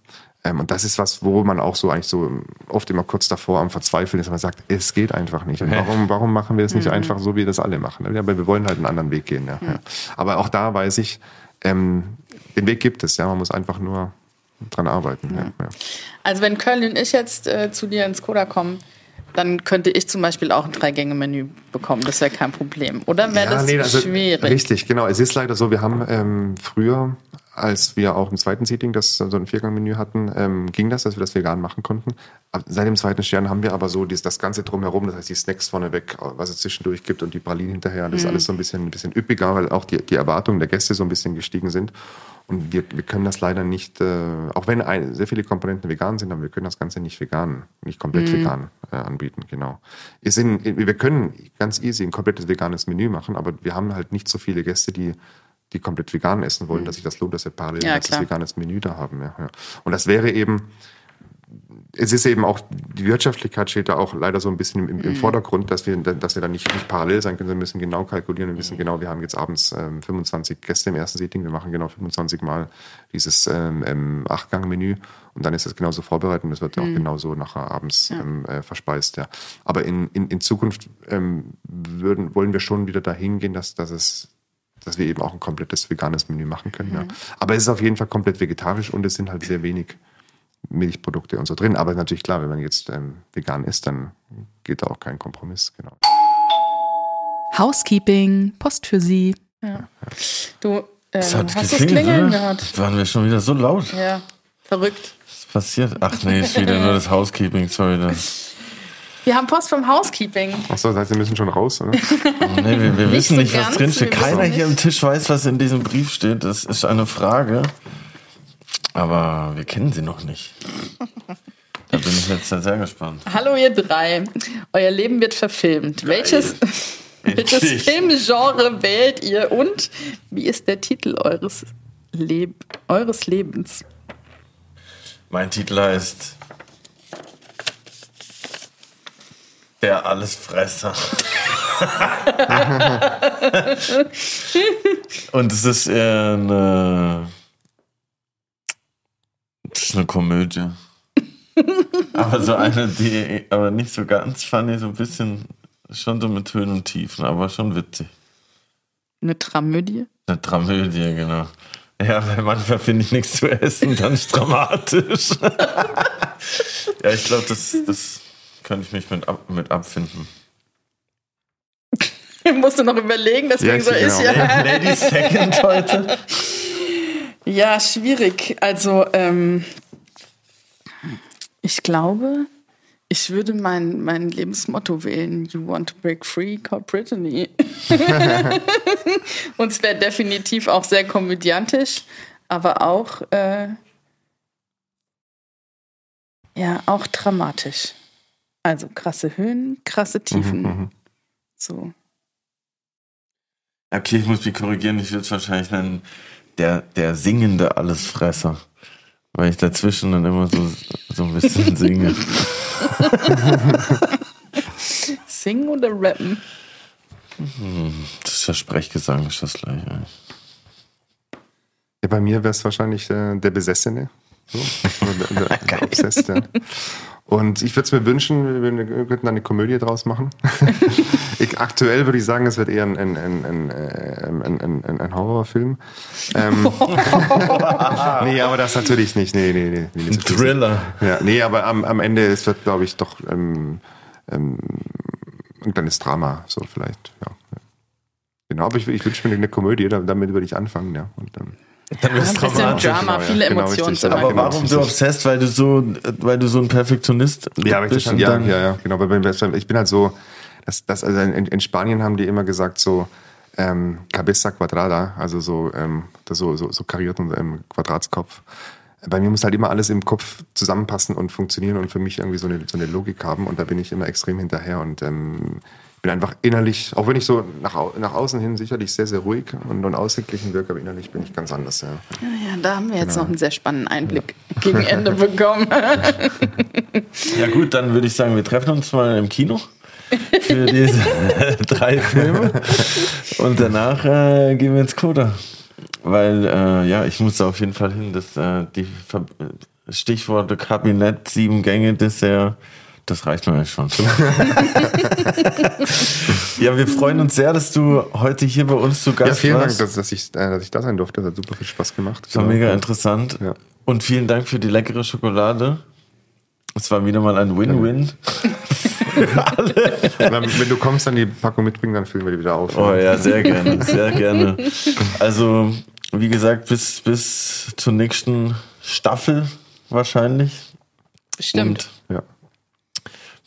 Ähm, und das ist was, wo man auch so eigentlich so oft immer kurz davor am Verzweifeln ist, wenn man sagt, es geht einfach nicht. Und warum, warum machen wir es nicht mhm. einfach so, wie das alle machen? Ja, aber wir wollen halt einen anderen Weg gehen. Ja. Mhm. Aber auch da weiß ich, ähm, den Weg gibt es. Ja, man muss einfach nur dran arbeiten. Ja. Ja. Also wenn Köln und ich jetzt äh, zu dir ins Koda kommen, dann könnte ich zum Beispiel auch ein Drei-Gänge-Menü bekommen. Das wäre kein Problem. Oder wäre ja, das nee, also schwierig? Richtig, genau. Es ist leider so, wir haben ähm, früher als wir auch im zweiten Seating das so ein Viergang-Menü hatten, ähm, ging das, dass wir das vegan machen konnten. Seit dem zweiten Stern haben wir aber so dieses, das Ganze drumherum, das heißt die Snacks vorneweg, was es zwischendurch gibt und die Pralinen hinterher, das mhm. ist alles so ein bisschen, ein bisschen üppiger, weil auch die, die Erwartungen der Gäste so ein bisschen gestiegen sind. Und wir, wir können das leider nicht, äh, auch wenn ein, sehr viele Komponenten vegan sind, aber wir können das Ganze nicht vegan, nicht komplett mhm. vegan äh, anbieten, genau. Sind, wir können ganz easy ein komplettes veganes Menü machen, aber wir haben halt nicht so viele Gäste, die die komplett vegan essen wollen, mhm. dass sich das lohnt, dass wir parallel ja, ein veganes Menü da haben. Ja, ja. Und das wäre eben, es ist eben auch, die Wirtschaftlichkeit steht da auch leider so ein bisschen im, im mhm. Vordergrund, dass wir, dass wir da nicht, nicht parallel sein können, wir müssen genau kalkulieren, wir wissen genau, wir haben jetzt abends ähm, 25 Gäste im ersten Seating, wir machen genau 25 Mal dieses ähm, ähm, Achtgang-Menü und dann ist das genauso vorbereitet und es wird ja auch mhm. genauso nachher abends ja. ähm, äh, verspeist. Ja. Aber in, in, in Zukunft ähm, würden, wollen wir schon wieder dahin gehen, dass, dass es dass wir eben auch ein komplettes veganes Menü machen können. Mhm. Ja. Aber es ist auf jeden Fall komplett vegetarisch und es sind halt sehr wenig Milchprodukte und so drin. Aber natürlich klar, wenn man jetzt ähm, vegan ist, dann geht da auch kein Kompromiss. Genau. Housekeeping, Post für Sie. Ja. Du, ähm, hast du das Klingeln gehört? Das waren wir schon wieder so laut. Ja, verrückt. Was passiert? Ach nee, ist wieder nur das Housekeeping, sorry. Das. Wir haben Post vom Housekeeping. Achso, das heißt, wir müssen schon raus, oder? oh, nee, wir, wir wissen so nicht, was drinsteht. Keiner hier am Tisch weiß, was in diesem Brief steht. Das ist eine Frage. Aber wir kennen sie noch nicht. Da bin ich jetzt sehr gespannt. Hallo ihr drei. Euer Leben wird verfilmt. Geil. Welches, welches Filmgenre wählt ihr und wie ist der Titel eures, Leb eures Lebens? Mein Titel heißt Der Allesfresser. Und es ist eher eine. Das ist eine Komödie. aber so eine, die aber nicht so ganz funny, so ein bisschen schon so mit Höhen und Tiefen, aber schon witzig. Eine Dramödie? Eine Dramödie, genau. Ja, weil manchmal finde ich nichts zu essen, dann ist dramatisch. ja, ich glaube, das, das könnte ich mich mit, ab, mit abfinden. Musst du noch überlegen, deswegen ja, so ist genau. ja. Lady Second heute. Ja, schwierig. Also, ähm, ich glaube, ich würde mein, mein Lebensmotto wählen: You want to break free, call Brittany. Und es wäre definitiv auch sehr komödiantisch, aber auch, äh, ja, auch dramatisch. Also krasse Höhen, krasse Tiefen. Mhm, mhm, so. Okay, ich muss mich korrigieren. Ich würde es wahrscheinlich nennen, der, der singende Allesfresser. Weil ich dazwischen dann immer so, so ein bisschen singe. Singen oder rappen? Hm, das ist ja Sprechgesang, ist das gleich. Ja, bei mir wäre es wahrscheinlich äh, der Besessene. So. Der Obsessed, ja. Und ich würde es mir wünschen, wir könnten eine Komödie draus machen. ich, aktuell würde ich sagen, es wird eher ein, ein, ein, ein, ein, Horrorfilm. Ähm, nee, aber das natürlich nicht. Nee, nee, nee. nee ein Thriller. Ja, nee, aber am, am Ende, es wird, glaube ich, doch ähm, ähm, ein kleines Drama, so vielleicht. Ja. Genau, aber ich, ich wünsche mir eine Komödie, damit würde ich anfangen, ja. Und dann dann ja, ein bisschen. Drama, viele genau, Emotionen. richtig, Aber genau, warum so obsessed? Weil du so, weil du so ein Perfektionist Ja, bist das, und ja, dann- ja, ja, genau. Ich bin halt so, das, das, also in, in Spanien haben die immer gesagt so ähm, Cabeza Quadrada, also so, ähm, das so, so, so kariert und ähm, Quadratskopf. Bei mir muss halt immer alles im Kopf zusammenpassen und funktionieren und für mich irgendwie so eine, so eine Logik haben und da bin ich immer extrem hinterher und ähm, bin einfach innerlich, auch wenn ich so nach, nach außen hin sicherlich sehr, sehr ruhig und, und ausgeglichen wirke, aber innerlich bin ich ganz anders, ja. Ja, ja, da haben wir jetzt noch einen sehr spannenden Einblick gegen Ende bekommen. Ja gut, dann würde ich sagen, wir treffen uns mal im Kino für diese drei Filme und danach äh, gehen wir ins Coda. Weil, äh, ja, ich muss da auf jeden Fall hin, dass äh, die Ver Stichworte Kabinett, sieben Gänge, Dessert, das reicht mir schon. ja, wir freuen uns sehr, dass du heute hier bei uns zu Gast Ja, vielen Dank, warst. dass, dass, ich, äh, dass ich da sein durfte. Das hat super viel Spaß gemacht. Das war Genau. mega interessant. Ja. Und vielen Dank für die leckere Schokolade. Es war wieder mal ein Win-Win. Wenn wenn du kommst, dann die Packung mitbringen, dann füllen wir die wieder auf. Oh ja, sehr gerne, sehr gerne. Also, wie gesagt, bis, bis zur nächsten Staffel wahrscheinlich. Stimmt. Ja.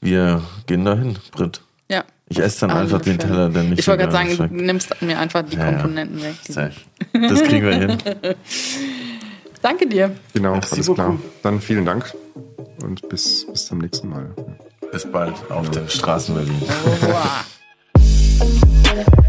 Wir gehen dahin, Britt. Ja. Ich esse dann Alle einfach den. Teller, der nicht Ich wollte gerade sagen, du nimmst mir einfach die Ja, ja. Komponenten weg. Safe. Das kriegen wir hin. Danke dir. Genau, Merci alles klar. beaucoup. Dann vielen Dank und bis, bis zum nächsten Mal. Bis bald auf den Straßen Berlin. Au revoir.